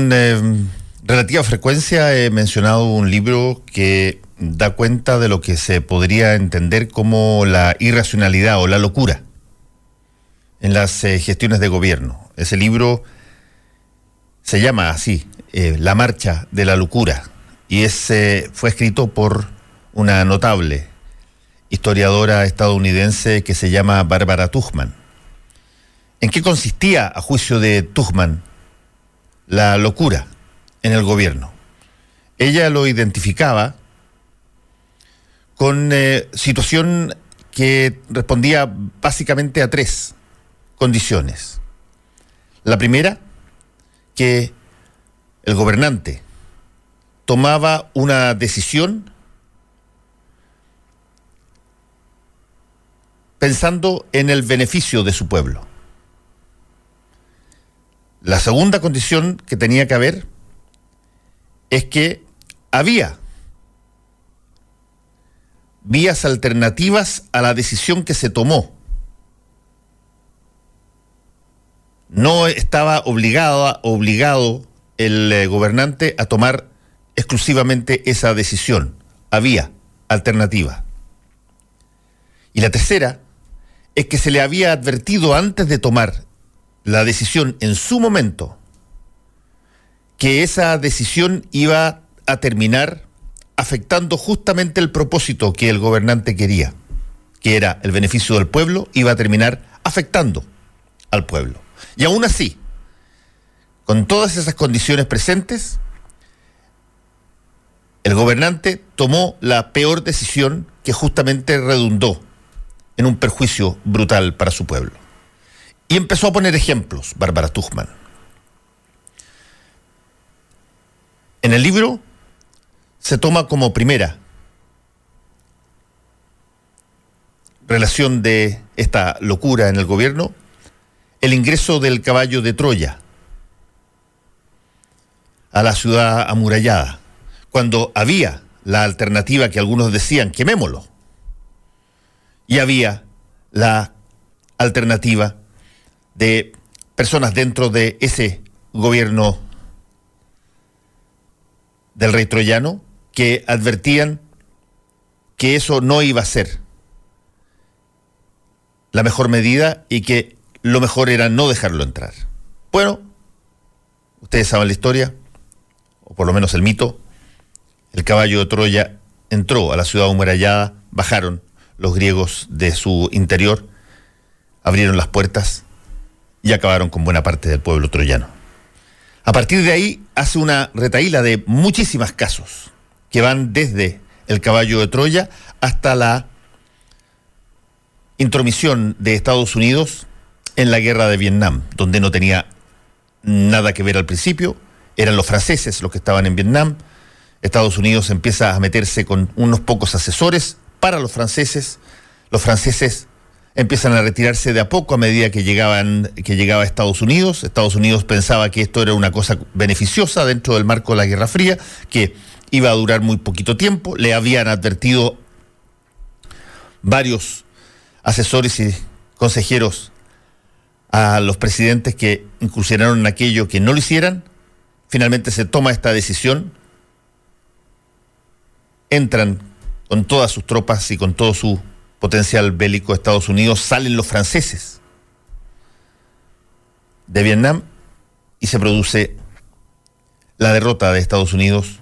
Con eh, relativa frecuencia he mencionado un libro que da cuenta de lo que se podría entender como la irracionalidad o la locura en las eh, gestiones de gobierno. Ese libro se llama así, eh, La Marcha de la Locura, y es, fue escrito por una notable historiadora estadounidense que se llama Bárbara Tuchman. ¿En qué consistía, a juicio de Tuchman, la locura en el gobierno? Ella lo identificaba con eh, situación que respondía básicamente a tres condiciones. La primera, que el gobernante tomaba una decisión pensando en el beneficio de su pueblo. La segunda condición que tenía que haber es que había vías alternativas a la decisión que se tomó. No estaba obligado, obligado el eh, gobernante a tomar exclusivamente esa decisión. Había alternativa. Y la tercera es que se le había advertido antes de tomar la decisión en su momento que esa decisión iba a terminar afectando justamente el propósito que el gobernante quería, que era el beneficio del pueblo, iba a terminar afectando al pueblo. Y aún así, con todas esas condiciones presentes, el gobernante tomó la peor decisión que justamente redundó en un perjuicio brutal para su pueblo. Y empezó a poner ejemplos, Bárbara Tuchman. En el libro se toma como primera relación de esta locura en el gobierno el ingreso del caballo de Troya a la ciudad amurallada, cuando había la alternativa que algunos decían, quemémoslo y había la alternativa de personas dentro de ese gobierno del rey troyano que advertían que eso no iba a ser la mejor medida y que lo mejor era no dejarlo entrar. Bueno, ustedes saben la historia, o por lo menos el mito, el caballo de Troya entró a la ciudad amurallada, bajaron los griegos de su interior abrieron las puertas y acabaron con buena parte del pueblo troyano. A partir de ahí hace una retaíla de muchísimos casos que van desde el caballo de Troya hasta la intromisión de Estados Unidos en la guerra de Vietnam, donde no tenía nada que ver al principio, eran los franceses los que estaban en Vietnam, Estados Unidos empieza a meterse con unos pocos asesores para los franceses. Los franceses empiezan a retirarse de a poco a medida que llegaban que llegaba a Estados Unidos. Estados Unidos pensaba que esto era una cosa beneficiosa dentro del marco de la Guerra Fría, que iba a durar muy poquito tiempo. Le habían advertido varios asesores y consejeros a los presidentes que incursionaron en aquello que no lo hicieran. Finalmente se toma esta decisión. Entran con todas sus tropas y con todo su potencial bélico Estados Unidos, salen los franceses de Vietnam y se produce la derrota de Estados Unidos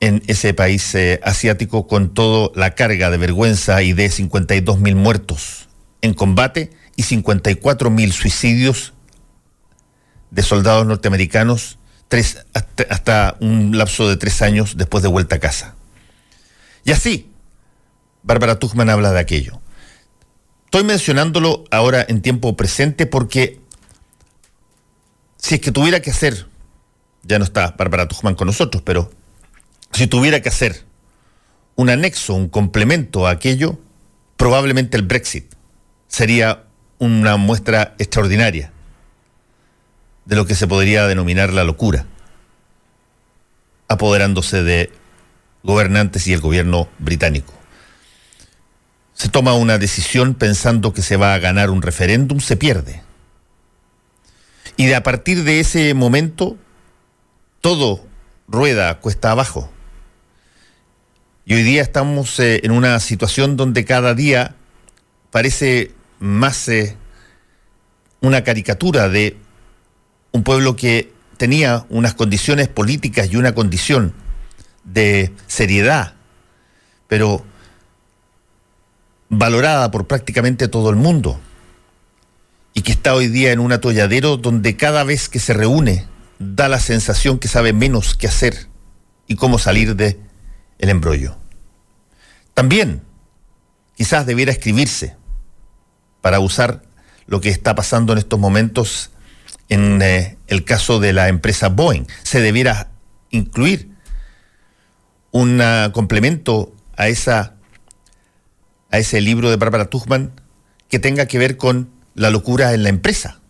en ese país eh, asiático con toda la carga de vergüenza y de 52 mil muertos en combate y 54 mil suicidios de soldados norteamericanos hasta un lapso de tres años después de vuelta a casa. Y así, Bárbara Tuchman habla de aquello. Estoy mencionándolo ahora en tiempo presente porque si es que tuviera que hacer, ya no está Bárbara Tuchman con nosotros, pero si tuviera que hacer un anexo, un complemento a aquello, probablemente el Brexit sería una muestra extraordinaria de lo que se podría denominar la locura, apoderándose de gobernantes y el gobierno británico. Se toma una decisión pensando que se va a ganar un referéndum, se pierde. Y de a partir de ese momento, todo rueda cuesta abajo. Y hoy día estamos eh, en una situación donde cada día parece más eh, una caricatura de un pueblo que tenía unas condiciones políticas y una condición de seriedad, pero valorada por prácticamente todo el mundo y que está hoy día en un atolladero donde cada vez que se reúne da la sensación que sabe menos qué hacer y cómo salir de el embrollo. También quizás debiera escribirse para usar lo que está pasando en estos momentos en eh, el caso de la empresa Boeing. Se debiera incluir un ah, complemento a esa a ese libro de Bárbara Tuchman que tenga que ver con la locura en la empresa.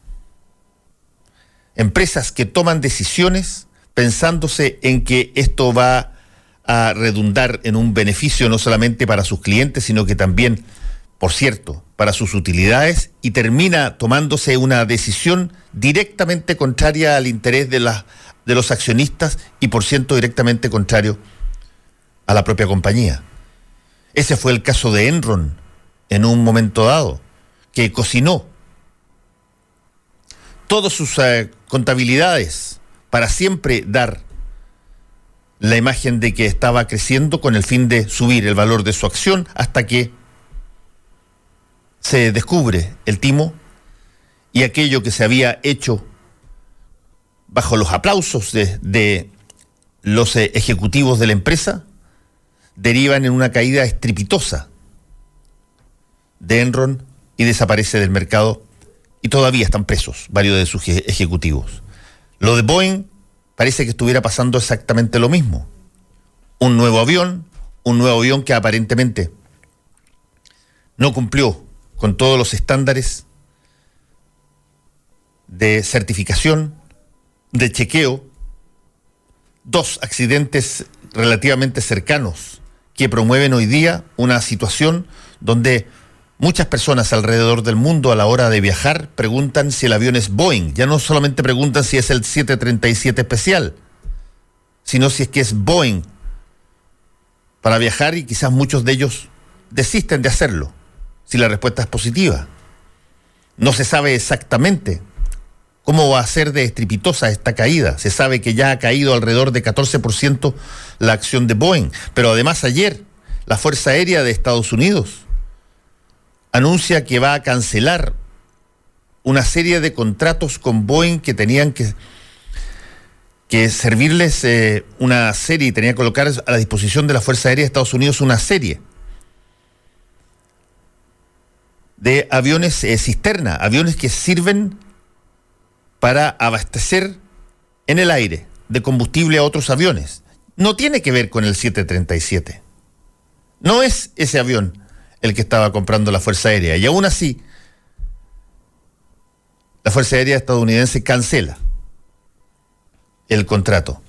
Empresas que toman decisiones pensándose en que esto va a redundar en un beneficio no solamente para sus clientes, sino que también, por cierto, para sus utilidades y termina tomándose una decisión directamente contraria al interés de, de los accionistas y, por cierto, directamente contrario a la propia compañía. Ese fue el caso de Enron en un momento dado, que cocinó todas sus eh, contabilidades para siempre dar la imagen de que estaba creciendo con el fin de subir el valor de su acción hasta que se descubre el timo y aquello que se había hecho bajo los aplausos de, los eh, ejecutivos de la empresa derivan en una caída estrepitosa de Enron y desaparece del mercado y todavía están presos varios de sus ejecutivos. Lo de Boeing parece que estuviera pasando exactamente lo mismo. Un nuevo avión, un nuevo avión que aparentemente no cumplió con todos los estándares de certificación, de chequeo, dos accidentes relativamente cercanos que promueven hoy día una situación donde muchas personas alrededor del mundo a la hora de viajar preguntan si el avión es Boeing. Ya no solamente preguntan si es el 737 especial, sino si es que es Boeing para viajar y quizás muchos de ellos desisten de hacerlo si la respuesta es positiva. No se sabe exactamente cómo va a ser de estrepitosa esta caída. Se sabe que ya ha caído alrededor de 14% la acción de Boeing, pero además ayer la Fuerza Aérea de Estados Unidos anuncia que va a cancelar una serie de contratos con Boeing que tenían que, que servirles eh, una serie tenía que colocar a la disposición de la Fuerza Aérea de Estados Unidos una serie de aviones eh, cisterna, aviones que sirven para abastecer en el aire de combustible a otros aviones. No tiene que ver con el 737. No es ese avión el que estaba comprando la Fuerza Aérea. Y aún así, la Fuerza Aérea estadounidense cancela el contrato.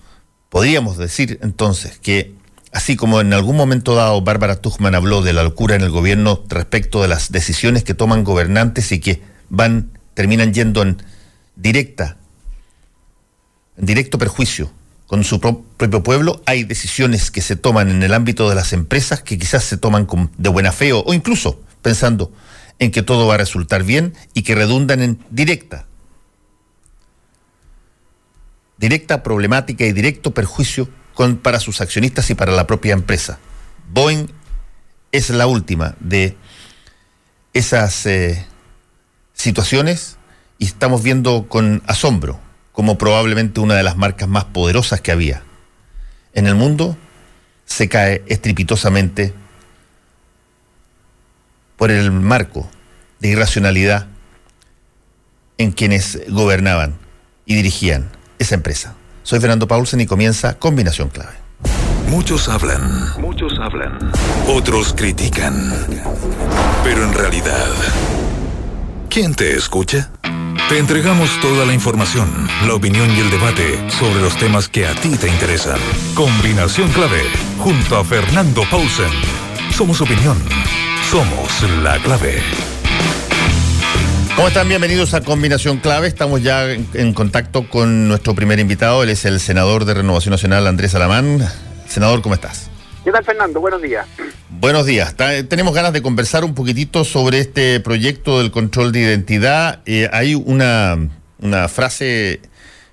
Podríamos decir entonces que, así como en algún momento dado Bárbara Tuchman habló de la locura en el gobierno respecto de las decisiones que toman gobernantes y que van, terminan yendo en directa, en directo perjuicio con su propio pueblo, hay decisiones que se toman en el ámbito de las empresas que quizás se toman de buena fe o, incluso pensando en que todo va a resultar bien y que redundan en directa, directa problemática y directo perjuicio con, para sus accionistas y para la propia empresa. Boeing es la última de esas eh, situaciones y estamos viendo con asombro como probablemente una de las marcas más poderosas que había en el mundo se cae estrepitosamente por el marco de irracionalidad en quienes gobernaban y dirigían esa empresa. Soy Fernando Paulsen y comienza Combinación Clave. Muchos hablan, muchos hablan, otros critican, pero en realidad, ¿quién te escucha? Te entregamos toda la información, la opinión y el debate sobre los temas que a ti te interesan. Combinación clave, junto a Fernando Pausen. Somos opinión, somos la clave. ¿Cómo están? Bienvenidos a Combinación Clave. Estamos ya en, contacto con nuestro primer invitado. Él es el senador de Renovación Nacional, Andrés Alamán. Senador, ¿cómo estás? ¿Qué tal, Fernando? Buenos días. Buenos días. tenemos ganas de conversar un poquitito sobre este proyecto del control de identidad. Eh, hay una, una frase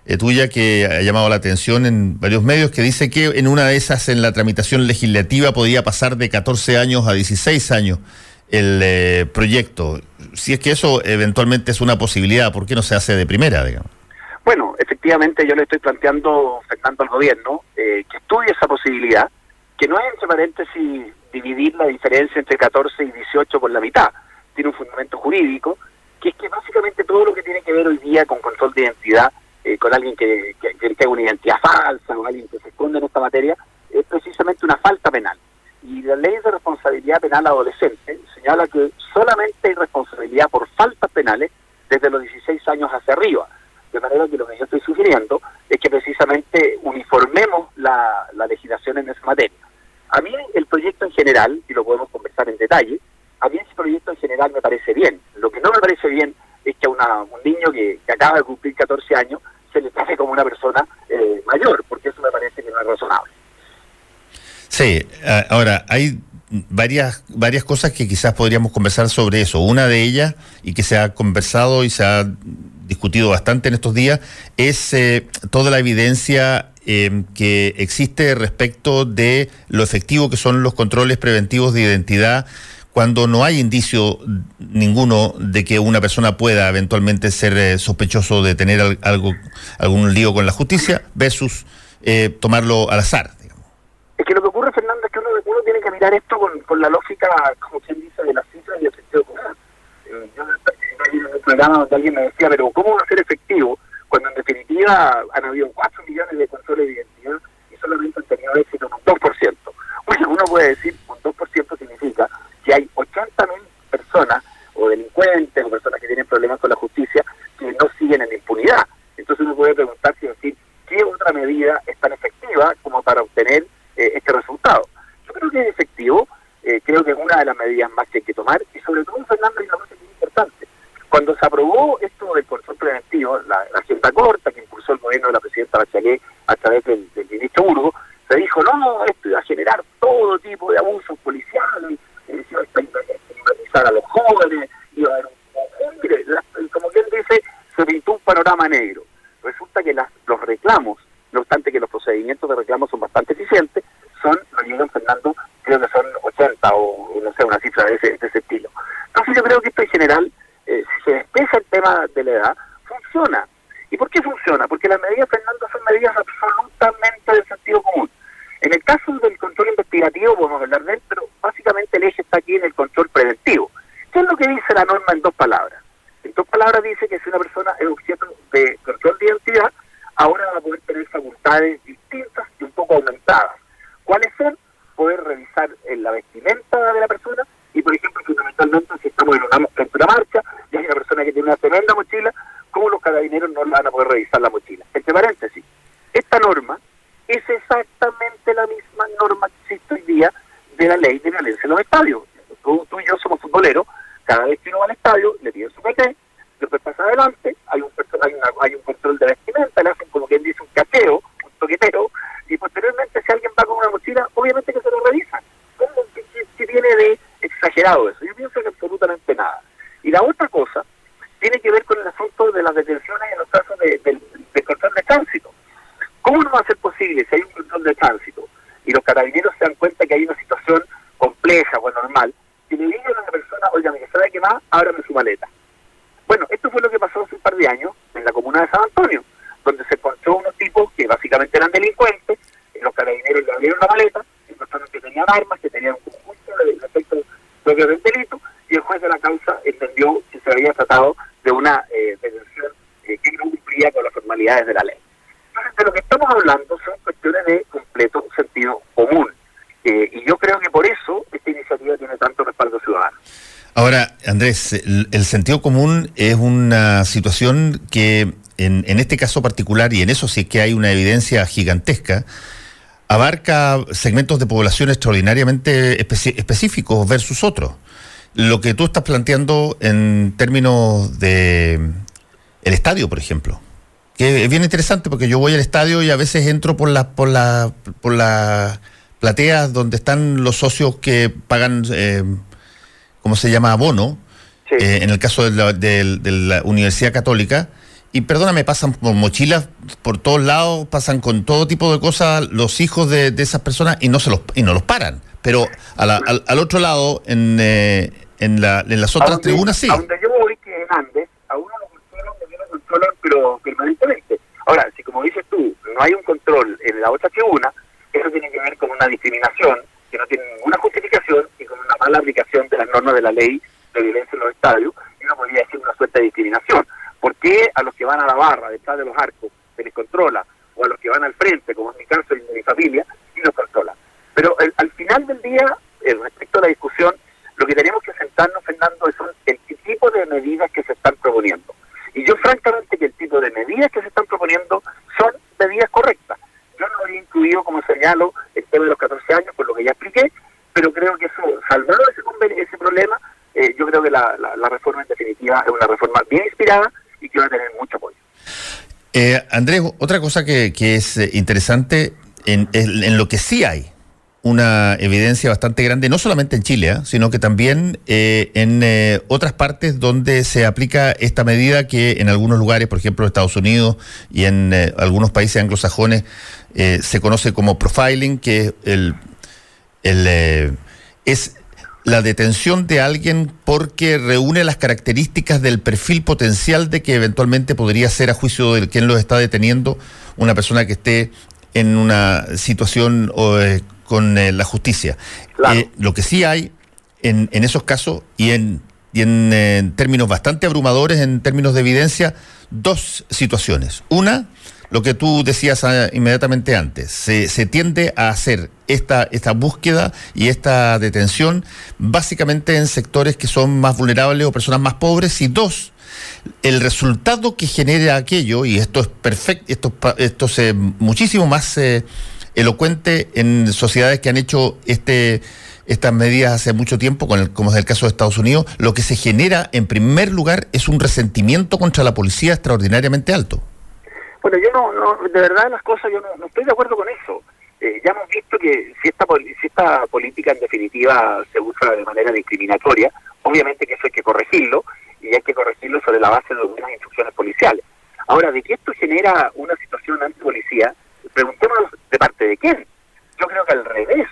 eh, tuya que ha llamado la atención en varios medios que dice que en una de esas, en la tramitación legislativa, podría pasar de 14 años a 16 años el eh, proyecto. Si es que eso eventualmente es una posibilidad, ¿por qué no se hace de primera, digamos? Bueno, efectivamente yo le estoy planteando, Fernando, al gobierno eh, que estudie esa posibilidad, que no es, entre paréntesis, dividir la diferencia entre 14 y 18 por la mitad. Tiene un fundamento jurídico, que es que básicamente todo lo que tiene que ver hoy día con control de identidad, eh, con alguien que, que, que una identidad falsa o alguien que se esconde en esta materia, es precisamente una falta penal. Y la ley de responsabilidad penal adolescente señala que solamente hay responsabilidad por faltas penales desde los 16 años hacia arriba. De manera que lo que yo estoy sugiriendo es que precisamente uniformemos la, legislación en esa materia. A mí el proyecto en general, y lo podemos conversar en detalle, a mí ese proyecto en general me parece bien. Lo que no me parece bien es que a un niño que, acaba de cumplir 14 años se le trate como una persona eh, mayor, porque eso me parece que no es razonable. Sí, ahora hay varias, varias cosas que quizás podríamos conversar sobre eso. Una de ellas, y que se ha conversado y se ha discutido bastante en estos días, es eh, toda la evidencia eh, que existe respecto de lo efectivo que son los controles preventivos de identidad cuando no hay indicio ninguno de que una persona pueda eventualmente ser eh, sospechoso de tener algo, algún lío con la justicia versus tomarlo al azar. Es que lo que ocurre, Fernando, es que uno, tiene que mirar esto con, la lógica, como quien dice, de las cifras y el sentido común. Eh, yo en un programa donde alguien me decía, pero ¿cómo va a ser efectivo cuando en definitiva han habido 4 millones de controles de identidad y solamente han tenido éxito un 2%? Bueno, uno puede decir, un 2% significa que hay 80.000 personas o delincuentes o personas que tienen problemas con la justicia que no siguen en impunidad. Entonces uno puede preguntarse decir, ¿qué otra medida es tan efectiva como para obtener eh, este resultado. Yo creo que es efectivo, eh, creo que es una de las medidas más que hay que tomar y sobre todo, Fernando, hay una cosa muy importante. Cuando se aprobó esto del control preventivo, la, agenda corta que impulsó el gobierno de la presidenta Bachelet a través del, ministro Burgo, se dijo, no, esto iba a generar todo tipo de abusos policiales, iba a a los jóvenes, iba a haber un... como quien dice, se pintó un panorama negro. Resulta que los reclamos no obstante que los procedimientos de reclamo son bastante eficientes, son, lo llegan Fernando, creo que son 80 o no sé, una cifra de ese, de ese estilo. Entonces yo creo que esto en general, eh, si se despeja el tema de la edad, funciona. ¿Y por qué funciona? Porque las medidas, Fernando, son medidas absolutamente de sentido común. En el caso del control investigativo podemos hablar de él, pero básicamente el eje está aquí en el control preventivo. ¿Qué es lo que dice la norma en dos palabras? En dos palabras dice que si una persona es objeto de control de identidad, ahora va a poder tener facultades distintas y un poco aumentadas. ¿Cuáles son? Poder revisar la vestimenta de la persona y, por ejemplo, fundamentalmente, si estamos en una, una marcha y hay una persona que tiene una tremenda mochila, ¿cómo los carabineros no van a poder revisar la mochila? Entre paréntesis, esta norma es exactamente la misma norma que existe hoy día de la ley de violencia en los estadios. Tú, tú y yo somos futboleros, cada vez que uno va al estadio le piden su PT, después pasa adelante, hay un, hay, hay un control de vestimenta, le hacen como quien dice un cateo, un toqueteo, y posteriormente si alguien va con una mochila, obviamente que se lo revisan. ¿Qué, tiene de exagerado eso? Yo pienso que absolutamente nada. Y la otra cosa tiene que ver con el asunto de las detenciones en los casos de, del control de tránsito. ¿Cómo no va a ser posible si hay un control de tránsito y los carabineros se dan cuenta que hay una situación compleja o anormal, que le digan a la persona, oiga, me sabe que más, ábrame su maleta? Bueno, esto fue lo que pasó hace un par de años en la comuna de San Antonio, donde se encontró unos tipos que básicamente eran delincuentes, los carabineros le abrieron la maleta, encontraron que tenían armas, que tenían un conjunto de efectos propios del delito, y el juez de la causa entendió que se había tratado de una eh, detención eh, que no cumplía con las formalidades de la ley. Entonces, de lo que estamos hablando son cuestiones de completo sentido común. Eh, y yo creo que por eso esta iniciativa tiene tanto respaldo ciudadano. Ahora, Andrés, el, sentido común es una situación que en, este caso particular, y en eso sí que hay una evidencia gigantesca, abarca segmentos de población extraordinariamente específicos versus otros. lo que tú estás planteando en términos de el estadio, por ejemplo. Que es bien interesante porque yo voy al estadio y a veces entro por las por la, por las plateas donde están los socios que pagan, eh, ¿cómo se llama? Abono. Eh, en el caso de la, de la Universidad Católica. Y perdóname, pasan por mochilas por todos lados, pasan con todo tipo de cosas los hijos de, esas personas y no se los y no los paran. Pero al, al, otro lado, en, eh, en, la, en las otras tribunas sí. A donde yo voy, que es Andes, a uno lo controlan, lo controlan, pero permanentemente. Ahora, si como dices tú, no hay un control en la otra tribuna, eso tiene que ver con una discriminación que no tiene ninguna justificación y con una mala aplicación de las normas de la ley de violencia en los estadios, y no podría decir una suerte de discriminación. ¿Por qué a los que van a la barra, detrás de los arcos, se les controla? O a los que van al frente, como en mi caso y mi familia, sí los controla. Pero al final del día, eh, respecto a la discusión, lo que tenemos que sentarnos, Fernando, son el tipo de medidas que se están proponiendo. Y yo francamente que el tipo de medidas que se están proponiendo son medidas correctas. Yo no había incluido, como señalo, el tema de los 14 años, por lo que ya expliqué, pero creo que eso, salvado ese, ese problema, eh, yo creo que la, reforma en definitiva es una reforma bien inspirada a tener mucho apoyo. Eh, Andrés, otra cosa que, es eh, interesante en, en, lo que sí hay una evidencia bastante grande, no solamente en Chile, ¿eh? sino que también en otras partes donde se aplica esta medida que en algunos lugares, por ejemplo Estados Unidos y en algunos países anglosajones, se conoce como profiling, que el, el, es la detención de alguien porque reúne las características del perfil potencial de que eventualmente podría ser a juicio de quien lo está deteniendo una persona que esté en una situación con eh, la justicia. Eh, lo que sí hay en, en esos casos y en, y en eh, términos bastante abrumadores, en términos de evidencia, dos situaciones. Una, lo que tú decías ah, inmediatamente antes, se, tiende a hacer esta, esta búsqueda y esta detención básicamente en sectores que son más vulnerables o personas más pobres y dos, el resultado que genera aquello, y esto es perfecto, esto, esto es muchísimo más elocuente en sociedades que han hecho este estas medidas hace mucho tiempo, con el, como es el caso de Estados Unidos, lo que se genera en primer lugar es un resentimiento contra la policía extraordinariamente alto. Bueno, yo no, no de verdad las cosas, yo no, estoy de acuerdo con eso. Eh, ya hemos visto que si esta, si esta política en definitiva se usa de manera discriminatoria, obviamente que eso hay que corregirlo y hay que corregirlo sobre la base de unas instrucciones policiales. Ahora, de que esto genera una situación antipolicía, preguntémonos de parte de quién. Yo creo que al revés,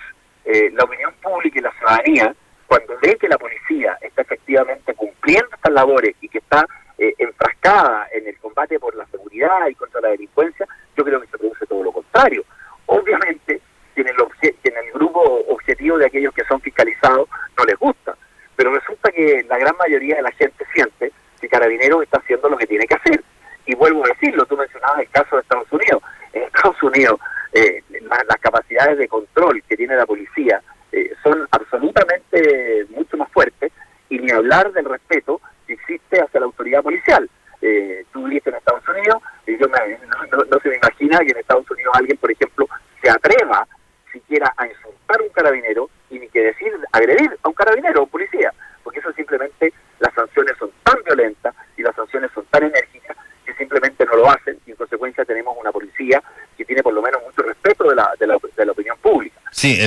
eh, la opinión pública y la ciudadanía, cuando ve que la policía está efectivamente cumpliendo estas labores y que está eh, enfrascada en el combate por la seguridad y contra la delincuencia, yo creo que se produce todo lo contrario. Obviamente, en el, en el grupo objetivo de aquellos que son fiscalizados no les gusta, pero resulta que la gran mayoría de la gente siente que Carabineros está haciendo lo que tiene que hacer. Y vuelvo a decirlo, tú mencionabas el caso de Estados Unidos en Estados Unidos eh, las capacidades de control que tiene la policía eh, son absolutamente mucho más fuertes y ni hablar del respeto existe hacia la autoridad policial. Eh, tú viviste en Estados Unidos y yo no, se me imagina que en Estados Unidos alguien, por ejemplo, se atreva siquiera a insultar a un carabinero y ni que decir agredir a un carabinero o policía, porque eso simplemente las sanciones son tan violentas y las sanciones son tan enérgicas que simplemente no lo hacen y en consecuencia tenemos una policía que tiene por lo menos mucho respeto de la, de la, de la opinión pública. Sí,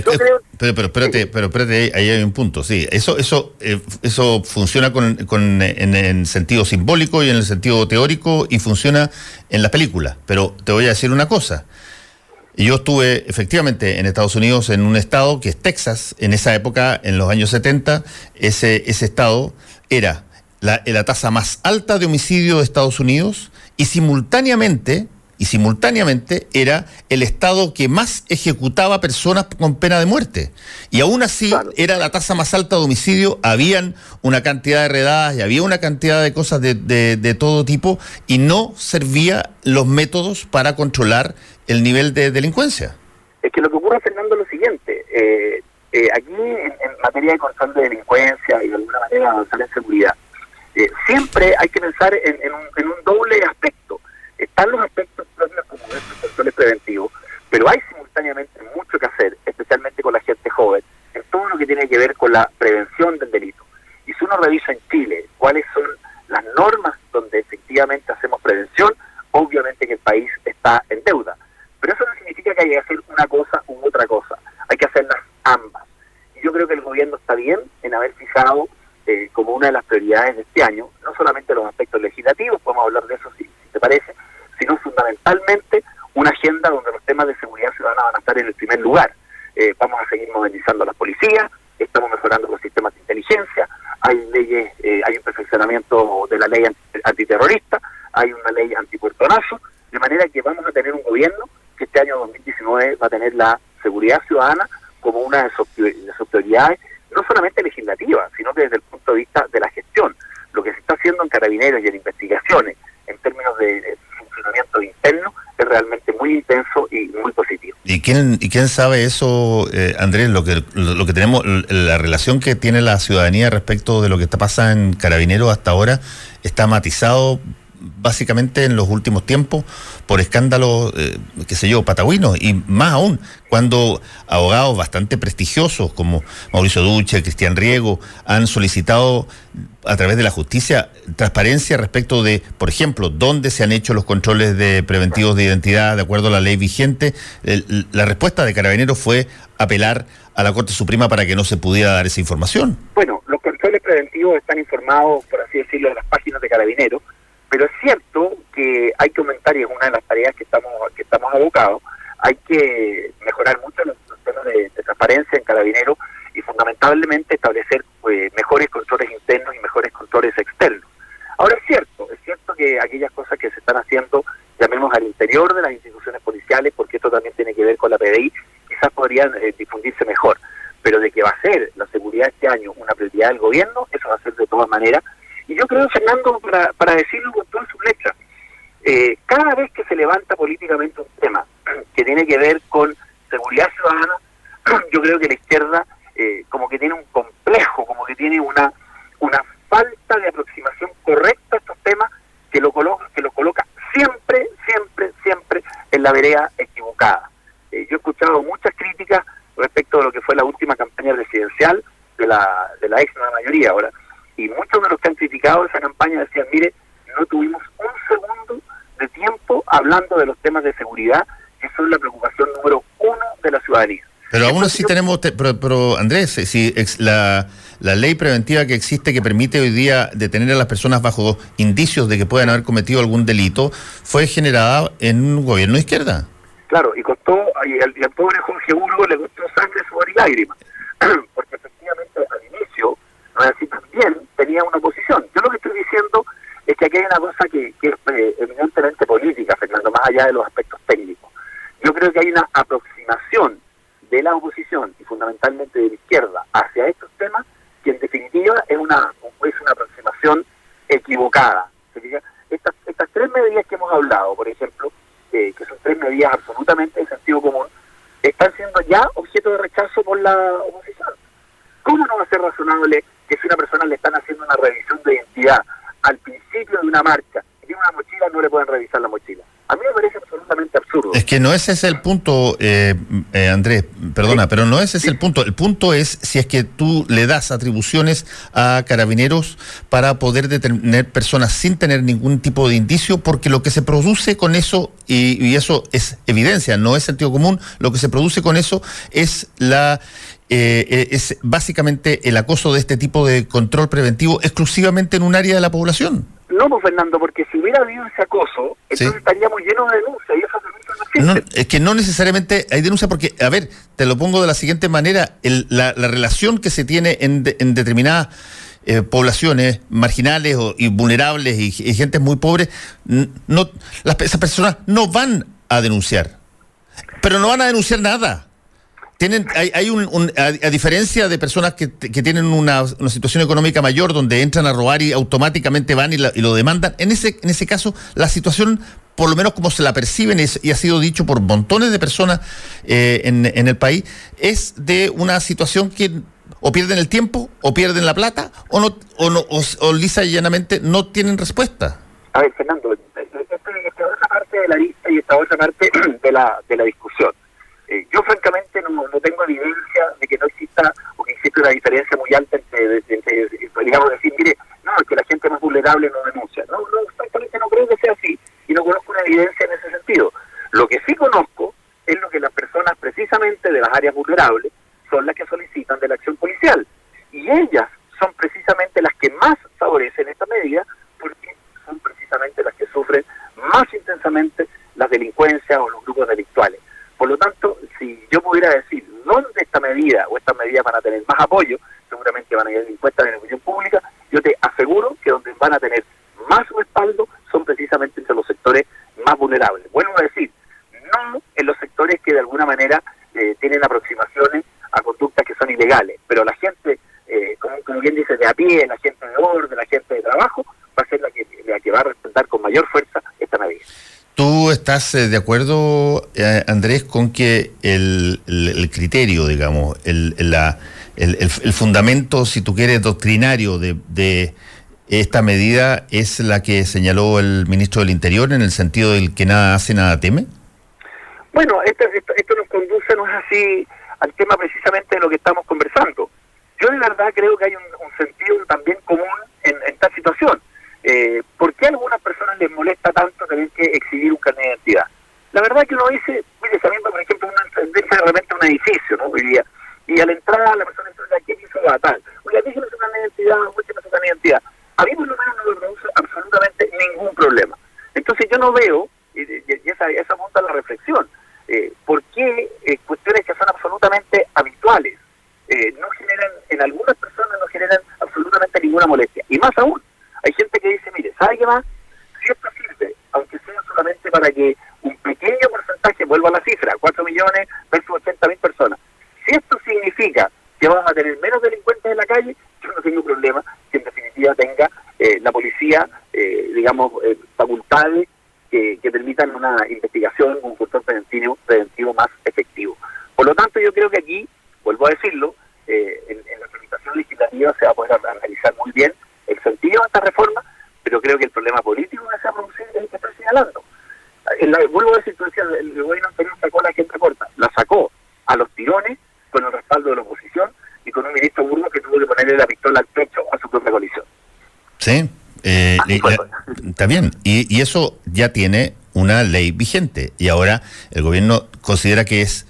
pero, pero espérate, pero espérate, ahí hay un punto, sí, eso eso eh, eso funciona con, con en, en, sentido simbólico y en el sentido teórico y funciona en la película, pero te voy a decir una cosa. Yo estuve efectivamente en Estados Unidos en un estado que es Texas, en esa época, en los años 70, ese, ese estado era la, la tasa más alta de homicidio de Estados Unidos y simultáneamente y simultáneamente era el Estado que más ejecutaba personas con pena de muerte. Y aún así era la tasa más alta de homicidio, habían una cantidad de redadas y había una cantidad de cosas de, de, todo tipo y no servía los métodos para controlar el nivel de delincuencia. Es que lo que ocurre, Fernando, es lo siguiente. Eh, eh, aquí, en, materia de control de delincuencia y de alguna manera avanzar en seguridad, eh, siempre hay que pensar en, un, doble aspecto. Están los aspectos situaciones como estos controles preventivos, pero hay simultáneamente mucho que hacer, especialmente con la gente joven, en todo lo que tiene que ver con la prevención del delito. Y si uno revisa en Chile cuáles son las normas donde efectivamente hacemos prevención, obviamente que el país está en deuda. Pero eso no significa que haya que hacer una cosa u otra cosa, hay que hacerlas ambas. Y yo creo que el gobierno está bien en haber fijado eh, como una de las prioridades de este año, no solamente los aspectos legislativos, podemos hablar de eso si te parece, sino fundamentalmente una agenda donde los temas de seguridad ciudadana van a estar en el primer lugar. Eh, vamos a seguir modernizando a la policía, estamos mejorando los sistemas de inteligencia, hay leyes, eh, hay un perfeccionamiento de la ley antiterrorista, hay una ley antipuertonazo, de manera que vamos a tener un gobierno que este año 2019 va a tener la seguridad ciudadana como una de sus, prioridades, no solamente legislativas, sino que desde el punto de vista de la gestión. Lo que se está haciendo en carabineros y en investigaciones, en términos de, funcionamiento interno, es realmente muy intenso y muy positivo. ¿Y quién, y quién sabe eso, eh, Andrés, lo que, lo, que tenemos, la relación que tiene la ciudadanía respecto de lo que está pasando en Carabineros hasta ahora, está matizado básicamente en los últimos tiempos por escándalos, eh, qué sé yo, patagüinos, y más aún, cuando abogados bastante prestigiosos como Mauricio Duche, Cristian Riego, han solicitado a través de la justicia transparencia respecto de, por ejemplo, dónde se han hecho los controles de preventivos de identidad de acuerdo a la ley vigente, la respuesta de Carabineros fue apelar a la Corte Suprema para que no se pudiera dar esa información. Bueno, los controles preventivos están informados, por así decirlo, en las páginas de Carabineros, pero es cierto que hay que aumentar, y es una de las tareas que estamos, que estamos abocados, hay que mejorar mucho los, temas de, transparencia en Carabinero y fundamentalmente establecer pues, mejores controles internos y mejores controles externos. Ahora es cierto, es cierto que aquellas cosas que se están haciendo, llamemos al interior de las instituciones policiales, porque esto también tiene que ver con la PDI, quizás podrían eh, difundirse mejor, pero de que va a ser la seguridad este año una prioridad del gobierno, eso va a ser de todas maneras y yo creo, Fernando, para, para decirlo con todas sus letras, eh, cada vez que se levanta políticamente un tema que tiene que ver con seguridad ciudadana, yo creo que la izquierda eh, como que tiene un complejo, como que tiene una, una falta de aproximación correcta a estos temas que lo coloca, que lo coloca siempre, siempre, siempre en la vereda equivocada. Eh, yo he escuchado muchas críticas respecto a lo que fue la última campaña presidencial de la, de la ex mayoría ahora y muchos de los que han criticado esa campaña decían, mire, no tuvimos un segundo de tiempo hablando de los temas de seguridad, que son la preocupación número uno de la ciudadanía. Pero aún así tenemos, pero, Andrés, eh, si la, la ley preventiva que existe que permite hoy día detener a las personas bajo indicios de que puedan haber cometido algún delito, fue generada en un gobierno de izquierda. Claro, y costó, y al, pobre Jorge Urgo le costó sangre, sudor y lágrimas, porque así también, tenía una oposición. Yo lo que estoy diciendo es que aquí hay una cosa que, es eh, evidentemente política, Fernando, más allá de los aspectos técnicos. Yo creo que hay una aproximación de la oposición y fundamentalmente de la izquierda hacia estos temas que en definitiva es una, es una aproximación equivocada. Estas, estas tres medidas que hemos hablado, por ejemplo, que son tres medidas absolutamente de sentido común, están siendo ya objeto de rechazo por la oposición. ¿Cómo no va a ser razonable que si una persona le están haciendo una revisión de identidad al principio de una marcha y tiene una mochila, no le pueden revisar la mochila. A mí me parece absolutamente absurdo. Es que no ese es el punto, eh, eh, Andrés, perdona, pero no ese es el punto. El punto es si es que tú le das atribuciones a carabineros para poder detener personas sin tener ningún tipo de indicio, porque lo que se produce con eso, y, y eso es evidencia, no es sentido común, lo que se produce con eso es la eh, eh, es básicamente el acoso de este tipo de control preventivo exclusivamente en un área de la población. No, pues Fernando, porque si hubiera habido ese acoso, entonces estaríamos llenos de denuncias y esas denuncias no Es que no necesariamente hay denuncia porque, a ver, te lo pongo de la siguiente manera, la, relación que se tiene en, determinadas eh, poblaciones marginales y vulnerables y, gente muy pobre, no, las, esas personas no van a denunciar, pero no van a denunciar nada tienen hay, hay un, a, diferencia de personas que, que tienen una, una, situación económica mayor donde entran a robar y automáticamente van y, lo demandan en ese en ese caso la situación por lo menos como se la perciben y ha sido dicho por montones de personas eh, en, en, el país es de una situación que o pierden el tiempo o pierden la plata o no o no o, lisa y llanamente no tienen respuesta. A ver Fernando esta, esta otra parte de la lista y esta otra parte de la de la discusión eh, yo francamente no, no, tengo evidencia de que no exista o que existe una diferencia muy alta entre, digamos, decir, mire, no, es que la gente más vulnerable no denuncia. No, no, francamente no creo que sea así y no conozco una evidencia en ese sentido. Lo que sí conozco es lo que las personas precisamente de las áreas vulnerables son las que solicitan de la acción policial y ellas son precisamente las que más favorecen esta medida porque son precisamente las que sufren más intensamente las delincuencias o los grupos delictuales. Por lo tanto, si yo pudiera decir dónde esta medida o estas medidas van a tener más apoyo, seguramente van a ir impuestas en la opinión pública, yo te aseguro que donde van a tener más respaldo son precisamente entre los sectores más vulnerables. Vuelvo a decir, no en los sectores que de alguna manera eh, tienen aproximaciones a conductas que son ilegales, pero la gente, eh, como, como, bien dice, de a pie, la gente de orden, la gente de trabajo, va a ser la que, la que va a respaldar con mayor fuerza. ¿Tú estás eh, de acuerdo, eh, Andrés, con que el, criterio, digamos, el, fundamento, si tú quieres, doctrinario de, esta medida es la que señaló el ministro del Interior en el sentido del que nada hace, nada teme? Bueno, esto, esto, esto nos conduce, no es así, al tema precisamente de lo que estamos conversando. Yo de verdad creo que hay un, un sentido también común en, en esta situación. Eh, ¿Por qué a algunas personas les molesta tanto tener que exhibir un carnet de identidad? La verdad que uno dice, mire, sabiendo, por ejemplo, una de repente un edificio, ¿no? Día, y a la entrada la persona entra aquí hizo la tal. Oiga, déjeme su carnet de identidad, muéstrame su carnet de identidad. A mí por lo menos no me produce absolutamente ningún problema. Entonces yo no veo, y, y esa, esa monta la reflexión, eh, por qué eh, cuestiones que son absolutamente habituales eh, no generan, en algunas personas no generan absolutamente ninguna molestia. Y más aún, hay gente que dice, mire, ¿sabe qué más? Si esto sirve, aunque sea solamente para que un pequeño porcentaje, vuelva a la cifra, 4 millones versus 80 mil personas, si esto significa que vamos a tener menos delincuentes en la calle, yo no tengo problema que en definitiva tenga eh, la policía, eh, digamos, eh, facultades que, permitan una investigación, un control preventivo, más efectivo. Por lo tanto, yo creo que aquí, vuelvo a decirlo, en, en la tramitación legislativa se va a poder analizar muy bien el sentido de esta reforma, pero creo que el problema político que se ha producido es el que estoy señalando. La, vuelvo a decir, tú decías, el gobierno anterior sacó la gente corta, la sacó a los tirones con el respaldo de la oposición y con un ministro Burgos que tuvo que ponerle la pistola al pecho a su propia coalición. Sí, eh, y, está bien, y, y, eso ya tiene una ley vigente y ahora el gobierno considera que es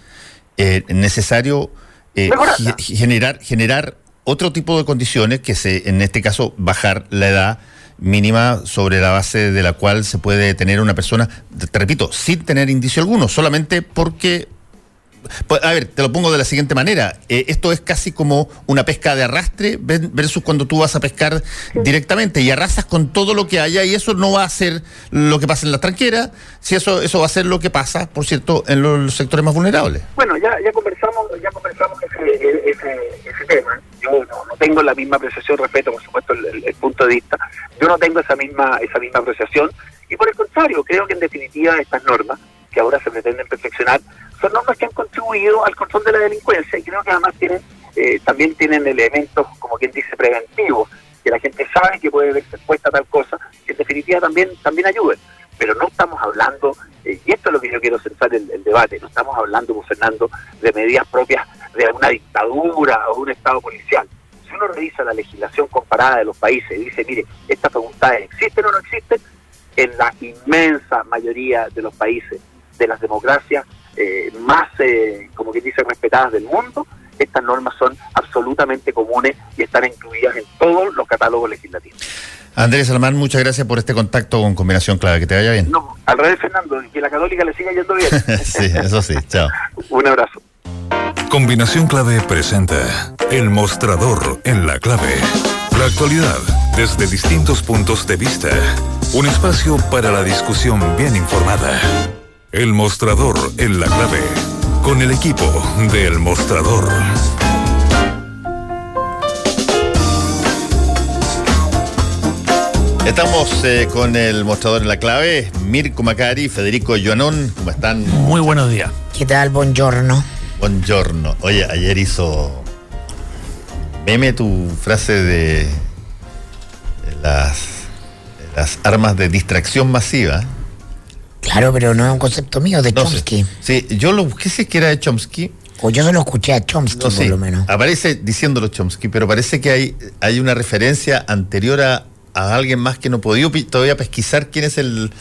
eh, necesario eh, generar generar otro tipo de condiciones que se, en este caso, bajar la edad mínima sobre la base de la cual se puede detener una persona, te repito, sin tener indicio alguno, solamente porque pues, a ver, te lo pongo de la siguiente manera. Eh, esto es casi como una pesca de arrastre versus cuando tú vas a pescar directamente y arrasas con todo lo que haya y eso no va a ser lo que pasa en la tranquera, si eso eso va a ser lo que pasa, por cierto, en los sectores más vulnerables. Bueno, ya ya conversamos ya conversamos ese, ese, ese tema. No, no, tengo la misma apreciación, respeto por supuesto el, punto de vista. Yo no tengo esa misma esa misma apreciación y por el contrario, creo que en definitiva estas normas que ahora se pretenden perfeccionar son normas que han contribuido al control de la delincuencia y creo que además tienen eh, también tienen elementos, como quien dice, preventivos, que la gente sabe que puede verse expuesta a tal cosa, que en definitiva también, también ayuden. Pero no estamos hablando, eh, y esto es lo que yo quiero centrar el, el debate, no estamos hablando, Fernando, de medidas propias de una dictadura o un Estado policial. Si uno revisa la legislación comparada de los países y dice, mire, estas facultades existen o no existen, en la inmensa mayoría de los países, de las democracias, eh, más, eh, como que dice, respetadas del mundo, estas normas son absolutamente comunes y están incluidas en todos los catálogos legislativos. Andrés Alamán, muchas gracias por este contacto con Combinación Clave. Que te vaya bien. No, al revés, Fernando, que la católica le siga yendo bien. sí, eso sí, chao. Un abrazo. Combinación Clave presenta El Mostrador en la Clave. La actualidad desde distintos puntos de vista. Un espacio para la discusión bien informada. El Mostrador en la Clave. Con el equipo de El Mostrador. Estamos eh, con el mostrador en la clave, Mirko Macari, Federico Joanón, ¿cómo están? Muy buenos días. ¿Qué tal? Buongiorno. Buongiorno. Oye, ayer hizo meme tu frase de, las, las armas de distracción masiva. Claro, pero no es un concepto mío, de No sé. Chomsky. Sí, yo lo busqué si es que era de Chomsky. O yo solo escuché a Chomsky, No, por sí, lo menos. Aparece diciéndolo Chomsky, pero parece que hay, hay una referencia anterior a, a alguien más que no pi- todavía pesquisar quién es el.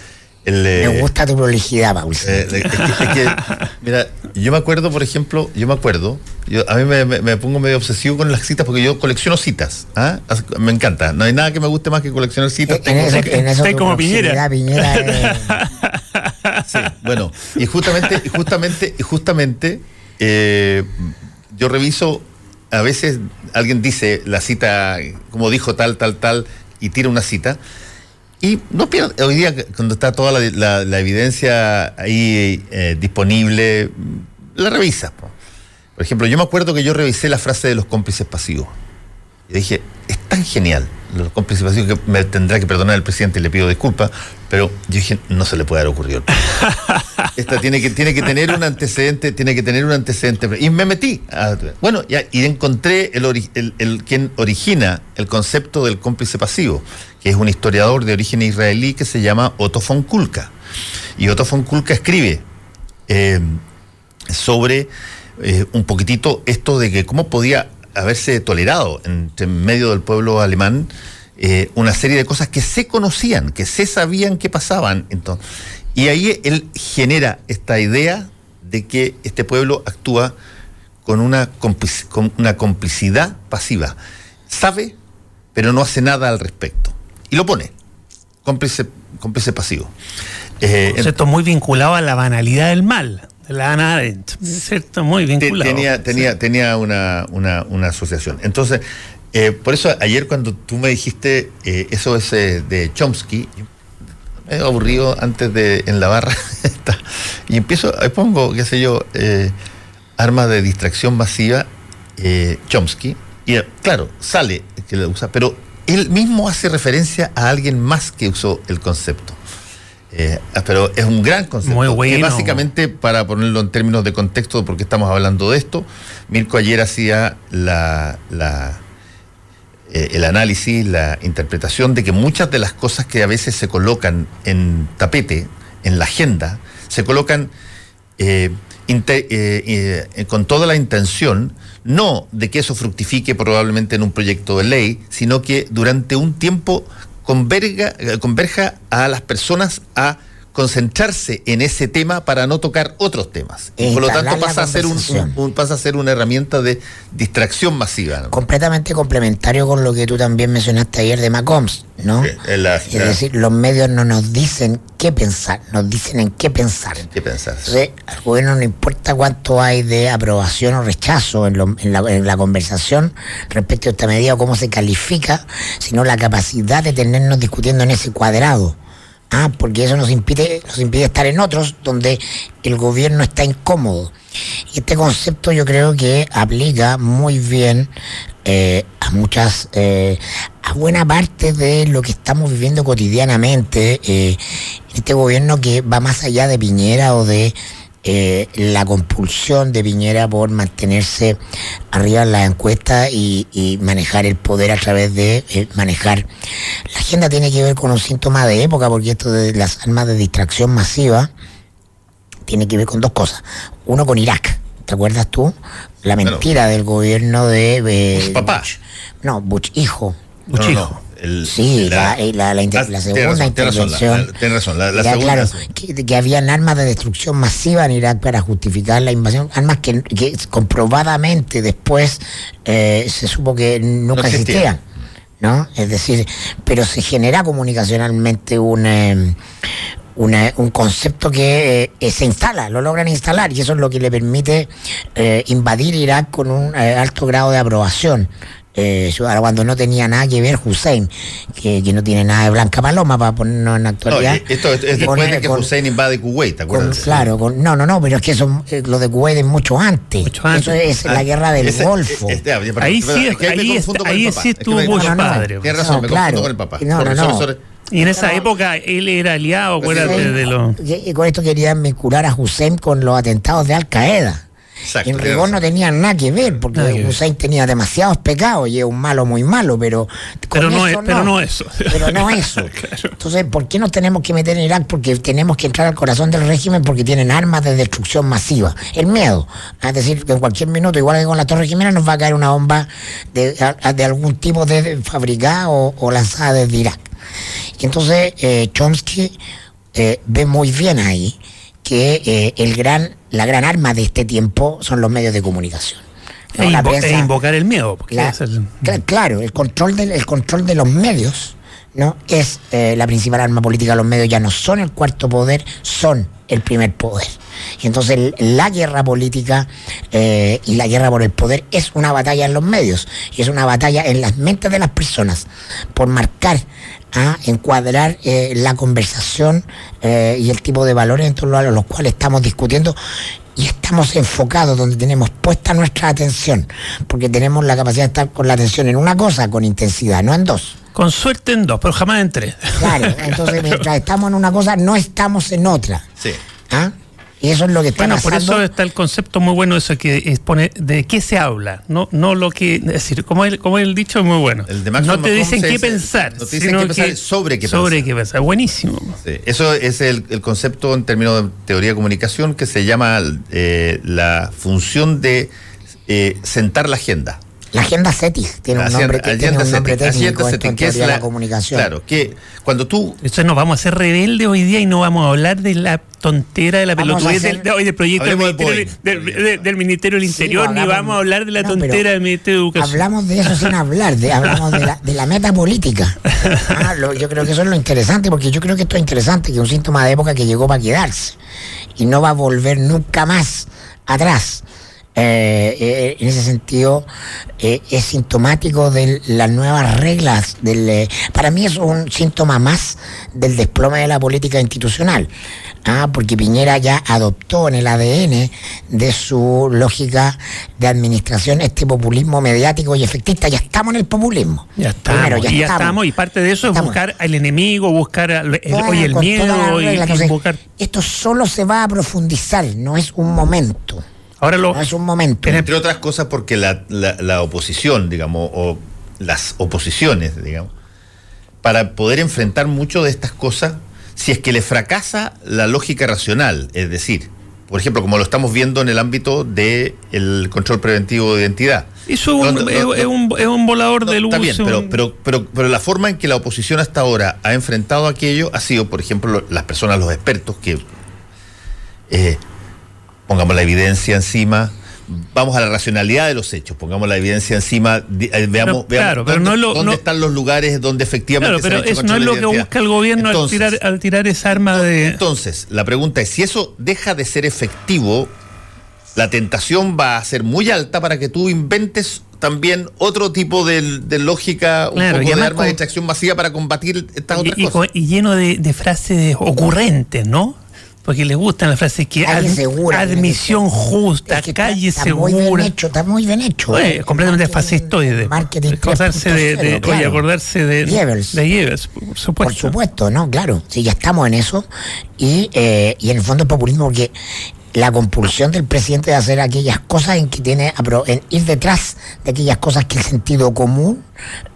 El Me gusta tu prolijidad, Paul. eh, es que- es que, mira, yo me acuerdo, por ejemplo, yo me acuerdo, yo, a mí me, me- me pongo medio obsesivo con las citas porque yo colecciono citas. ¿ah? Me encanta. No hay nada que me guste más que coleccionar citas. en, eso Estoy como Piñera. eh, Sí, bueno, y justamente, y justamente, y justamente, eh, yo reviso, a veces alguien dice la cita, como dijo tal, tal, tal, y tira una cita. Y no pierdo, hoy día cuando está toda la, evidencia ahí eh, disponible, la revisa. po. Por ejemplo, yo me acuerdo que yo revisé la frase de los cómplices pasivos. Y dije, es tan genial los cómplices pasivos que me tendrá que perdonar el presidente y le pido disculpas, pero yo dije, no se le puede haber ocurrido. Esta tiene que, tiene que tener un antecedente, tiene que tener un antecedente. Y me metí. a- bueno, ya, y encontré el, ori- el, el- quien origina el concepto del cómplice pasivo, que es un historiador de origen israelí que se llama Otto von Kulka. Y Otto von Kulka escribe eh, sobre eh, un poquitito esto de que cómo podía haberse tolerado entre medio del pueblo alemán eh, una serie de cosas que se conocían, que se sabían que pasaban. Entonces, y ahí él genera esta idea de que este pueblo actúa con una, complic- con una complicidad pasiva. Sabe, pero no hace nada al respecto. Y lo pone, cómplice, cómplice pasivo. Eh, Concepto muy vinculado a la banalidad del mal, la Hannah Arendt. ¿Cierto? Muy vinculado. Tenía, tenía, tenía una, una, una asociación. Entonces, eh, por eso ayer cuando tú me dijiste eh, eso es eh, de Chomsky, me he aburrido antes de en la barra y empiezo, pongo, qué sé yo, armas de distracción masiva, Chomsky, y claro, sale que lo usa, pero él mismo hace referencia a alguien más que usó el concepto. Eh, pero es un gran concepto. Muy que básicamente, para ponerlo en términos de contexto, porque estamos hablando de esto, Mirko ayer hacía la, la, eh, el análisis, la interpretación de que muchas de las cosas que a veces se colocan en tapete, en la agenda, se colocan eh, con toda la intención, no de que eso fructifique probablemente en un proyecto de ley, sino que durante un tiempo converga, eh, converja a las personas a concentrarse en ese tema para no tocar otros temas. Y por lo tanto pasa a, ser un, pasa a ser una herramienta de distracción masiva. ¿no? Completamente complementario con lo que tú también mencionaste ayer de Macombs, ¿no? Sí, en la- es decir, los medios no nos dicen qué pensar, nos dicen en qué pensar. ¿Qué? Entonces, al gobierno no importa cuánto hay de aprobación o rechazo en, lo- en la, en la conversación respecto a esta medida o cómo se califica, sino la capacidad de tenernos discutiendo en ese cuadrado. Ah, porque eso nos impide, nos impide estar en otros donde el gobierno está incómodo. Y este concepto yo creo que aplica muy bien eh, a muchas, eh, a buena parte de lo que estamos viviendo cotidianamente. eh, este gobierno que va más allá de Piñera o de eh, la compulsión de Piñera por mantenerse arriba en las encuestas y, y manejar el poder a través de eh, manejar. La agenda tiene que ver con un síntoma de época, porque esto de las armas de distracción masiva tiene que ver con dos cosas. Uno con Irak, ¿te acuerdas tú? La mentira del gobierno de... eh, Bush papá. Bush. No, Bush hijo. No, no, Buchijo. no, el- Sí, la, eh, la, la inter- Ah, la tienes segunda la- intervención. la- tienes razón, la- la segunda- claro que, que habían armas de destrucción masiva en Irak para justificar la invasión, armas que, que comprobadamente después eh, se supo que nunca No existían. existían. ¿No? Es decir, pero se genera comunicacionalmente un, eh, una- un concepto que eh, se instala, lo logran instalar y eso es lo que le permite eh, invadir Irak con un eh, alto grado de aprobación. Eh, ahora cuando no tenía nada que ver Hussein, que, que no tiene nada de Blanca Paloma para ponernos en No, actualidad. eh, esto es, es después Con- de que con- Hussein invade Kuwait, ¿te con- acuerdas? claro, con- no, no, no, pero es que eso, eh, lo de Kuwait es mucho antes. Mucho antes. Eso es Ah, la guerra del ese- Golfo. este, ah, perdón, Ahí sí, es que me ahí confundo está- con el ahí papá, sí es que estuvo me- no, no. padre. Tienes razón, No, me claro. confundo con el papá. No, no, Profesor, no. profesor, Y en esa No. época él era aliado, acuérdate Sí. de los... Y con esto querían vincular a Hussein con los atentados de Al Qaeda. Exacto, en rigor no tenían nada que ver, porque que ver. Hussein tenía demasiados pecados y es un malo muy malo, pero. Pero no eso es- pero no eso. Pero no eso. Claro. Entonces, ¿por qué nos tenemos que meter en Irak? Porque tenemos que entrar al corazón del régimen porque tienen armas de destrucción masiva. El miedo. Es decir, que en cualquier minuto, igual que con la Torre Jimena, nos va a caer una bomba de, de algún tipo de, de fabricada o, o lanzada desde Irak. Y entonces, eh, Chomsky eh, ve muy bien ahí que eh, el gran, la gran arma de este tiempo son los medios de comunicación. ¿no? E, invo- prensa- e invocar el miedo. Porque la- es el- cla- claro, el control, del, el control de los medios ¿no? Es eh, la principal arma política los medios, ya no son el cuarto poder, son el primer poder. Y entonces la guerra política eh, y la guerra por el poder es una batalla en los medios y es una batalla en las mentes de las personas por marcar, a encuadrar eh, la conversación y el tipo de valores en torno a los cuales estamos discutiendo y estamos enfocados donde tenemos puesta nuestra atención, porque tenemos la capacidad de estar con la atención en una cosa con intensidad, no en dos. Con suerte en dos, pero jamás en tres. Claro, entonces mientras estamos en una cosa, no estamos en otra. Sí. ¿Ah? Y eso es lo que está bueno, por eso está el concepto muy bueno eso que expone de qué se habla, no no lo que es decir, como el como el dicho es muy bueno. no te dicen qué pensar, no te dicen qué pensar sobre qué sobre qué pensar. Buenísimo. eso es el, concepto en términos de teoría de comunicación que se llama eh, la función de eh, sentar la agenda. La agenda CETIS tiene un nombre, tiene un nombre técnico en que es la, comunicación. Claro, que cuando tú... Entonces nos vamos a hacer rebeldes hoy día y no vamos a hablar de la tontera de la pelotudez del, del, proyecto del ministerio del, ministerio, del, Interior, ni vamos a hablar de la tontera del Ministerio de Educación. Hablamos de eso sin hablar, de, hablamos de la, de la meta política. Ah, yo creo que eso es lo interesante, porque yo creo que esto es interesante, que es un síntoma de época que llegó para quedarse y no va a volver nunca más atrás. Eh, eh, en ese sentido eh, es sintomático de las nuevas reglas. Del, para mí es un síntoma más del desplome de la política institucional, ¿ah? porque Piñera ya adoptó en el ADN de su lógica de administración este populismo mediático y efectista. Ya estamos en el populismo. Ya estamos, ya, estamos. y parte de eso es buscar al enemigo, buscar el, el miedo. Y, Esto solo se va a profundizar, no es un momento. Ahora lo. es un momento. Entre otras cosas, porque la, la, oposición, digamos, o las oposiciones, digamos, para poder enfrentar mucho de estas cosas, si es que le fracasa la lógica racional, es decir, por ejemplo, como lo estamos viendo en el ámbito del el control preventivo de identidad. Eso es, un, es, un, volador de luz. Está bien, pero, pero, pero, pero, la forma en que la oposición hasta ahora ha enfrentado aquello ha sido, por ejemplo, las personas, los expertos que eh, pongamos la evidencia encima, vamos a la racionalidad de los hechos, pongamos la evidencia encima, eh, veamos, dónde, están los lugares donde efectivamente claro, pero eso no es lo que busca el gobierno al, tirar, al tirar esa arma de... Entonces, la pregunta es, si eso deja de ser efectivo, la tentación va a ser muy alta para que tú inventes también otro tipo de, lógica, un poco de arma de extracción masiva para combatir estas otras cosas. Y lleno de, de frases ocurrentes, ¿no? Porque les gustan las frases que admisión justa, calle está segura. Muy bien hecho, está muy bien hecho. completamente fascistoide. Acordarse de, acordarse de Goebbels. por supuesto. Por supuesto, no, claro. Sí, ya estamos en eso. Y, eh, y en el fondo es populismo porque la compulsión del presidente de hacer aquellas cosas en que tiene en ir detrás de aquellas cosas que el sentido común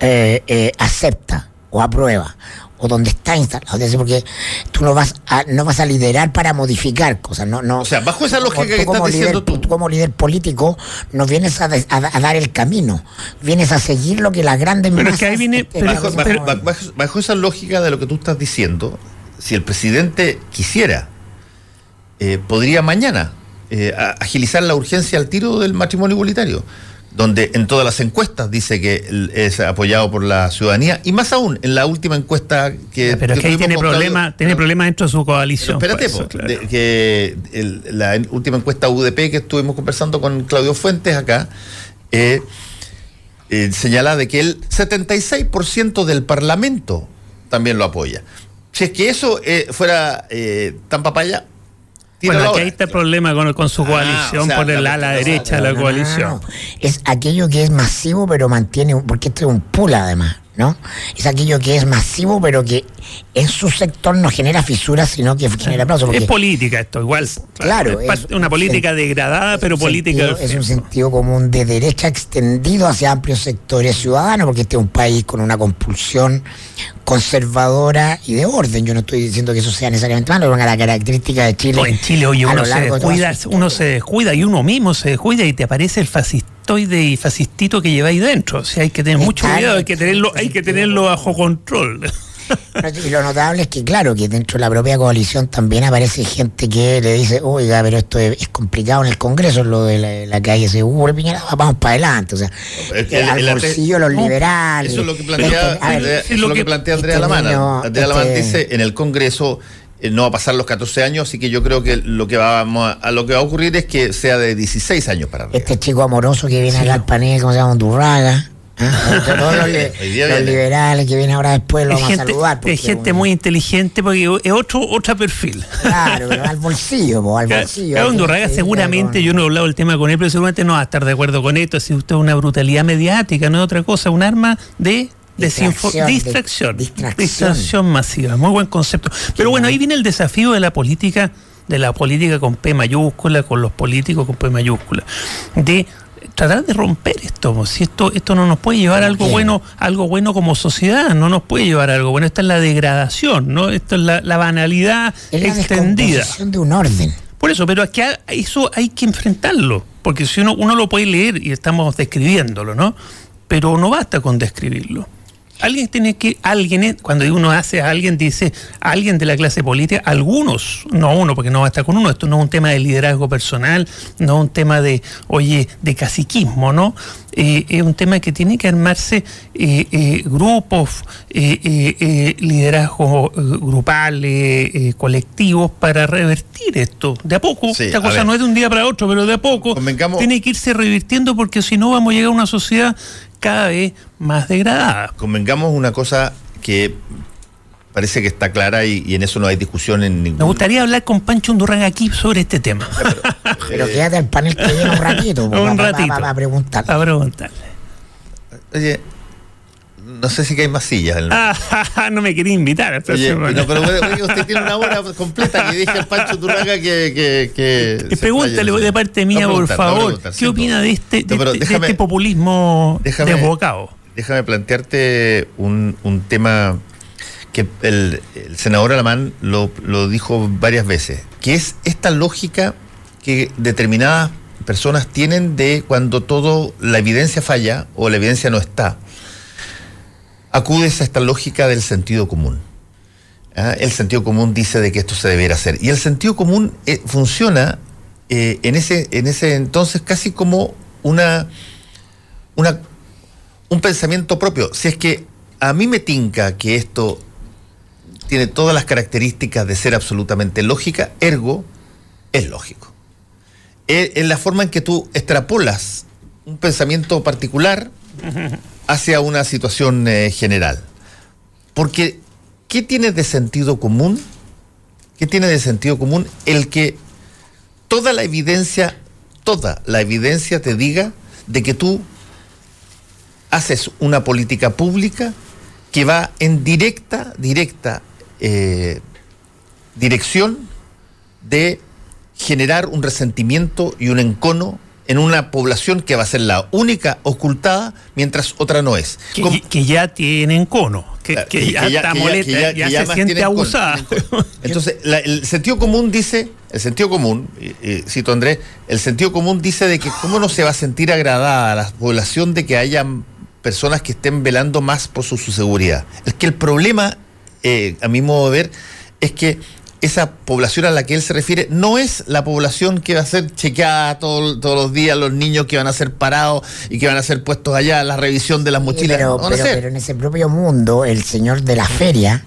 eh, eh, acepta o aprueba o donde está instalado. porque tú no vas a, no vas a liderar para modificar cosas. No, no, o sea, bajo esa lógica que estás diciendo tú. como líder político no vienes a, dar el camino, vienes a seguir lo que las grandes pero que ahí viene, bajo, esa lógica de lo que tú estás diciendo, si el presidente quisiera, eh, podría mañana eh, agilizar la urgencia al tiro del matrimonio igualitario donde en todas las encuestas dice que es apoyado por la ciudadanía y más aún en la última encuesta que pero es que ahí tiene problemas tiene problemas dentro de su coalición espérate que la última encuesta UDP que estuvimos conversando con Claudio Fuentes acá eh, eh, señala de que el 76% del parlamento también lo apoya. Si es que eso eh, fuera tan papaya bueno, aquí ahí está el problema con, con su ah, coalición por el ala derecha de la coalición. es aquello que es masivo pero mantiene, porque este es un pool además. ¿No? Es aquello que es masivo, pero que en su sector no genera fisuras, sino que genera aplausos. Es política esto, igual. Claro. Es, una política degradada, pero política. es un sentido común de derecha extendido hacia amplios sectores ciudadanos, porque este es un país con una compulsión conservadora y de orden. Yo no estoy diciendo que eso sea necesariamente malo, es una característica de Chile. en Chile, oye, uno se, descuida, uno se descuida y uno mismo se descuida y te aparece el fascista y fascistito que lleváis dentro. O sea, hay que tener mucho cuidado, hay que tenerlo, hay que tenerlo bajo control. y lo notable es que, claro, que dentro de la propia coalición también aparece gente que le dice, oiga, pero esto es, complicado en el Congreso, lo de la, calle Seguro, Piñera, vamos para adelante. O sea, al bolsillo los liberales. Eso es lo que plantea, este, lo que, plantea Andrea este Lamana. Andrea Lamana dice, en el Congreso eh, no va a pasar los 14 años, así que yo creo que lo que va a, lo que va a ocurrir es que sea de 16 años para arriba. Este chico amoroso que viene acá al panel, ¿cómo se llama? Durraga. ¿ah? Todos los, liberales que vienen ahora después lo vamos a saludar. Es gente muy inteligente porque es otro, otro perfil. Claro, pero al bolsillo, al bolsillo. Claro, Durraga seguramente, yo no he hablado el tema con él, pero seguramente no va a estar de acuerdo con esto. Si usted es una brutalidad mediática, no es otra cosa, un arma de Distracción, distracción, distracción, masiva, muy buen concepto. Pero bueno, ahí viene el desafío de la política, de la política con P mayúscula, con los políticos con P mayúscula, de tratar de romper esto. Si esto, esto no nos puede llevar a algo bueno, algo bueno como sociedad, no nos puede llevar a algo bueno. Esta es la degradación, ¿no? Esto es la, banalidad es la extendida. de un orden. Por eso, pero aquí eso hay que enfrentarlo, porque si uno, uno lo puede leer y estamos describiéndolo, ¿no? Pero no basta con describirlo alguien tiene que, alguien, cuando uno hace a alguien, dice alguien de la clase política, algunos, no uno, porque no va a estar con uno, esto no es un tema de liderazgo personal, no es un tema de, oye, de caciquismo, ¿no? Eh, es un tema que tiene que armarse eh, eh, grupos, liderazgos grupales, colectivos, para revertir esto. De a poco, esta cosa no es de un día para otro, pero de a poco tiene que irse revirtiendo porque si no vamos a llegar a una sociedad cada vez más degradada. Convengamos una cosa que parece que está clara y, en eso no hay discusión en ningún... Me gustaría hablar con Pancho Undurran aquí sobre este tema. Pero, quédate al panel que viene un ratito. un ratito. A preguntarle. A preguntarle. Oye, no sé si hay más sillas. Ah, no me quería invitar. Oye, no, pero usted tiene una hora completa que dije al Pancho Turraga que... que, que Pregúntale de parte mía, por favor. ¿Qué opina de este, de, este, este populismo déjame, desbocado? Déjame plantearte un, un tema que el, senador Alamán lo, lo dijo varias veces, que es esta lógica que determinadas personas tienen de cuando todo la evidencia falla o la evidencia no está acudes a esta lógica del sentido común. ¿ah? El sentido común dice de que esto se debiera hacer. Y el sentido común eh, funciona eh, en, ese, en ese entonces casi como una, una, un pensamiento propio. Si es que a mí me tinca que esto tiene todas las características de ser absolutamente lógica, ergo es lógico. Es, es la forma en que tú extrapolas un pensamiento particular hacia una situación eh, general. Porque, ¿qué tiene de sentido común? ¿Qué tiene de sentido común el que toda la evidencia, toda la evidencia te diga de que tú haces una política pública que va en directa, directa eh, dirección de generar un resentimiento y un encono en una población que va a ser la única ocultada, mientras otra no es. Que, ya tienen cono, que, ya, está molesta, ya, se siente abusada. Entonces, el sentido común dice, el sentido común, cito Andrés, el sentido común dice de que cómo no se va a sentir agradada a la población de que haya personas que estén velando más por su, seguridad. Es que el problema, eh, a mi modo de ver, es que esa población a la que él se refiere no es la población que va a ser chequeada todos los días, los niños que van a ser parados y que van a ser puestos allá, la revisión de las mochilas. pero, pero, en ese propio mundo, el señor de la feria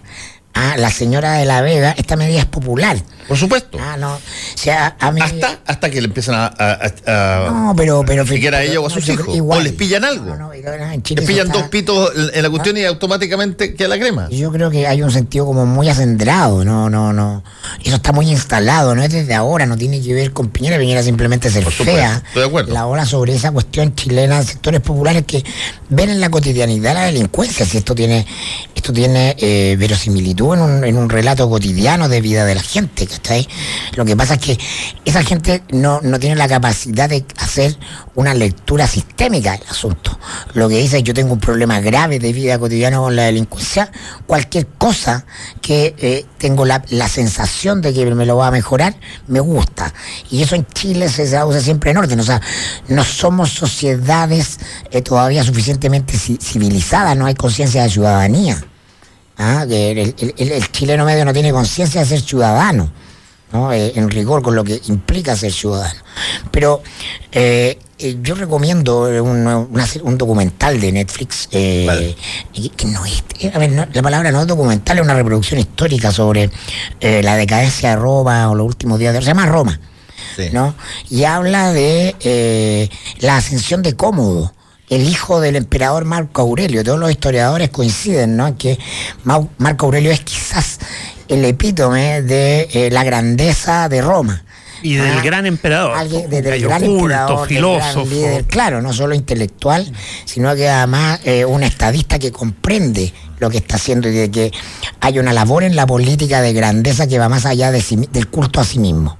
Ah, la señora de la Vega, esta medida es popular. Por supuesto. Ah, no. O sea, a mí... hasta, hasta que le empiezan a. no, pero. pero a ella o a sus hijos. o les pillan algo. No, no, les pillan dos pitos en la cuestión y automáticamente queda la crema. Yo creo que hay un sentido como muy acendrado. No, no, no. Eso está muy instalado. No es desde ahora. No tiene que ver con Piñera. Piñera simplemente ser fea. Estoy de acuerdo. La ola sobre esa cuestión chilena sectores populares que ven en la cotidianidad la delincuencia. Si esto tiene, esto tiene eh, verosimilitud en un, relato cotidiano de vida de la gente, ¿cachai? Lo que pasa es que esa gente no, tiene la capacidad de hacer una lectura sistémica del asunto. Lo que dice es yo tengo un problema grave de vida cotidiana con la delincuencia, cualquier cosa que eh, tengo la, sensación de que me lo va a mejorar, me gusta. Y eso en Chile se traduce siempre en orden. O sea, no somos sociedades eh, todavía suficientemente civilizadas, no hay conciencia de ciudadanía. ¿Ah? que el, chileno medio no tiene conciencia de ser ciudadano. ¿no? Eh, en rigor con lo que implica ser ciudadano. Pero eh, eh, yo recomiendo un, documental de Netflix, que no es, la palabra no es documental, es una reproducción histórica sobre la decadencia de Roma o los últimos días de se llama Roma. ¿no? Y habla de la ascensión de Cómodo el hijo del emperador Marco Aurelio. Todos los historiadores coinciden, ¿no? Que Marco Aurelio es quizás el epítome de eh, la grandeza de Roma. Y del ah, gran emperador. Alguien, del gran emperador, filósofo. claro, no solo intelectual, sino que además eh, un estadista que comprende lo que está haciendo y de que hay una labor en la política de grandeza que va más allá del culto a sí mismo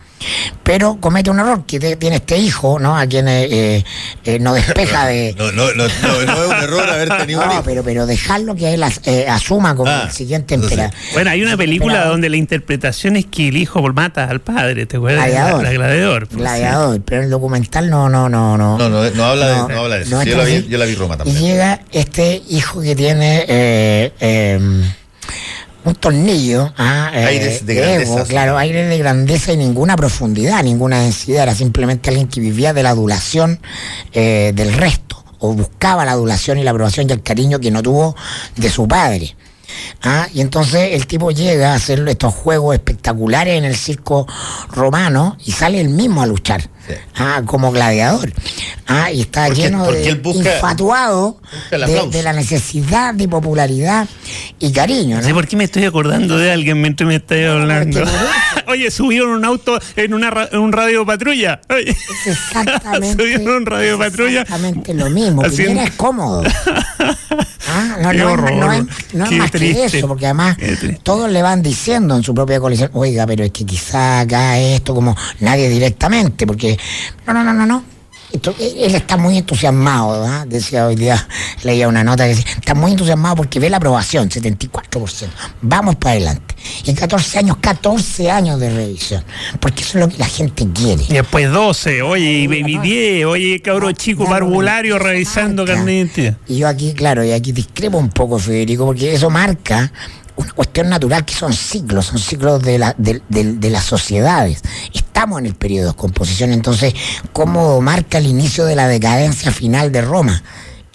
pero comete un error que tiene este hijo, ¿no? A quien eh, eh, no despeja de. No, no, no, no, es un error haber tenido un hijo. pero, pero dejarlo que él eh, asuma como ah, el siguiente emperador. Bueno, hay una película donde la interpretación es que el hijo mata al padre, ¿te acuerdas? Gladiador. La, gladiador. Pues, gladiador, pero en el documental no, no, no, no. No, no, no habla, de, no habla de eso. Yo la, vi, yo, la vi, Roma también. Y llega este hijo que tiene. Eh, un tornillo ah, aires eh, de, grandeza, claro, aires de grandeza y ninguna profundidad, ninguna densidad, era simplemente alguien que vivía de la adulación eh, del resto, o buscaba la adulación y la aprobación y el cariño que no tuvo de su padre. ¿ah? Y entonces el tipo llega a hacer estos juegos espectaculares en el circo romano y sale él mismo a luchar ah, como gladiador. Ah, y está lleno de infatuado de, la necesidad de popularidad y cariño. ¿no? sé por qué me estoy acordando de alguien mientras me estoy hablando. Oye, subieron un auto en una un radio patrulla. Es exactamente. subieron un radio patrulla. Exactamente lo mismo. Haciendo... es cómodo. Ah, no, no, es, más que eso, porque además todos le van diciendo en su propia coalición, oiga, pero es que quizá acá esto como nadie directamente, porque no, no, no, no, no. Eh, él está muy entusiasmado, ¿ah? decía hoy día, leía una nota que decía, está muy entusiasmado porque ve la aprobación, 74%. Vamos para adelante. Y en 14 años, 14 años de revisión, porque eso es lo que la gente quiere. Y después 12, oye, y baby 10, oye, cabro chico barbulario revisando carnet. Y yo aquí, claro, y aquí discrepo un poco, Federico, porque eso marca una cuestión natural que son ciclos, son ciclos de, la, de, las sociedades. Estamos en el periodo de descomposición, entonces, ¿cómo marca el inicio de la decadencia final de Roma?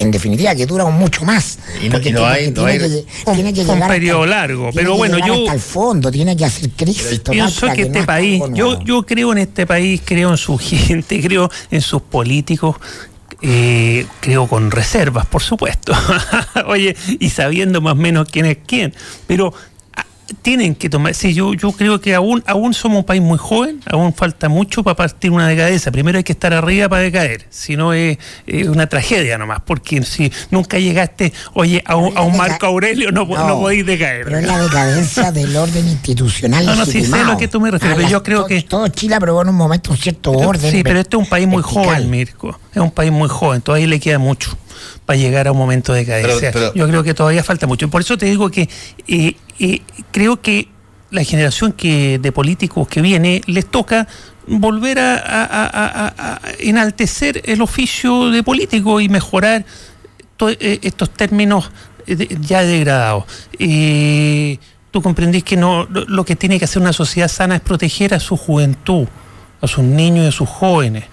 en definitiva, que dura mucho más. Y no, no hay, tiene que un periodo largo. Pero bueno, yo. Hasta el fondo, tiene que hacer crisis. Pienso que, este país, yo, yo creo en este país, creo en su gente, creo en sus políticos, eh, creo con reservas, por supuesto. Oye, y sabiendo más o menos quién es quién. Pero tienen que tomar, sí, yo, yo creo que aún, aún somos un país muy joven, aún falta mucho para partir una decadencia. Primero hay que estar arriba para decaer, si no es, una tragedia nomás, porque si nunca llegaste, oye, a un, a un Marco Aurelio no, no, podéis decaer. Pero es la decadencia del orden institucional. No, no, sí sé lo que tú me refieres, pero yo creo que... Todo Chile aprobó en un momento un cierto orden. Sí, pero este es un país muy joven, Mirko, es un país muy joven, todavía le queda mucho para llegar a un momento de decadencia. Yo creo que todavía falta mucho. Por eso te digo que eh, eh, creo que la generación que de políticos que viene les toca volver a, enaltecer el oficio de político y mejorar eh, estos términos ya degradados. tú comprendís que no lo que tiene que hacer una sociedad sana es proteger a su juventud, a sus niños y a sus jóvenes,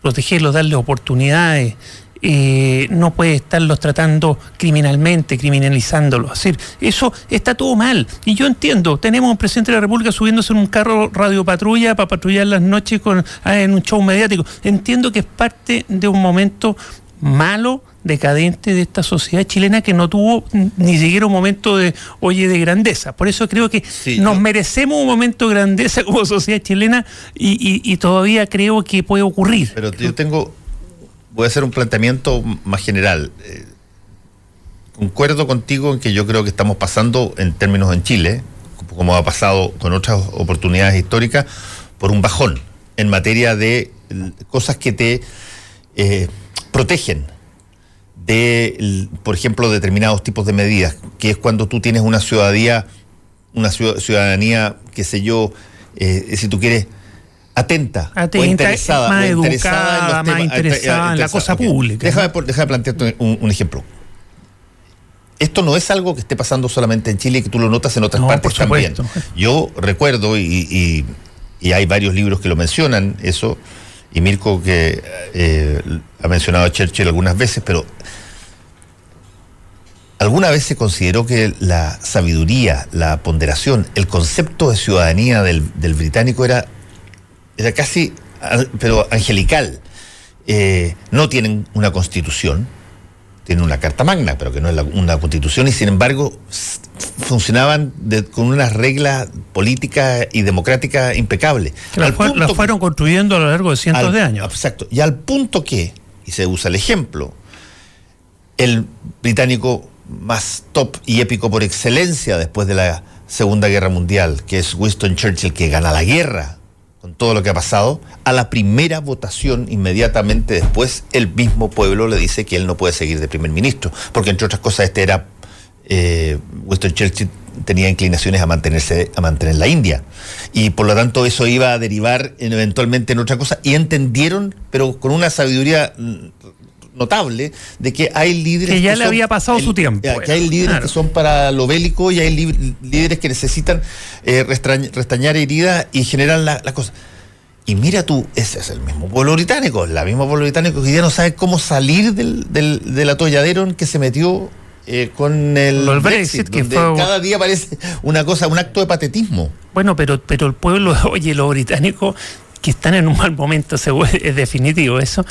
protegerlos, darles oportunidades, eh, no puede estarlos tratando criminalmente, criminalizándolos. Es decir, eso está todo mal. Y yo entiendo, tenemos un presidente de la República subiéndose en un carro radio patrulla para patrullar las noches con, ah, en un show mediático. Entiendo que es parte de un momento malo, decadente de esta sociedad chilena que no tuvo ni siquiera un momento de, oye, de grandeza. Por eso creo que nos merecemos un momento de grandeza como sociedad chilena y, y, todavía creo que puede ocurrir. Pero yo tengo voy a hacer un planteamiento más general. Eh, concuerdo contigo en que yo creo que estamos pasando, en términos en Chile, como ha pasado con otras oportunidades históricas, por un bajón en materia de cosas que te eh, protegen de, por ejemplo, determinados tipos de medidas, que es cuando tú tienes una ciudadanía, una ciudadanía, qué sé yo, eh, si tú quieres, atenta, o interesada, más educada, más interesada en la cosa pública. Déjame, plantearte un, ejemplo. esto no es algo que esté pasando solamente en Chile y que tú lo notas en otras partes también. Yo recuerdo, y, hay varios libros que lo mencionan, eso, y Mirko que eh, ha mencionado a Churchill algunas veces, pero ¿alguna vez se consideró que la sabiduría, la ponderación, el concepto de ciudadanía del, británico era, era casi, pero angelical? Eh, no tienen una constitución, tienen una carta magna, pero que no es una constitución, y sin embargo funcionaban con unas reglas políticas y democráticas impecables. las fueron construyendo a lo largo de cientos de años. Exacto. Y al punto que, y se usa el ejemplo, el británico más top y épico por excelencia después de la Segunda Guerra Mundial, que es Winston Churchill, que gana la guerra con todo lo que ha pasado, a la primera votación inmediatamente después el mismo pueblo le dice que él no puede seguir de primer ministro, porque entre otras cosas este era, eh, Winston Churchill tenía inclinaciones a mantenerse, a mantener la India. Y por lo tanto eso iba a derivar eventualmente en otra cosa. Y entendieron, pero con una sabiduría notable de que hay líderes que ya le había pasado su tiempo que hay líderes que son para lo bélico y hay líderes que necesitan eh, restañar heridas y generar las cosas y mira tú, ese es el mismo pueblo británico, la misma pueblo británico que ya no sabe cómo salir del, del, atolladero en que se metió eh, con el Brexit, que cada día parece una cosa, un acto de patetismo. Bueno, pero, pero el pueblo, oye, los británicos que están en un mal momento, es definitivo eso,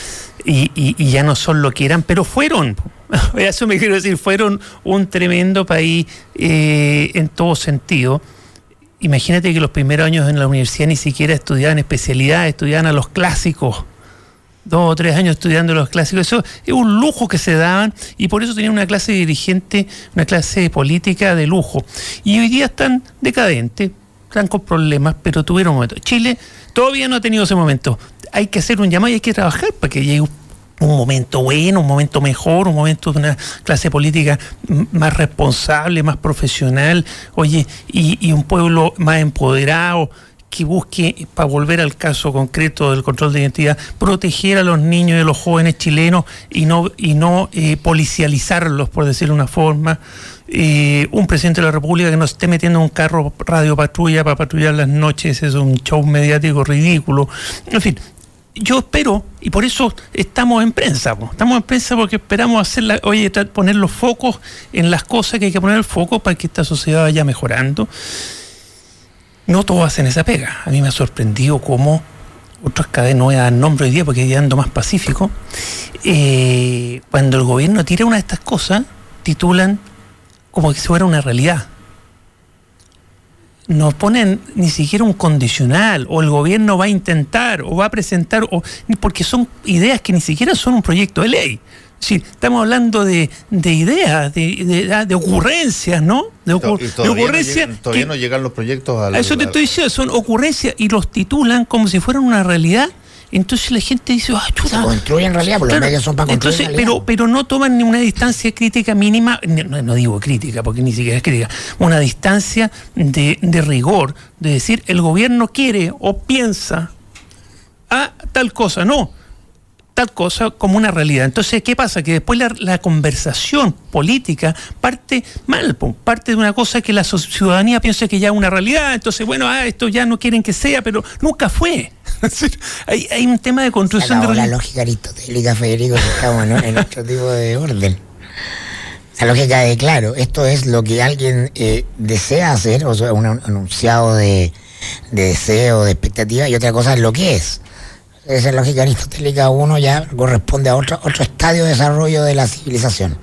y, ya no son lo que eran, pero fueron. Eso me quiero decir, fueron un tremendo país eh, en todo sentido. Imagínate que los primeros años en la universidad ni siquiera estudiaban especialidades, estudiaban a los clásicos. Dos o tres años estudiando los clásicos. Eso es un lujo que se daban y por eso tenían una clase dirigente, una clase política de lujo. Y hoy día están decadentes, están con problemas, pero tuvieron un momento. Chile todavía no ha tenido ese momento. Hay que hacer un llamado y hay que trabajar para que llegue un, momento bueno, un momento mejor, un momento de una clase política más responsable, más profesional, oye, y, un pueblo más empoderado que busque, para volver al caso concreto del control de identidad, proteger a los niños y a los jóvenes chilenos y no, y no eh, policializarlos, por decirlo de una forma un presidente de la República que nos esté metiendo un carro radio patrulla para patrullar las noches, es un show mediático ridículo. En fin, yo espero, y por eso estamos en prensa, estamos en prensa porque esperamos hacer la, oye, poner los focos en las cosas que hay que poner el foco para que esta sociedad vaya mejorando. No todos hacen esa pega. A mí me ha sorprendido cómo otras cadenas, no voy a dar nombre hoy día porque ya ando más pacífico, eh, cuando el gobierno tira una de estas cosas, titulan como que si fuera una realidad. No ponen ni siquiera un condicional, o el gobierno va a intentar, o va a presentar, o, porque son ideas que ni siquiera son un proyecto de ley. Sí, estamos hablando de, ideas, de, de, ocurrencias, ¿no? De, ocurrencias. todavía, no llegan los proyectos a la, Eso te estoy diciendo, son ocurrencias y los titulan como si fueran una realidad entonces la gente dice, ah, Se construye en realidad, porque los medios son para construir. Entonces, pero, pero no toman ni una distancia crítica mínima, no, digo crítica, porque ni siquiera es crítica, una distancia de, de rigor, de decir el gobierno quiere o piensa a tal cosa. No, tal cosa como una realidad. Entonces, ¿qué pasa? Que después la, conversación política parte mal, parte de una cosa que la ciudadanía piensa que ya es una realidad, entonces, bueno, ah, esto ya no quieren que sea, pero nunca fue. hay, hay, un tema de construcción de... La lógica aristotélica, Federico, que estamos en otro tipo de orden. La lógica de, claro, esto es lo que alguien eh, desea hacer, o sea, un anunciado de, de deseo, de expectativa, y otra cosa es lo que es esa lógica aristotélica uno ya corresponde a otro, otro estadio de desarrollo de la civilización.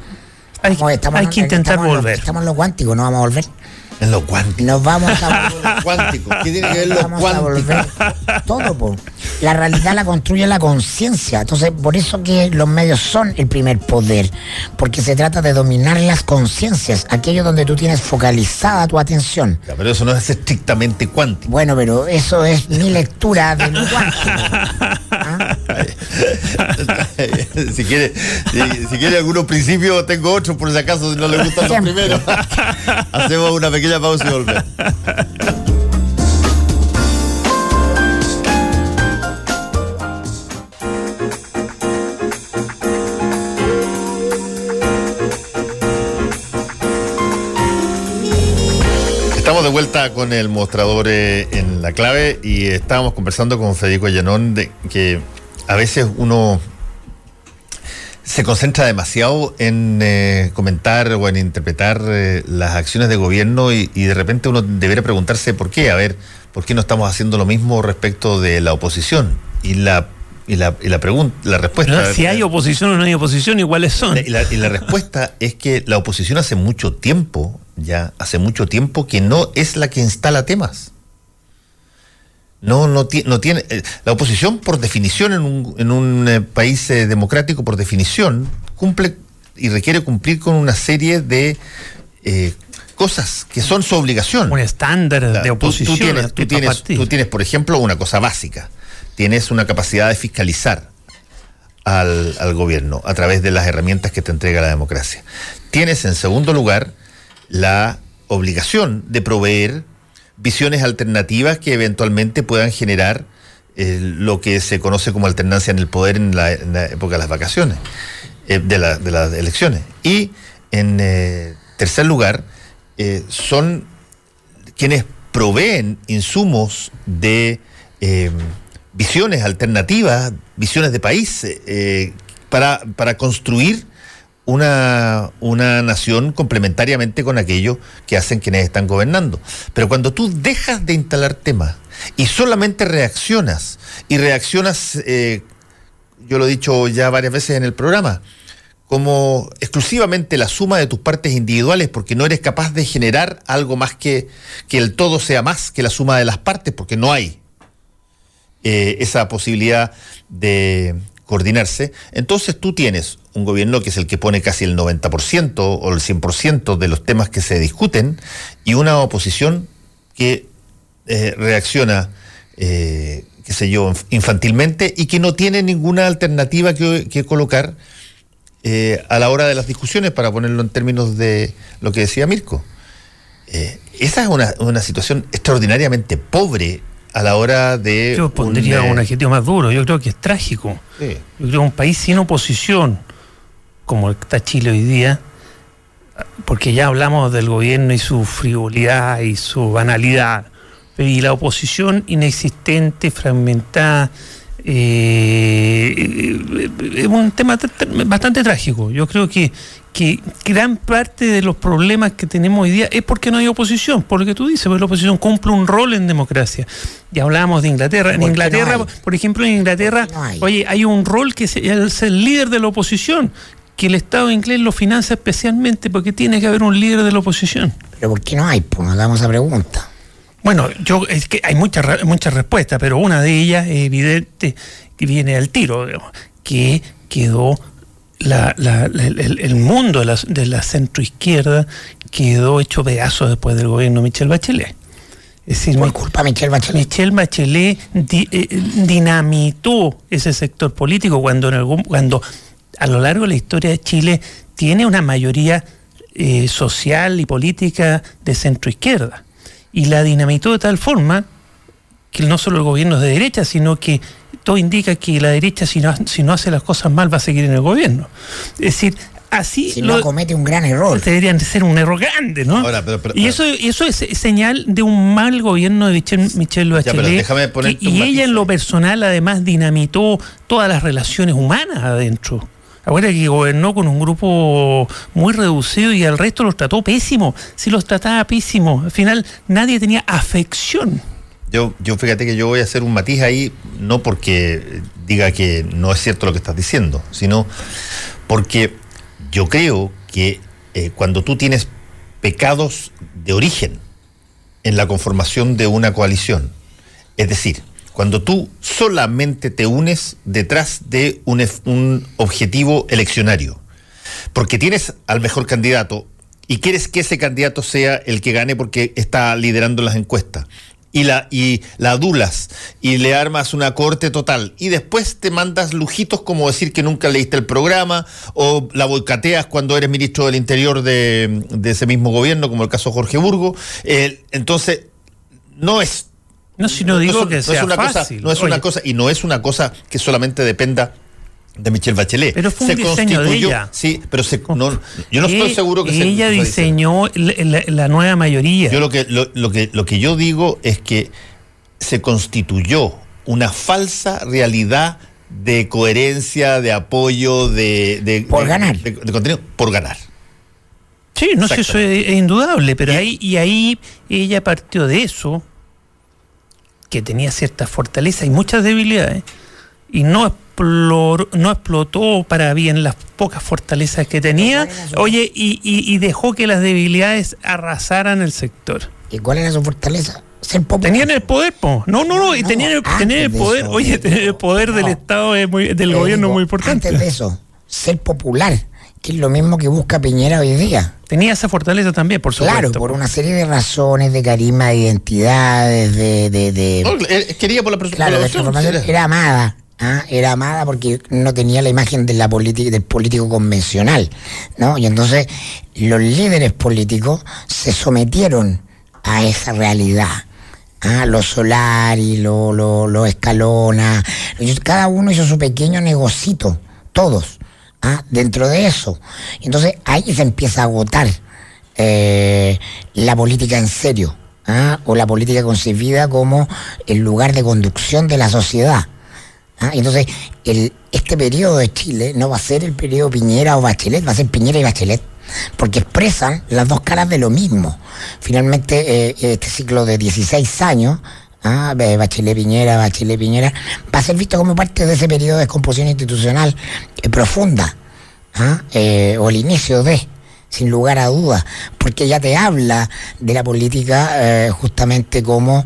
Hay, hay que intentar volver. estamos en lo cuántico, no vamos a volver. En lo cuántico. Nos vamos a volver. cuántico. ¿Qué tiene que ver lo cuántico? Todo, po. La realidad la construye la conciencia. Entonces, por eso que los medios son el primer poder. Porque se trata de dominar las conciencias, aquello donde tú tienes focalizada tu atención. pero eso no es estrictamente cuántico. Bueno, pero eso es mi lectura de lo cuántico. ¿Ah? si, quiere, si, quiere algunos principios, tengo otros por si acaso no le gustan los primeros. Hacemos una pequeña pausa y volver. de vuelta con el mostrador eh, en la clave y estábamos conversando con Federico Llanón de que a veces uno se concentra demasiado en eh, comentar o en interpretar eh, las acciones de gobierno y, de repente uno debería preguntarse por qué, a ver, ¿por qué no estamos haciendo lo mismo respecto de la oposición? Y la y la, y la pregunta, la respuesta. si hay oposición o no hay oposición, iguales son. Y la, y la respuesta es que la oposición hace mucho tiempo, ya, hace mucho tiempo que no es la que instala temas. No, no, no tiene. Eh, la oposición, por definición, en un, en un eh, país eh, democrático, por definición, cumple y requiere cumplir con una serie de cosas que son su obligación. Un estándar de oposición. tienes, tú, tienes, tú tienes, por ejemplo, una cosa básica tienes una capacidad de fiscalizar al, gobierno a través de las herramientas que te entrega la democracia. Tienes, en segundo lugar, la obligación de proveer visiones alternativas que eventualmente puedan generar eh, lo que se conoce como alternancia en el poder en la, época de las vacaciones, eh, de, las elecciones. Y en eh, tercer lugar, son quienes proveen insumos de visiones alternativas, visiones de país, para, para, construir una, una, nación complementariamente con aquello que hacen quienes están gobernando. Pero cuando tú dejas de instalar temas y solamente reaccionas, y reaccionas, eh, yo lo he dicho ya varias veces en el programa, como exclusivamente la suma de tus partes individuales, porque no eres capaz de generar algo más que que el todo sea más que la suma de las partes, porque no hay. Eh, esa posibilidad de coordinarse, entonces tú tienes un gobierno que es el que pone casi el 90% o el 100% de los temas que se discuten y una oposición que eh, reacciona, eh, qué sé yo, infantilmente y que no tiene ninguna alternativa que, colocar a la hora de las discusiones, para ponerlo en términos de lo que decía Mirko. esa es una, una situación extraordinariamente pobre a la hora de... Yo pondría un, adjetivo más duro, yo creo que es trágico. Yo creo que un país sin oposición, como está Chile hoy día, porque ya hablamos del gobierno y su frivolidad y su banalidad, y la oposición inexistente, fragmentada, eh, es un tema bastante trágico. Yo creo que, que gran parte de los problemas que tenemos hoy día es porque no hay oposición, por lo que tú dices, porque la oposición cumple un rol en democracia. Ya hablábamos de Inglaterra. En Inglaterra, por ejemplo, en Inglaterra, hay? oye, hay un rol que es el líder de la oposición, que el Estado inglés lo financia especialmente porque tiene que haber un líder de la oposición. Pero ¿por qué no hay? Pues nos damos esa pregunta. Bueno, yo es que hay muchas muchas respuestas, pero una de ellas es evidente que viene al tiro, que quedó el, mundo de la, de la centroizquierda quedó hecho pedazos después del gobierno de Michel Bachelet. Es decir, Por culpa Michel Bachelet. Michel Bachelet eh, dinamitó ese sector político cuando, en algún, cuando a lo largo de la historia de Chile tiene una mayoría eh, social y política de centroizquierda y la dinamitó de tal forma que no solo el gobierno es de derecha, sino que todo indica que la derecha, si no, si no hace las cosas mal, va a seguir en el gobierno. Es decir, así. Si no comete un gran error. Deberían ser un error grande, ¿no? y eso, eso es señal de un mal gobierno de Michelle, Michelle Bachelet. y ella, en lo personal, además, dinamitó todas las relaciones humanas adentro. Acuérdate que gobernó con un grupo muy reducido y al resto los trató pésimo. Si los trataba pésimo, al final nadie tenía afección. Yo, yo fíjate que yo voy a hacer un matiz ahí, no porque diga que no es cierto lo que estás diciendo, sino porque yo creo que eh, cuando tú tienes pecados de origen en la conformación de una coalición, es decir, cuando tú solamente te unes detrás de un, objetivo eleccionario, porque tienes al mejor candidato y quieres que ese candidato sea el que gane porque está liderando las encuestas. Y la, y la adulas y le armas una corte total y después te mandas lujitos como decir que nunca leíste el programa o la boicateas cuando eres ministro del Interior de, ese mismo gobierno, como el caso Jorge Burgo. Eh, entonces, no es no, si no digo que sea una fácil. Cosa, no es una cosa, y no es una cosa que solamente dependa de Michelle Bachelet. Pero fue un diseño de ella. Sí, pero se, no, yo no estoy seguro que ella diseñó la, nueva mayoría. Yo lo que, lo, que, lo que yo digo es que se constituyó una falsa realidad de coherencia, de apoyo, de, por ganar, de, contenido, por ganar. Sí, no sé, eso es, indudable, pero ahí y ahí ella partió de eso, que tenía cierta fortaleza y muchas debilidades, y no no explotó para bien las pocas fortalezas que tenía, oye, y, dejó que las debilidades arrasaran el sector. ¿Y cuál era su fortaleza? Ser Tenían el poder, po. No, no, no, y tenían el, tener el poder, oye, tener el poder del Estado, es muy, del gobierno es muy importante. Antes de eso, ser popular, que es lo mismo que busca Piñera hoy día. Tenía esa fortaleza también, por supuesto. Claro, por una serie de razones, de carisma, de identidades, de... de, quería por la, claro, era amada ¿ah? era amada porque no tenía la imagen de la política del político convencional, ¿no? Y entonces los líderes políticos se sometieron a esa realidad. ¿ah? Los Solari, los lo, Escalona, cada uno hizo su pequeño negocito, todos, ¿ah? dentro de eso. Entonces ahí se empieza a agotar eh, la política en serio. o la política concebida como el lugar de conducción de la sociedad. ¿Ah? Entonces, el, este periodo de Chile no va a ser el periodo Piñera o Bachelet, va a ser Piñera y Bachelet, porque expresan las dos caras de lo mismo. Finalmente, eh, este ciclo de 16 años, ¿ah? Bachelet Piñera, Bachelet Piñera, va a ser visto como parte de ese periodo de descomposición institucional eh, profunda, ¿ah? eh, o el inicio de sin lugar a dudas, porque ya te habla de la política eh, justamente como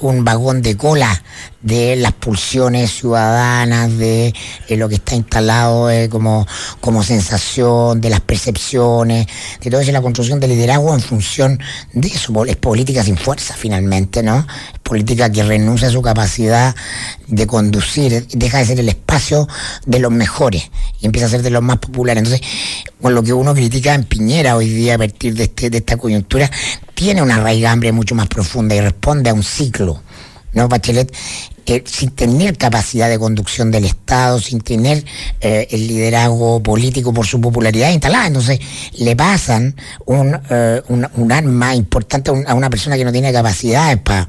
un vagón de cola de las pulsiones ciudadanas, de lo que está instalado como, como sensación, de las percepciones, de todo eso, la construcción del liderazgo en función de eso. Es política sin fuerza finalmente, ¿no? Política que renuncia a su capacidad de conducir, deja de ser el espacio de los mejores y empieza a ser de los más populares. Entonces, con lo que uno critica en Piñera hoy día a partir de, este, de esta coyuntura, tiene una raigambre mucho más profunda y responde a un ciclo. ¿no? Bachelet sin tener capacidad de conducción del Estado, sin tener eh, el liderazgo político por su popularidad instalada. Entonces le pasan un, eh, un, arma importante a, una persona que no tiene capacidades para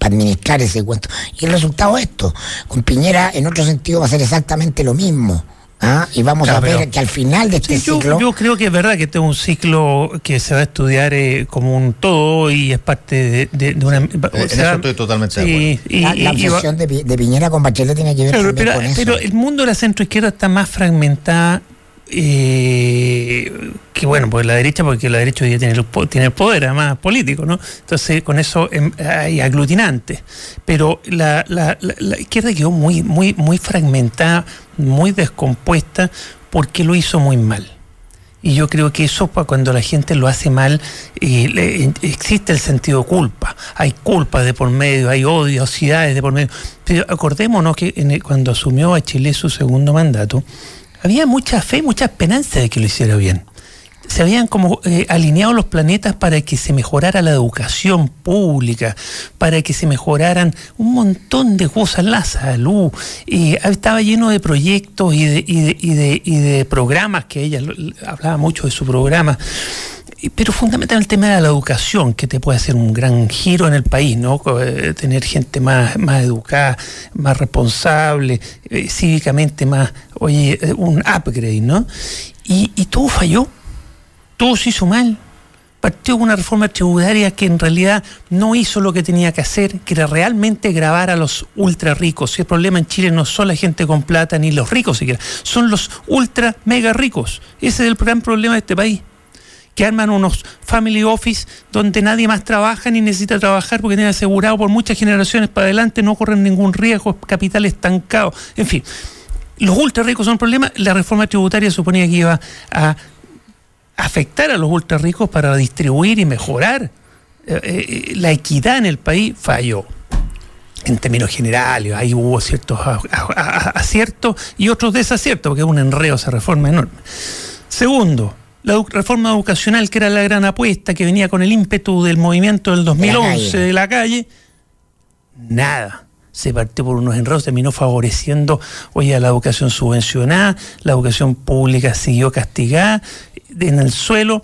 administrar ese cuento. Y el resultado es esto. Con Piñera, en otro sentido, va a ser exactamente lo mismo. ¿Ah? Y vamos a ver que al final de este ciclo. Yo creo que es verdad que este es un ciclo que se va a estudiar eh, como un todo y es parte de, una. en eso estoy totalmente de acuerdo. La, obsesión de, Piñera con Bachelet tiene que ver pero, con eso. Pero el mundo de la centroizquierda está más fragmentada que bueno, pues la derecha, porque la derecha hoy día tiene el, tiene el poder además político, ¿no? Entonces con eso em, hay aglutinantes. Pero la, izquierda quedó muy, muy, muy fragmentada, muy descompuesta, porque lo hizo muy mal. Y yo creo que eso cuando la gente lo hace mal, eh, existe el sentido culpa. Hay culpa de por medio, hay odiosidades de por medio. Pero acordémonos que cuando asumió a Chile su segundo mandato, había mucha fe, mucha esperanza de que lo hiciera bien. Se habían como eh, alineado los planetas para que se mejorara la educación pública, para que se mejoraran un montón de cosas, la salud. Estaba lleno de proyectos y de, y de, y de, y de programas, que ella hablaba mucho de su programa pero fundamentalmente el tema de la educación, que te puede hacer un gran giro en el país, ¿no? Eh, tener gente más, más educada, más responsable, eh, cívicamente más, oye, eh, un upgrade, ¿no? Y, y todo falló, todo se hizo mal. Partió una reforma tributaria que en realidad no hizo lo que tenía que hacer, que era realmente grabar a los ultra ricos. Y el problema en Chile no son la gente con plata ni los ricos siquiera, son los ultra mega ricos. Ese es el gran problema de este país que arman unos family office donde nadie más trabaja ni necesita trabajar porque tiene asegurado por muchas generaciones para adelante, no corren ningún riesgo, capital estancado, en fin. Los ultra ricos son un problema, la reforma tributaria suponía que iba a afectar a los ultra ricos para distribuir y mejorar eh, eh, la equidad en el país, falló en términos generales, ahí hubo ciertos aciertos y otros desaciertos, porque es un enredo esa reforma enorme. Segundo, la reforma educacional, que era la gran apuesta, que venía con el ímpetu del movimiento del 2011 de la calle, nada. se partió por unos enredos, terminó favoreciendo, oye, a la educación subvencionada, la educación pública siguió castigada en el suelo,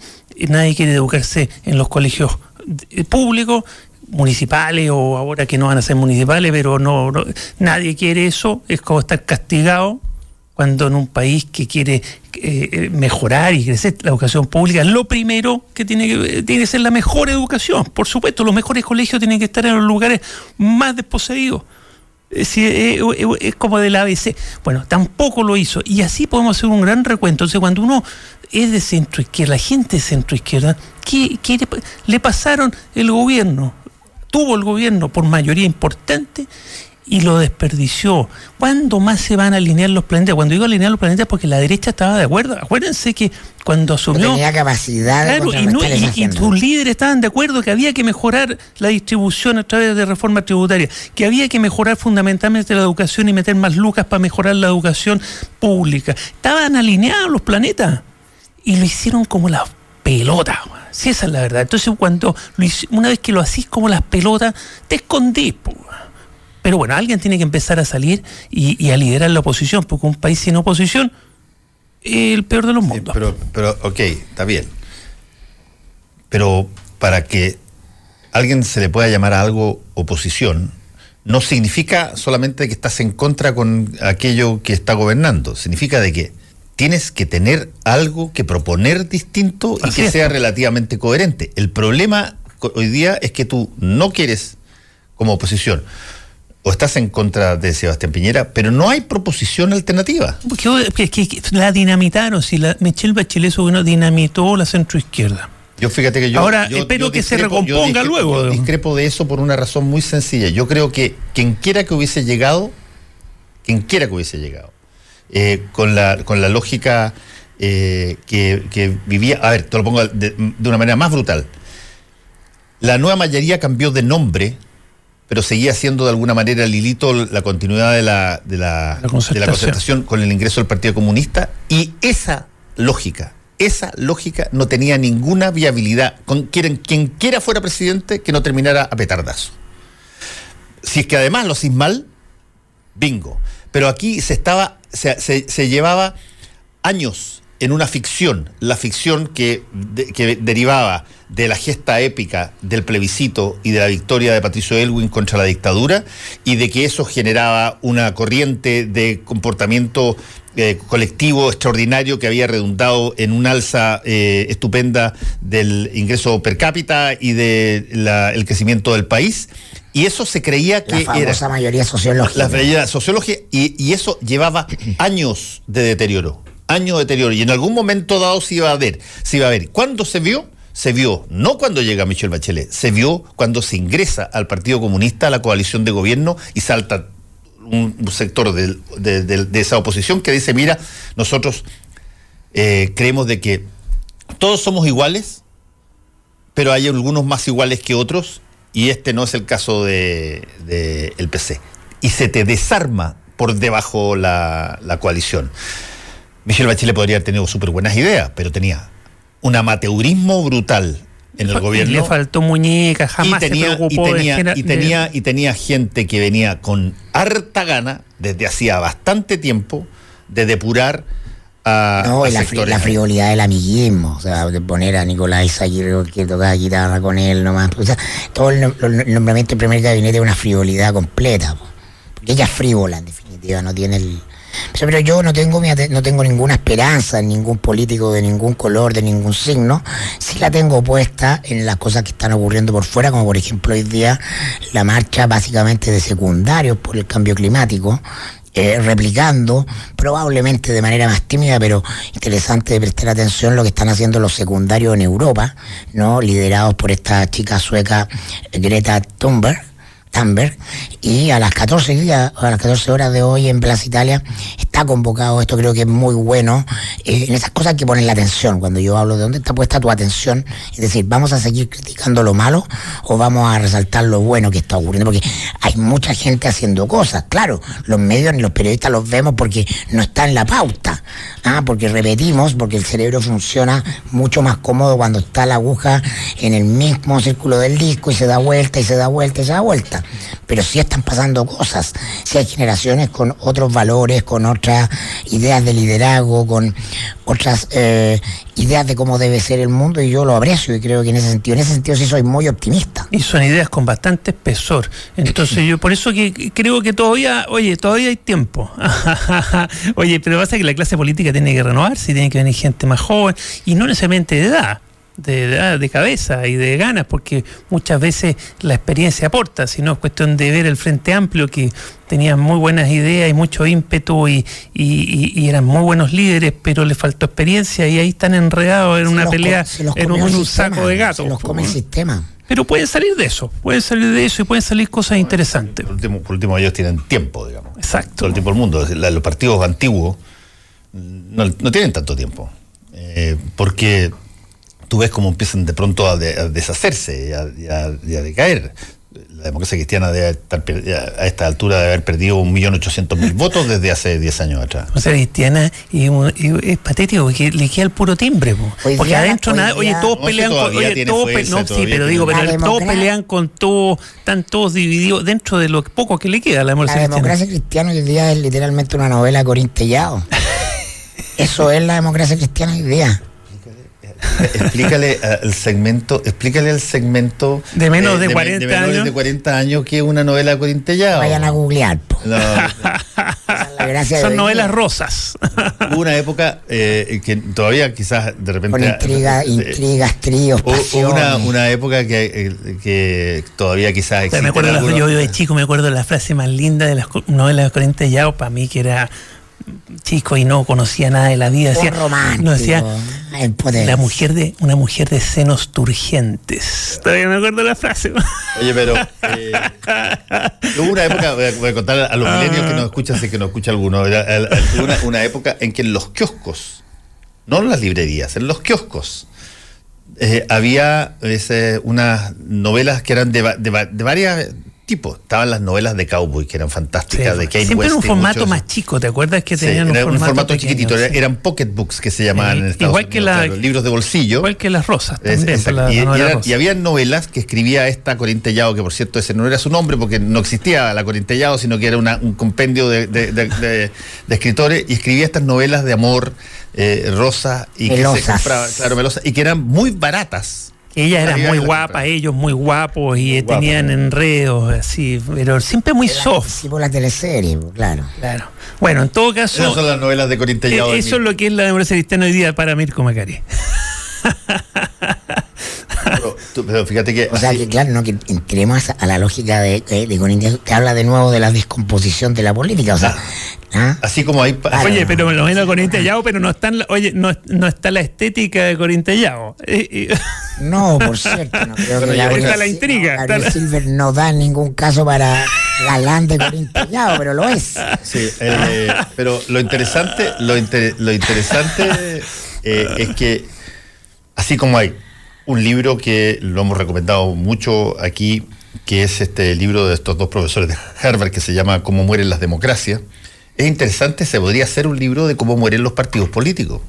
nadie quiere educarse en los colegios públicos, municipales o ahora que no van a ser municipales, pero no, nadie quiere eso, es como estar castigado cuando en un país que quiere eh, mejorar y crecer la educación pública, lo primero que tiene que, tiene que ser la mejor educación. Por supuesto, los mejores colegios tienen que estar en los lugares más desposeídos. Es, es, como del ABC. Bueno, tampoco lo hizo. Y así podemos hacer un gran recuento. Entonces, cuando uno es de centro izquierda, la gente de centro izquierda, ¿qué, le pasaron el gobierno? Tuvo el gobierno por mayoría importante y lo desperdició. ¿Cuándo más se van a alinear los planetas? Cuando digo alinear los planetas porque la derecha estaba de acuerdo. Acuérdense que cuando asumió... tenía capacidad claro, y, y, sus líderes estaban de acuerdo que había que mejorar la distribución a través de reforma tributaria, que había que mejorar fundamentalmente la educación y meter más lucas para mejorar la educación pública. Estaban alineados los planetas y lo hicieron como las pelotas. Si esa es la verdad. Entonces, cuando una vez que lo hacís como las pelotas, te escondís. Pero bueno, alguien tiene que empezar a salir y, a liderar la oposición, porque un país sin oposición es el peor de los mundos. pero, pero, ok, está bien. Pero para que alguien se le pueda llamar a algo oposición, no significa solamente que estás en contra con aquello que está gobernando, significa de que tienes que tener algo que proponer distinto y que sea relativamente coherente. El problema hoy día es que tú no quieres como oposición o estás en contra de Sebastián Piñera, pero no hay proposición alternativa. Porque, que, la dinamitaron, si la Michelle Bachelet no dinamitó la centroizquierda. Yo fíjate que yo. Ahora espero que se recomponga luego. discrepo de eso por una razón muy sencilla. Yo creo que quien quiera que hubiese llegado, quien quiera que hubiese llegado, eh, con, la, con la lógica eh, que, vivía. A ver, te lo pongo de, de una manera más brutal. La nueva mayoría cambió de nombre pero seguía siendo de alguna manera Lilito la continuidad de la, de la, concertación. con el ingreso del Partido Comunista y esa lógica, esa lógica no tenía ninguna viabilidad. Con quien, quien quiera fuera presidente que no terminara a petardazo. Si es que además lo hacís mal, bingo. Pero aquí se estaba, se, se llevaba años en una ficción, la ficción que, que, derivaba de la gesta épica del plebiscito y de la victoria de Patricio Elwin contra la dictadura, y de que eso generaba una corriente de comportamiento eh, colectivo extraordinario que había redundado en un alza eh, estupenda del ingreso per cápita y del crecimiento del país. Y eso se creía que la era. mayoría sociológica. La mayoría sociológica, y, y eso llevaba años de deterioro año de deterioro y en algún momento dado se iba a ver, se iba a ver. ¿Cuándo se vio? Se vio no cuando llega Michel Bachelet, se vio cuando se ingresa al Partido Comunista, a la coalición de gobierno y salta un, sector de, esa oposición que dice, mira, nosotros eh, creemos de que todos somos iguales, pero hay algunos más iguales que otros y este no es el caso del de, el PC. Y se te desarma por debajo la, la coalición. Michelle Bachelet podría haber tenido súper buenas ideas, pero tenía un amateurismo brutal en el gobierno. le faltó muñeca, jamás y tenía, y tenía, y tenía, y tenía gente que venía con harta gana, desde hacía bastante tiempo, de depurar a. No, la, frivolidad del amiguismo, o sea, de poner a Nicolás Aguirre que tocaba guitarra con él nomás. O sea, todo el, nombramiento del primer gabinete es una frivolidad completa, porque ella es frívola, en definitiva, no tiene el pero yo no tengo, no tengo ninguna esperanza en ningún político de ningún color, de ningún signo. Sí la tengo puesta en las cosas que están ocurriendo por fuera, como por ejemplo hoy día la marcha básicamente de secundarios por el cambio climático. Eh, replicando, probablemente de manera más tímida, pero interesante de prestar atención lo que están haciendo los secundarios en Europa, ¿no? liderados por esta chica sueca Greta Thunberg, y a las 14 días, a las 14 horas de hoy en Plaza Italia está convocado, esto creo que es muy bueno, eh, en esas cosas que ponen la atención, cuando yo hablo de dónde está puesta tu atención, es decir, vamos a seguir criticando lo malo o vamos a resaltar lo bueno que está ocurriendo, porque hay mucha gente haciendo cosas, claro, los medios ni los periodistas los vemos porque no está en la pauta, ¿ah? porque repetimos, porque el cerebro funciona mucho más cómodo cuando está la aguja en el mismo círculo del disco y se da vuelta y se da vuelta y se da vuelta, pero sí están pasando cosas, si hay generaciones con otros valores, con otras ideas de liderazgo, con otras eh, ideas de cómo debe ser el mundo y yo lo aprecio y creo que en ese sentido, en ese sentido sí soy muy optimista. Y son ideas con bastante espesor. Entonces yo por eso que creo que todavía, oye, todavía hay tiempo. oye, pero pasa que la clase política tiene que renovarse, tiene que venir gente más joven y no necesariamente de edad de, de, cabeza y de ganas, porque muchas veces la experiencia aporta, sino es cuestión de ver el Frente Amplio que tenía muy buenas ideas y mucho ímpetu y, y, eran muy buenos líderes, pero le faltó experiencia y ahí están enredados en una pelea, en un, saco de gato. los come el sistema. Pero pueden salir de eso, pueden salir de eso y pueden salir cosas interesantes. Por último, por último ellos tienen tiempo, digamos. Exacto. Todo el tiempo del mundo. Los partidos antiguos no, no tienen tanto tiempo. Eh, porque tú ves cómo empiezan de pronto a, deshacerse y a, decaer. La democracia cristiana debe estar a esta altura de haber perdido 1.800.000 votos desde hace 10 años atrás. O sea, cristiana y, es patético porque le queda el puro timbre. porque adentro nada, oye, todos pelean con. Oye, todos no, sí, pero digo, pero todos pelean con todo, están todos divididos dentro de lo poco que le queda a la democracia La democracia cristiana hoy día es literalmente una novela corintellado. Eso es la democracia cristiana hoy día explícale al segmento, explícale al segmento de menos de, 40 de, años. de 40 años que es una novela corintellada. Vayan a googlear. Son novelas rosas. Hubo una época eh, que todavía quizás de repente. Con intriga, eh, intrigas, tríos, Hubo una, una, época que, eh, que todavía quizás Me acuerdo yo, de chico me acuerdo la frase más linda de las novelas de Corintellado para mí que era chico y no conocía nada de la vida. Decía, no decía la mujer de una mujer de senos turgentes. Todavía me acuerdo la frase. Oye, pero eh, hubo una época, voy a, contar a los ah. milenios que nos escuchan, sé que no escucha alguno, una, una época en que en los kioscos, no en las librerías, en los kioscos, eh, había unas novelas que eran de, de varias tipo. Estaban las novelas de cowboy que eran fantásticas, de Kate Siempre en un formato más chico, ¿te acuerdas que tenían un, formato, un formato chiquitito? Eran pocketbooks que se llamaban en Estados igual Unidos, que los libros de bolsillo. Igual que las rosas también. y, había novelas que escribía esta Corintellado, que por cierto ese no era su nombre porque no existía la Corintellado, sino que era un compendio de, escritores, y escribía estas novelas de amor, eh, rosa, y que se compraba, claro, melosa, y que eran muy baratas ella era muy guapa, ellos muy guapos y tenían enredos así, pero siempre muy soft. Sí, por la teleserie, claro. Claro. Bueno, en todo caso. Esas son las novelas de Corintellado. Eh, eso es lo que es la democracia cristiana hoy día para Mirko Macari. Pero, fíjate que. O sea, que claro, no, que entremos a la lógica de, de, que habla de nuevo de la descomposición de la política. O sea, ¿ah? Así como hay. Oye, pero lo menos Corintellado, pero no, están, oye, no, no está la estética de Corintellado. No, por cierto, no creo que la, está la intriga. No, Silver no da ningún caso para galán de Corintellado, pero lo es. Sí, eh, pero lo interesante, lo, lo interesante eh, es que así como hay un libro que lo hemos recomendado mucho aquí, que es este libro de estos dos profesores de Harvard que se llama Cómo mueren las democracias. Es interesante, se podría hacer un libro de cómo mueren los partidos políticos.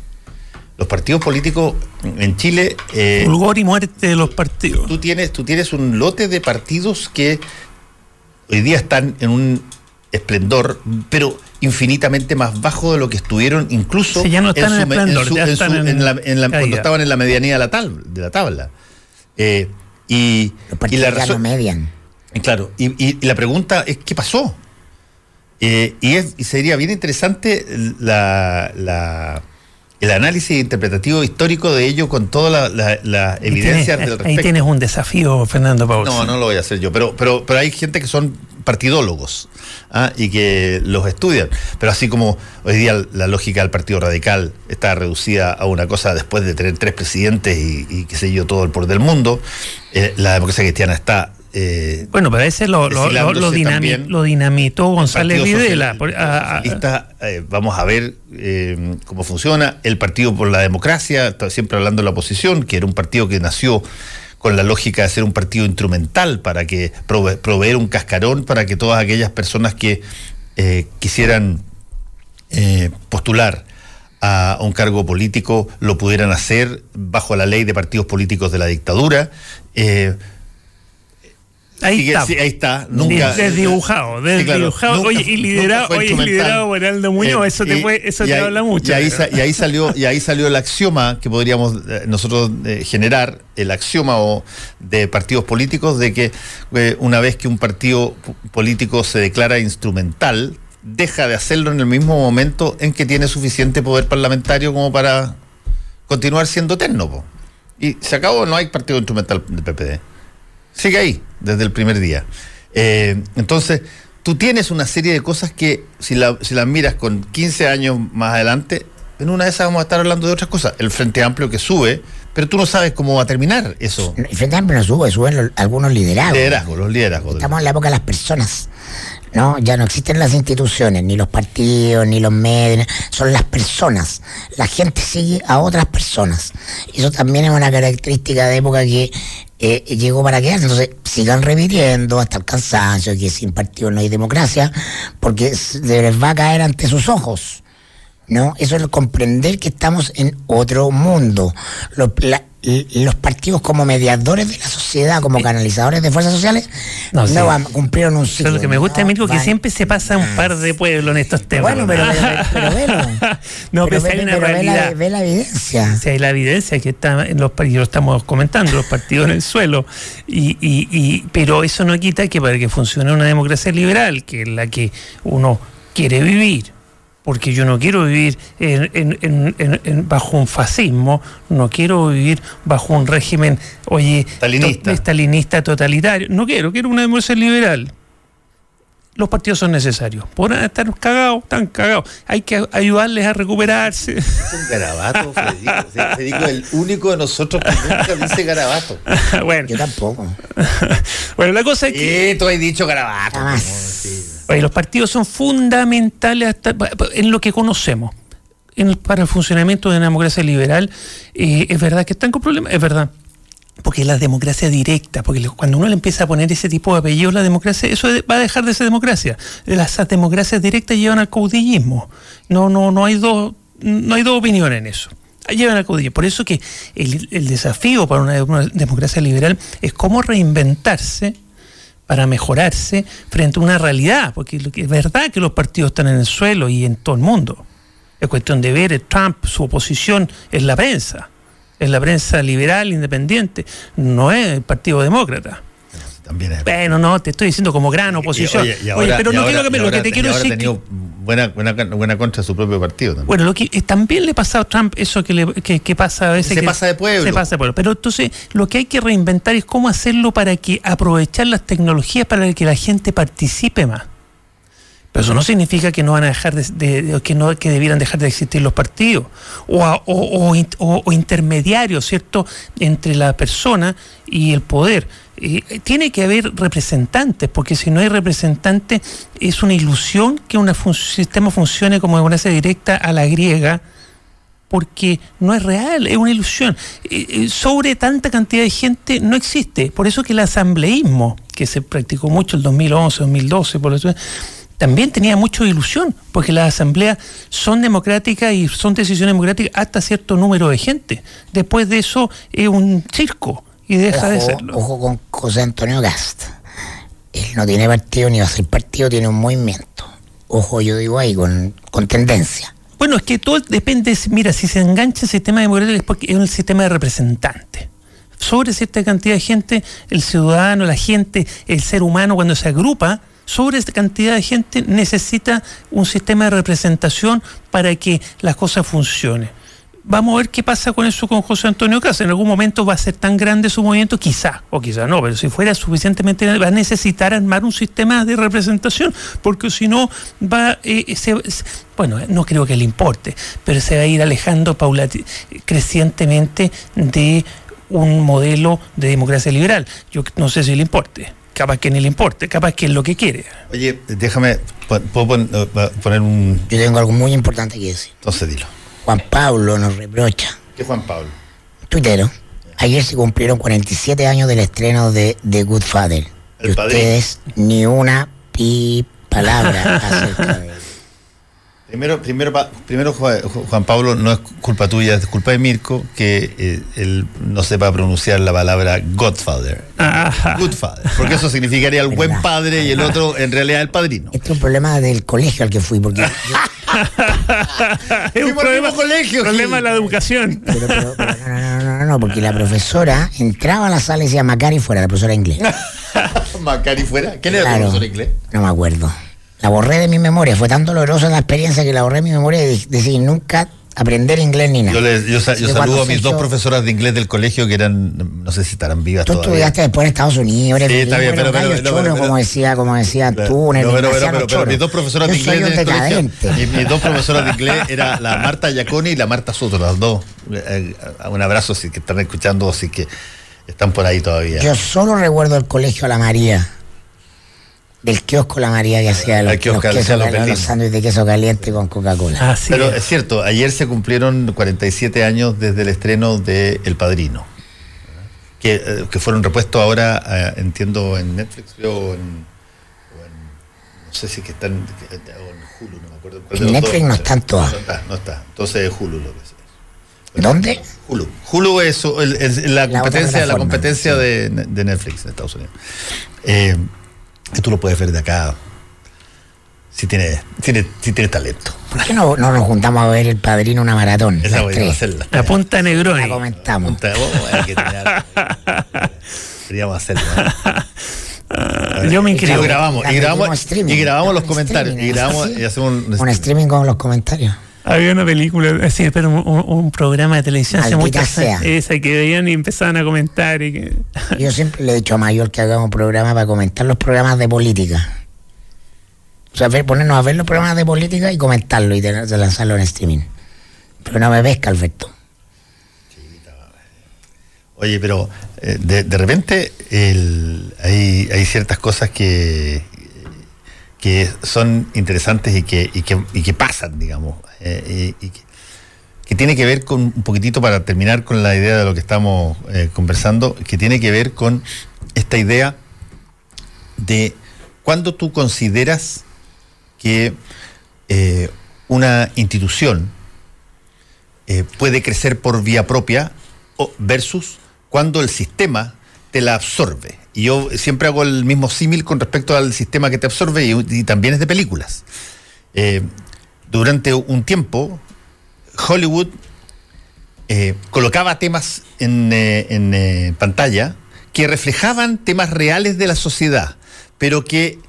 Los partidos políticos en Chile. Eh, Fulgor y muerte de los partidos. Tú tienes, tú tienes un lote de partidos que hoy día están en un esplendor, pero infinitamente más bajo de lo que estuvieron incluso cuando estaban en la medianía de la, de la tabla. Eh, y, y, la razón, median. Claro, y, la pregunta es ¿qué pasó? Eh, y, es, y sería bien interesante la, el análisis interpretativo histórico de ello con toda la, la, evidencia del respecto. Ahí tienes un desafío, Fernando Paul. No, no lo voy a hacer yo, pero, pero, pero hay gente que son partidólogos ¿ah? y que los estudian. Pero así como hoy día la lógica del Partido Radical está reducida a una cosa después de tener tres presidentes y, qué sé yo, todo el poder del mundo, eh, la democracia cristiana está Eh, bueno, pero ese lo, lo, lo, dinamitó González Videla. Eh, vamos a ver eh, cómo funciona. El Partido por la Democracia, siempre hablando de la oposición, que era un partido que nació con la lógica de ser un partido instrumental para que proveer un cascarón para que todas aquellas personas que quisieran postular a un cargo político lo pudieran hacer bajo la ley de partidos políticos de la dictadura. Ahí, está. ahí está. Nunca, desdibujado, desdibujado. oye, y liderado, oye, liderado por Aldo Muñoz, eh, eso te, puede, eso te habla mucho. Y ahí, y ahí, salió, y ahí salió el axioma que podríamos eh, nosotros eh, generar, el axioma de partidos políticos de que una vez que un partido político se declara instrumental, deja de hacerlo en el mismo momento en que tiene suficiente poder parlamentario como para continuar siendo eterno. Y se acabó, no hay partido instrumental del PPD sigue ahí desde el primer día. Eh, entonces, tú tienes una serie de cosas que si, la, si las miras con 15 años más adelante, en una de esas vamos a estar hablando de otras cosas. El Frente Amplio que sube, pero tú no sabes cómo va a terminar eso. El Frente Amplio no sube, suben algunos liderazgos. Liderazgos, los liderazgos. Estamos en la época de las personas. ¿No? Ya no existen las instituciones, ni los partidos, ni los medios, son las personas. La gente sigue a otras personas. Eso también es una característica de época que eh, llegó para quedarse. Entonces, sigan repitiendo hasta el cansancio que sin partido no hay democracia, porque les va a caer ante sus ojos. ¿No? Eso es comprender que estamos en otro mundo. Los partidos como mediadores de la sociedad, como canalizadores de fuerzas sociales, no, van, cumplieron un ciclo. lo que me gusta, amigo, que siempre se pasa un par de pueblos en estos temas. Bueno, pero, pero, velo. no, pero, hay una realidad. Ve la, evidencia. Sí, hay la evidencia que está en los partidos, lo estamos comentando, los partidos en el suelo. Y, y, y, pero eso no quita que para que funcione una democracia liberal, que es la que uno quiere vivir, porque yo no quiero vivir bajo un fascismo, no quiero vivir bajo un régimen, oye, stalinista. totalitario, no quiero, quiero una democracia liberal. Los partidos son necesarios. Podrán estar cagados, están cagados. Hay que ayudarles a recuperarse. Es un garabato, Federico. el único de nosotros que nunca dice garabato. bueno. Yo tampoco. bueno, la cosa es que. Eh, tú has dicho garabato. Los partidos son fundamentales en lo que conocemos. para el funcionamiento de una democracia liberal, eh, es verdad que están con problemas, es verdad. Porque la democracia directa, porque cuando uno le empieza a poner ese tipo de apellidos, la democracia, eso va a dejar de ser democracia. Las democracias directas llevan al caudillismo. No, no, no hay dos, no hay dos opiniones en eso llevan al caudillismo. Por eso que el, el desafío para una, democracia liberal es cómo reinventarse para mejorarse frente a una realidad, porque es verdad que los partidos están en el suelo y en todo el mundo. Es cuestión de ver Trump, su oposición es la prensa, es la prensa liberal, independiente, no es el Partido Demócrata. También es... Bueno, no, te estoy diciendo como gran oposición. Oye, pero no quiero que lo que te quiero decir buena, buena, buena contra su propio partido también. Bueno, lo que eh, también le pasa a Trump eso que, le, que, pasa a veces. Se pasa de pueblo. Se pasa de pueblo. Pero entonces lo que hay que reinventar es cómo hacerlo para que aprovechar las tecnologías para que la gente participe más. Pero eso no significa que no van a dejar de, que no que debieran dejar de existir los partidos o, o, o, intermediarios, ¿cierto?, entre la persona y el poder. Tiene que haber representantes, porque si no hay representantes es una ilusión que un sistema funcione como democracia directa a la griega, porque no es real, es una ilusión. Eh, eh, sobre tanta cantidad de gente no existe. Por eso que el asambleísmo, que se practicó mucho el 2011, 2012, por eso, también tenía mucha ilusión, porque las asambleas son democráticas y son decisiones democráticas hasta cierto número de gente. Después de eso es un circo y deja de serlo. Ojo con José Antonio Gast. Él no tiene partido ni va a ser partido, tiene un movimiento. Ojo, yo digo ahí, con, con tendencia. Bueno, es que todo depende, mira, si se engancha el sistema democrático es porque es un sistema de representantes. Sobre cierta cantidad de gente, el ciudadano, la gente, el ser humano, cuando se agrupa, sobre esta cantidad de gente necesita un sistema de representación para que las cosas funcionen vamos a ver qué pasa con eso con José Antonio Casa. En algún momento va a ser tan grande su movimiento, quizá, o quizá no, pero si fuera suficientemente grande, va a necesitar armar un sistema de representación, porque si no, va, eh, bueno, no creo que le importe, pero se va a ir alejando crecientemente de un modelo de democracia liberal. Yo no sé si le importe. capaz que ni le importe, capaz que es lo que quiere. Oye, déjame, ¿puedo eh, poner un...? Yo tengo algo muy importante que decir. Entonces dilo. Juan Pablo nos reprocha. ¿Qué Juan Pablo? Tuitero. Ayer se cumplieron 47 años del estreno de The Good Father. y ustedes ni una pi palabra acerca de Primero, primero, primero, Juan Pablo, no es culpa tuya, es culpa de Mirko que eh, él no sepa pronunciar la palabra Godfather. Goodfather. Porque eso significaría el buen padre y el otro en realidad el padrino. Este es un problema del colegio al que fui, porque. es un problema, colegio, problema de la educación. Pero, no, no, no, no, porque la profesora entraba a la sala y decía Macari fuera, la profesora inglés. ¿Macari fuera? ¿Quién era la profesora inglés? No me acuerdo la borré de mi memoria. Fue tan dolorosa la experiencia que la borré de mi memoria y decir nunca aprender inglés ni nada. Yo, saludo a mis dos profesoras de inglés del colegio que eran, no sé si estarán vivas tú todavía. Estudiaste después en Estados Unidos, eres sí, está bien, pero, pero, como decía, como decía tú, no, pero, pero, mis dos profesoras de inglés del colegio, mis, dos profesoras de inglés era la Marta Yaconi y la Marta Soto, las dos. Eh, un abrazo si que están escuchando, así que están por ahí todavía. Yo solo recuerdo el colegio a la María del kiosco La María que hacía los, los, los, sándwiches de queso caliente con Coca-Cola. Ah, Pero es. cierto, ayer se cumplieron 47 años desde el estreno de El Padrino, que, eh, que fueron repuestos ahora, eh, entiendo, en Netflix, creo, en, no sé si que están, o en Hulu, no me acuerdo. En Netflix no están todas. No está, no está. Entonces es Hulu lo que es. ¿Dónde? Hulu. Hulu es, la, competencia, la competencia de, de, Netflix en Estados Unidos. Eh, que tú lo puedes ver de acá si tienes tiene, si tiene talento. ¿Por qué no, no, nos juntamos a ver el padrino una maratón? Esa voy a hacerla. La punta negrón. La comentamos. Punta, Queríamos hacerlo. ¿eh? Yo me inscribo. Y grabamos, y grabamos, y grabamos los comentarios. Y, grabamos, y hacemos un, un streaming con los comentarios. Había una película, sí, pero un, programa de televisión hace muchas esa que veían y empezaban a comentar. Y que... Yo siempre le he dicho a Mayor que hagamos un programa para comentar los programas de política. O sea, ponernos a ver los programas de política y comentarlo y de, lanzarlo en streaming. Pero no me ves, Alberto. Oye, pero eh, de, de, repente hay, hay ciertas cosas que, que son interesantes y que, y que, pasan, digamos. Eh, y, que, tiene que ver con un poquitito para terminar con la idea de lo que estamos eh, conversando, que tiene que ver con esta idea de cuando tú consideras que eh, una institución puede crecer por vía propia versus cuando el sistema te la absorbe. Y yo siempre hago el mismo símil con respecto al sistema que te absorbe y, también es de películas durante un tiempo, Hollywood eh, colocaba temas en, eh, eh, pantalla que reflejaban temas reales de la sociedad, pero que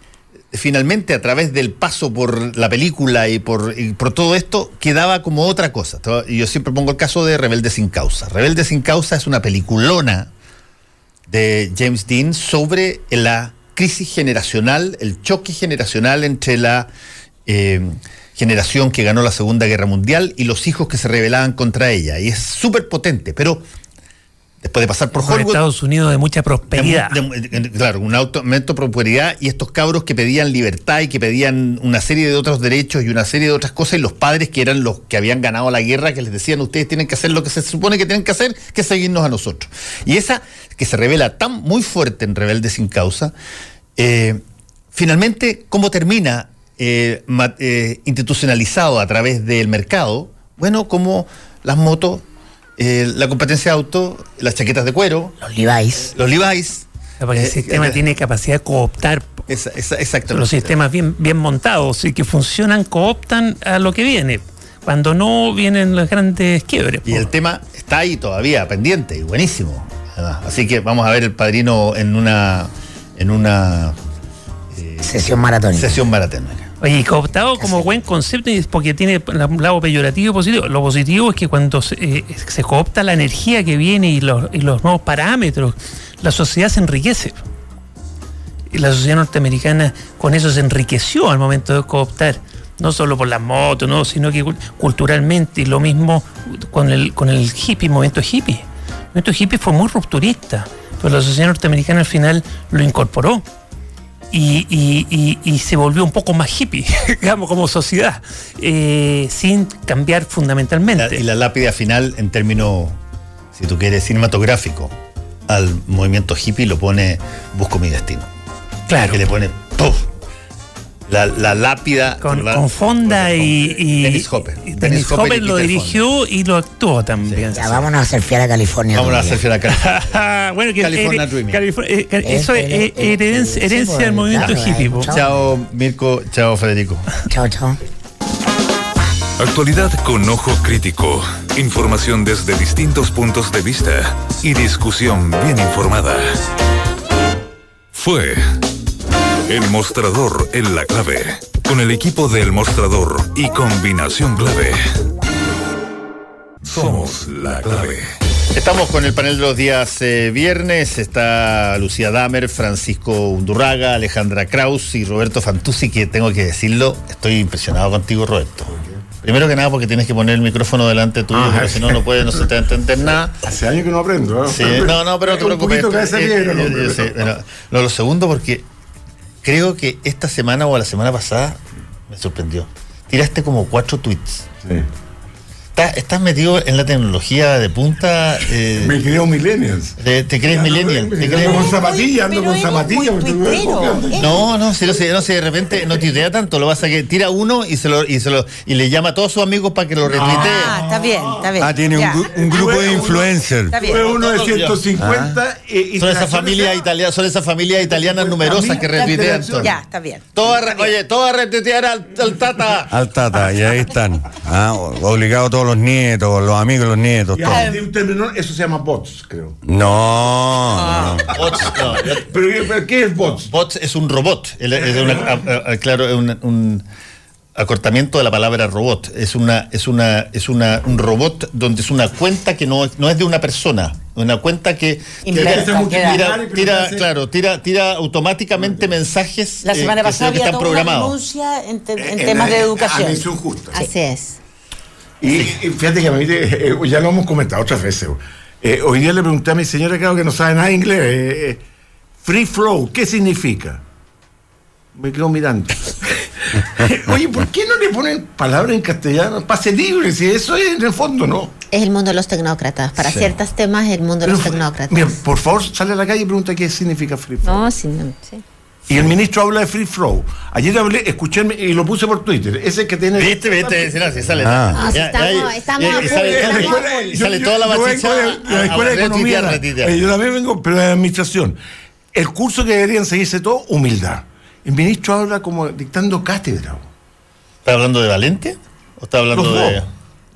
finalmente a través del paso por la película y por, por todo esto quedaba como otra cosa. Y yo siempre pongo el caso de Rebelde sin causa. Rebelde sin causa es una peliculona de James Dean sobre la crisis generacional, el choque generacional entre la generación que ganó la Segunda Guerra Mundial y los hijos que se rebelaban contra ella. Y es súper potente, pero después de pasar por Hollywood... Estados Unidos de mucha prosperidad. claro, un aumento de prosperidad y estos cabros que pedían libertad y que pedían una serie de otros derechos y una serie de otras cosas y los padres que eran los que habían ganado la guerra que les decían ustedes tienen que hacer lo que se supone que tienen que hacer, que seguirnos a nosotros. Y esa que se revela tan muy fuerte en Rebelde sin causa, eh, finalmente, ¿cómo termina eh, eh, institucionalizado a través del mercado, bueno, como las motos, eh, la competencia de auto, las chaquetas de cuero. Los Levi's. Los Levi's. Porque el sistema tiene capacidad de cooptar. Los sistemas bien, bien montados y que funcionan, cooptan a lo que viene. Cuando no vienen los grandes quiebres. Y el tema está ahí todavía, pendiente y buenísimo. Así que vamos a ver el padrino en una en una sesión maratónica. Sesión maratónica. Oye, y cooptado como buen concepto porque tiene un lado peyorativo y positivo. Lo positivo es que cuando se, eh, coopta la energía que viene y los, nuevos parámetros, la sociedad se enriquece. Y la sociedad norteamericana con eso se enriqueció al momento de cooptar. No solo por las motos, no, sino que culturalmente. Y lo mismo con el, con el hippie, movimiento hippie. El movimiento hippie fue muy rupturista Pero la sociedad norteamericana al final lo incorporó. Y, se volvió un poco más hippie, digamos, como sociedad, eh, sin cambiar fundamentalmente. y la lápida final, en términos, si tú quieres, cinematográfico, al movimiento hippie lo pone Busco mi destino. Claro. Que le pone ¡puf! La, lápida. Con, Fonda y, Dennis Hopper. Dennis, Hopper, lo dirigió y lo actuó también. Ya, vámonos a hacer fiel a California. Vámonos a hacer fiel a California. bueno, que California Dreaming. Eh, eso es herencia, del movimiento hippie. Chao, Mirko. Chao, Federico. Chao, chao. Actualidad con ojo crítico. Información desde distintos puntos de vista y discusión bien informada. Fue El Mostrador en la clave. Con el equipo del Mostrador y combinación clave. Somos la clave. Estamos con el panel de los días eh, viernes. Está Lucía Damer, Francisco Undurraga, Alejandra Kraus y Roberto Fantuzzi, que tengo que decirlo, estoy impresionado contigo, Roberto. Primero que nada porque tienes que poner el micrófono delante tuyo, ah, porque si no, no puede, no se te va a entender nada. Hace años que no aprendo, ¿no? Sí, no, no, pero no te preocupes. lo segundo porque creo que esta semana o la semana pasada me sorprendió. Tiraste como cuatro tweets. Sí estás metido en la tecnología de punta. Eh, me creo millennials. ¿Te, crees millennial? ¿Te crees con zapatillas, ando con zapatillas. No, no, si no sé, no sé, de repente no te idea tanto, lo vas a que tira uno y se lo y se lo y le llama a todos sus amigos para que lo retuitee. Ah, está bien, está bien. Ah, tiene un, grupo de influencers. Fue uno de 150 ah. y, son esas familias italianas, son esas familias italianas numerosas que retuitean. Ya, está bien. oye, todas a retuitear al, Tata. Al Tata, y ahí están. Ah, obligado todos los nietos, los amigos de los nietos. eso se llama bots, creo. No. Bots, no. ¿Pero, qué es bots? Bots es un robot. Es claro, es un, acortamiento de la palabra robot. Es una, es una, es una, un robot donde es una cuenta que no, no es de una persona. Una cuenta que, tira, claro, tira, tira automáticamente mensajes la semana eh, pasada que, están programados. en, en, temas de educación. Así es. Y, fíjate que a mí, eh, ya lo hemos comentado otras veces. Eh, hoy día le pregunté a mi señora, creo que no sabe nada de inglés. Eh, free flow, ¿qué significa? Me quedo mirando. Oye, ¿por qué no le ponen palabras en castellano? Pase libre, si eso es en el fondo, ¿no? Es el mundo de los tecnócratas. Para ciertos temas es el mundo de los tecnócratas. Mira, por favor, sale a la calle y pregunta qué significa free flow. No, sí, no, sí. Y el ministro habla de free flow. Ayer hablé, escuché y lo puse por Twitter. Ese que tiene. Viste, viste, si sale. Ah. estamos, estamos y sale, toda la bachicha. La escuela de economía. Yo también vengo, pero de administración. El curso que deberían seguirse todo, humildad. El ministro habla como dictando cátedra. ¿Está hablando de Valente? ¿O está hablando de,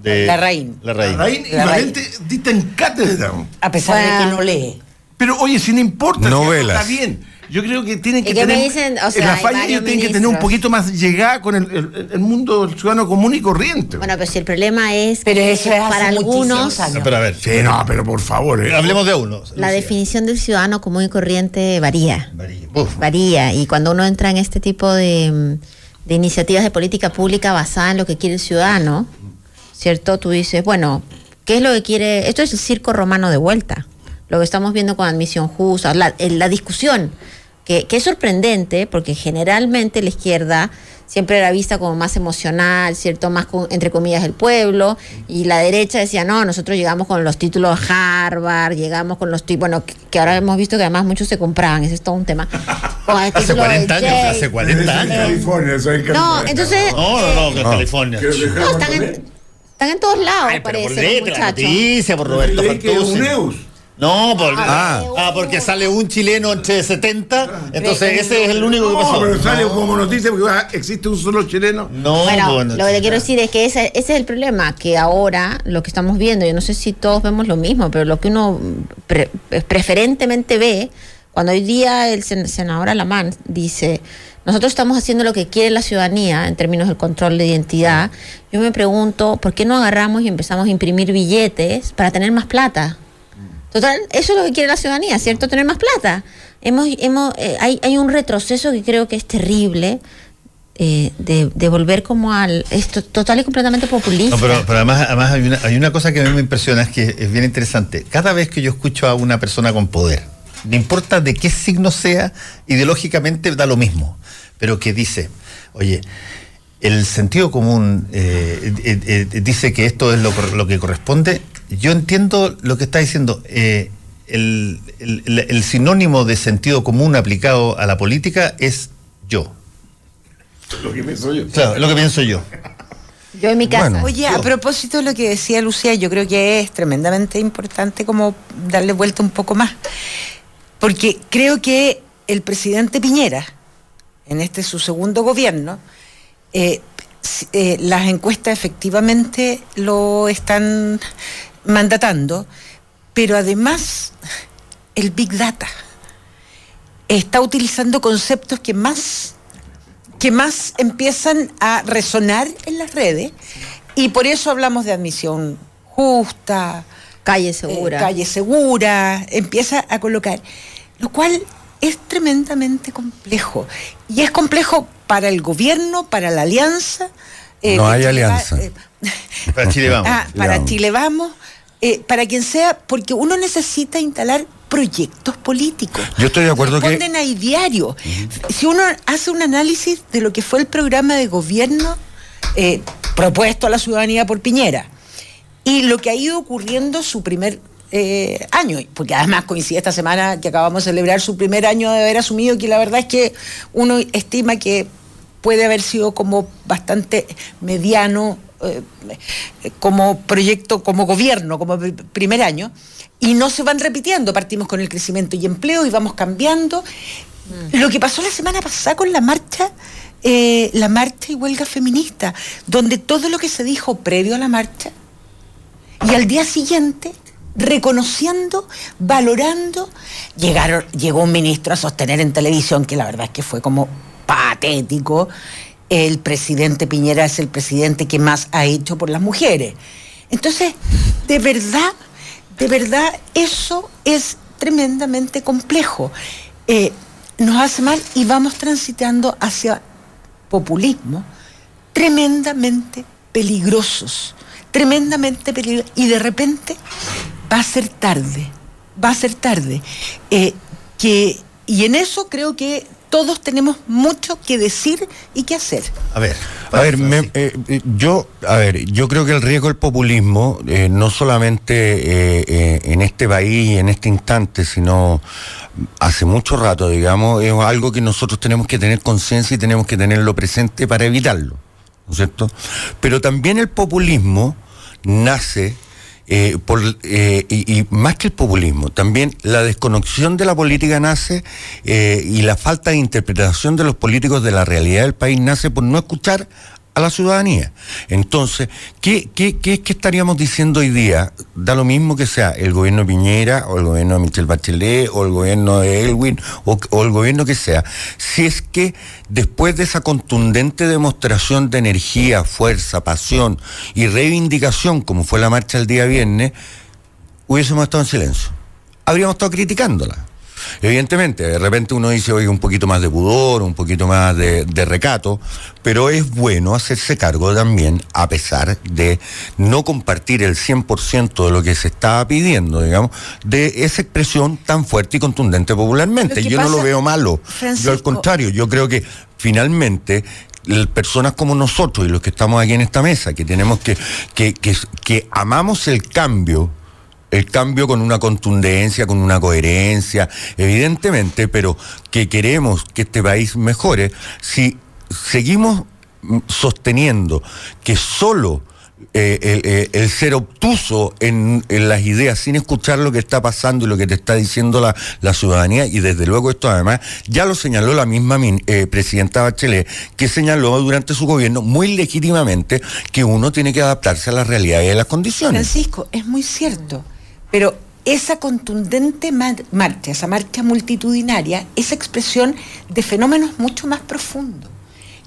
de, La Raín. La Raín. La Raín y Valente dictan cátedra. A pesar de que no lee. Pero oye, si no importa, Novelas. está bien yo creo que tienen que tener. Dicen, o sea, la falla ellos tienen que tener un poquito más llegada con el, el, mundo del ciudadano común y corriente. Bueno, pero si el problema es. Pero eso es para algunos. No, pero a ver. Sí, no, pero por favor. Eh. Hablemos de uno. La definición del ciudadano común y corriente varía. Varía. Varía. Y cuando uno entra en este tipo de, de iniciativas de política pública basada en lo que quiere el ciudadano, ¿cierto? Tú dices, bueno, ¿qué es lo que quiere? Esto es el circo romano de vuelta lo que estamos viendo con admisión justa, la, la discusión que, es sorprendente porque generalmente la izquierda siempre era vista como más emocional, ¿cierto? Más entre comillas el pueblo, y la derecha decía, no, nosotros llegamos con los títulos Harvard, llegamos con los títulos, bueno, que, ahora hemos visto que además muchos se compraban, ese es todo un tema. hace 40 años, hace 40 años. California, soy No, entonces... No, no, no, California. están, en, todos lados, parece, por noticia, por Roberto Fantuzzi. No, porque, ah. ah. porque sale un chileno entre 70, entonces ese es el único que pasó. No, pero sale como noticia porque ah, existe un solo chileno. No, bueno, lo que te quiero decir es que ese, es el problema, que ahora lo que estamos viendo, yo no sé si todos vemos lo mismo, pero lo que uno preferentemente ve, cuando hoy día el senador Alamán dice, nosotros estamos haciendo lo que quiere la ciudadanía en términos del control de identidad, yo me pregunto, ¿por qué no agarramos y empezamos a imprimir billetes para tener más plata? Total, eso es lo que quiere la ciudadanía, ¿cierto? Tener más plata. Hemos, hemos, eh, hay, hay un retroceso que creo que es terrible. Eh, de, volver como al esto total y completamente populista. No, pero, además, además hay, una, hay una cosa que a mí me impresiona, es que es bien interesante. Cada vez que yo escucho a una persona con poder, no importa de qué signo sea, ideológicamente da lo mismo, pero que dice, oye, el sentido común eh, eh, eh, dice que esto es lo, que corresponde. Yo entiendo lo que está diciendo. El, el, sinónimo de sentido común aplicado a la política es yo. Lo que pienso yo. Claro, lo que pienso yo. Yo en mi casa. Oye, a propósito de lo que decía Lucía, yo creo que es tremendamente importante como darle vuelta un poco más. Porque creo que el presidente Piñera, en este su segundo gobierno, eh, eh, las encuestas efectivamente lo están mandatando, pero además el Big Data está utilizando conceptos que más que más empiezan a resonar en las redes y por eso hablamos de admisión justa, calle eh, segura, calle segura, empieza a colocar, lo cual es tremendamente complejo. Y es complejo para el gobierno, para la alianza. Eh, no hay alianza. Eh, para Chile vamos. Ah, para Chile vamos, para quien sea, porque uno necesita instalar proyectos políticos. Yo estoy de acuerdo Responden que... ahí diario. Si uno hace un análisis de lo que fue el programa de gobierno eh, propuesto a la ciudadanía por Piñera y lo que ha ido ocurriendo su primer eh, año, porque además coincide esta semana que acabamos de celebrar su primer año de haber asumido, que la verdad es que uno estima que puede haber sido como bastante mediano eh, como proyecto, como gobierno, como primer año y no se van repitiendo. Partimos con el crecimiento y empleo y vamos cambiando. Mm. Lo que pasó la semana pasada con la marcha, eh, la marcha y huelga feminista, donde todo lo que se dijo previo a la marcha y al día siguiente reconociendo, valorando, llegaron, llegó un ministro a sostener en televisión que la verdad es que fue como patético. El presidente Piñera es el presidente que más ha hecho por las mujeres. Entonces, de verdad, de verdad eso es tremendamente complejo. Eh, nos hace mal y vamos transitando hacia populismo tremendamente peligrosos, tremendamente peligrosos. Y de repente va a ser tarde, va a ser tarde. Eh, que, y en eso creo que todos tenemos mucho que decir y que hacer. A ver, a ver, eh, eh, yo, a ver, yo creo que el riesgo del populismo, eh, no solamente en este país, en este instante, sino hace mucho rato, digamos, es algo que nosotros tenemos que tener conciencia y tenemos que tenerlo presente para evitarlo, ¿no es cierto? Pero también el populismo nace eh, eh, y, más que el populismo, también la desconexión de la política nace eh, y la falta de interpretación de los políticos de la realidad del país nace por no escuchar a la ciudadanía. Entonces, ¿qué, qué, qué es que estaríamos diciendo hoy día? Da lo mismo que sea el gobierno de Piñera, o el gobierno de Michelle Bachelet, o el gobierno de Elwin, o, el gobierno que sea. Si es que después de esa contundente demostración de energía, fuerza, pasión y reivindicación, como fue la marcha el día viernes, hubiésemos estado en silencio. Habríamos estado criticándola. Evidentemente, de repente uno dice, oye, un poquito más de pudor, un poquito más de, recato, pero es bueno hacerse cargo también, a pesar de no compartir el 100% de lo que se estaba pidiendo, digamos, de esa expresión tan fuerte y contundente popularmente. Yo no lo veo malo. Yo al contrario, yo creo que finalmente personas como nosotros y los que estamos aquí en esta mesa, que tenemos que, que, que, que amamos el cambio, el cambio con una contundencia, con una coherencia, evidentemente, pero que queremos que este país mejore, si seguimos sosteniendo que solo eh, el, ser obtuso en, las ideas sin escuchar lo que está pasando y lo que te está diciendo la, ciudadanía y desde luego esto además ya lo señaló la misma eh, presidenta Bachelet que señaló durante su gobierno muy legítimamente que uno tiene que adaptarse a la realidad y a las condiciones. Francisco, es muy cierto. Pero esa contundente marcha, esa marcha multitudinaria, esa expresión de fenómenos mucho más profundos,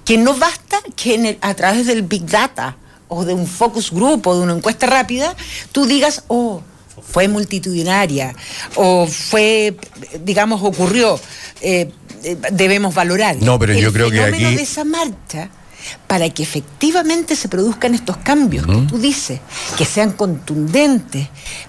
que no basta que a través del Big Data o de un focus group o de una encuesta rápida, tú digas, oh, fue multitudinaria o fue, digamos, ocurrió, eh, eh, debemos valorar. No, pero yo creo que aquí... de esa marcha para que efectivamente se produzcan estos cambios que tú dices, que sean contundentes,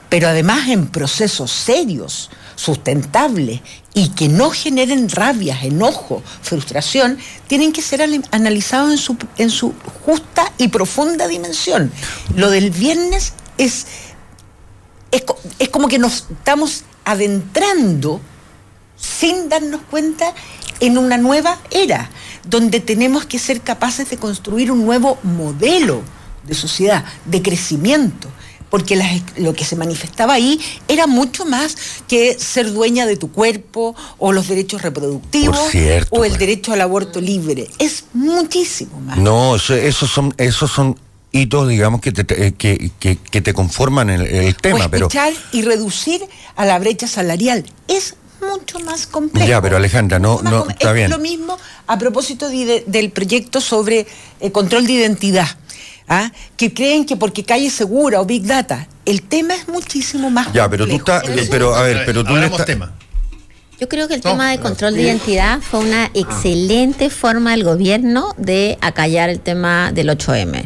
pero además en procesos serios, sustentables y que no generen rabias, enojo, frustración, tienen que ser analizados en su, en su justa y profunda dimensión. Lo del viernes es, es, es como que nos estamos adentrando sin darnos cuenta en una nueva era, donde tenemos que ser capaces de construir un nuevo modelo de sociedad, de crecimiento, porque lo que se manifestaba ahí era mucho más que ser dueña de tu cuerpo o los derechos reproductivos o el pues. derecho al aborto libre. Es muchísimo más. No, esos son, esos son hitos, digamos, que te, eh, que, que, te conforman el, el tema. pero y reducir a la brecha salarial es mucho más complejo. Ya, pero Alejandra, no, no está es bien. lo mismo a propósito del proyecto sobre el eh, control de identidad. ¿ah? que creen que porque calle segura o Big Data, el tema es muchísimo más Ya, pero tú estás, pero a ver, pero tú le tema. Yo creo que el tema de control de identidad fue una excelente forma del gobierno de acallar el tema del 8M.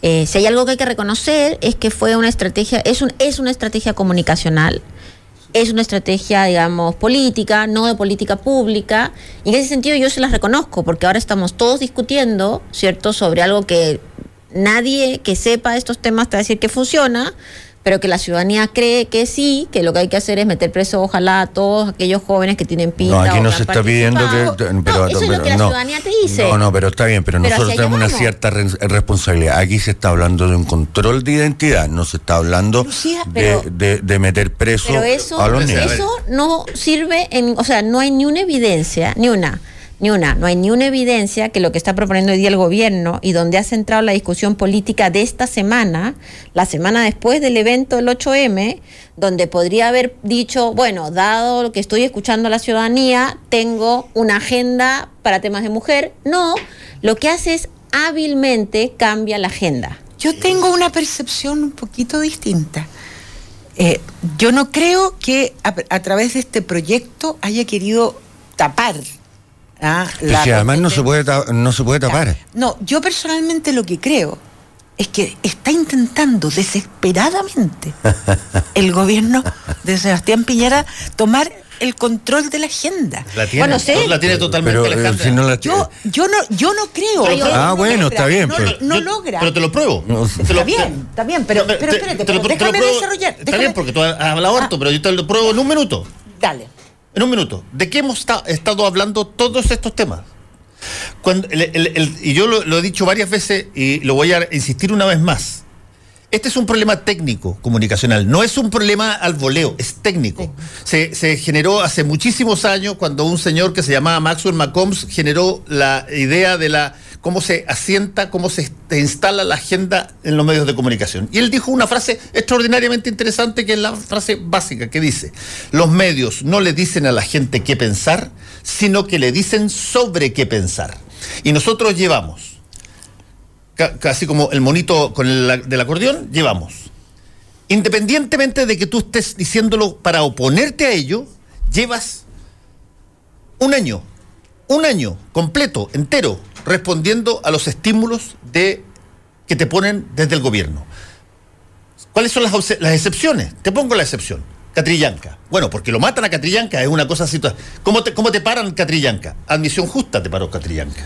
Eh, si hay algo que hay que reconocer es que fue una estrategia, es, un, es una estrategia comunicacional, es una estrategia, digamos, política, no de política pública. Y en ese sentido yo se las reconozco, porque ahora estamos todos discutiendo, ¿cierto?, sobre algo que nadie que sepa estos temas te va a decir que funciona, pero que la ciudadanía cree que sí, que lo que hay que hacer es meter preso ojalá a todos aquellos jóvenes que tienen pinta. No, aquí no se está pidiendo que... Pero, eso es lo que la ciudadanía te dice. No, no, pero está bien, pero, nosotros tenemos una cierta responsabilidad. Aquí se está hablando de un control de identidad, no se está hablando de, meter preso a los niños. Eso no sirve, en, o sea, no hay ni una evidencia, ni una ni una. No hay ni una evidencia que lo que está proponiendo hoy día el gobierno y donde ha centrado la discusión política de esta semana, la semana después del evento del 8M, donde podría haber dicho, bueno, dado lo que estoy escuchando a la ciudadanía, tengo una agenda para temas de mujer. No, lo que hace es hábilmente cambia la agenda. Yo tengo una percepción un poquito distinta. Eh, yo no creo que a través de este proyecto haya querido tapar Ah, además no se puede no se puede tapar. No, yo personalmente lo que creo es que está intentando desesperadamente el gobierno de Sebastián Piñera tomar el control de la agenda. La tiene, bueno, sé, la tiene totalmente pero, eh, no la yo, yo, no, yo no creo. ah, bueno, está bien. No, logra. Pero te lo pruebo. está bien, está bien, pero, pero espérate, déjame desarrollar. Está bien, porque tú has hablado harto, ah. pero yo te lo pruebo en un minuto. Dale en un minuto, ¿de qué hemos estado hablando todos estos temas? Cuando y yo lo, he dicho varias veces y lo voy a insistir una vez más. Este es un problema técnico comunicacional, no es un problema al voleo, es técnico. Se, se, generó hace muchísimos años cuando un señor que se llamaba Maxwell McCombs generó la idea de la cómo se asienta, cómo se instala la agenda en los medios de comunicación. Y él dijo una frase extraordinariamente interesante que es la frase básica que dice, los medios no le dicen a la gente qué pensar, sino que le dicen sobre qué pensar. Y nosotros llevamos, casi como el monito con el del acordeón, llevamos. Independientemente de que tú estés diciéndolo para oponerte a ello, llevas un año, un año completo, entero, respondiendo a los estímulos de, que te ponen desde el gobierno. ¿Cuáles son las, excepciones? Te pongo la excepción. Catrillanca. Bueno, porque lo matan a Catrillanca, es una cosa así. ¿Cómo te, cómo te paran Catrillanca? Admisión justa te paró Catrillanca.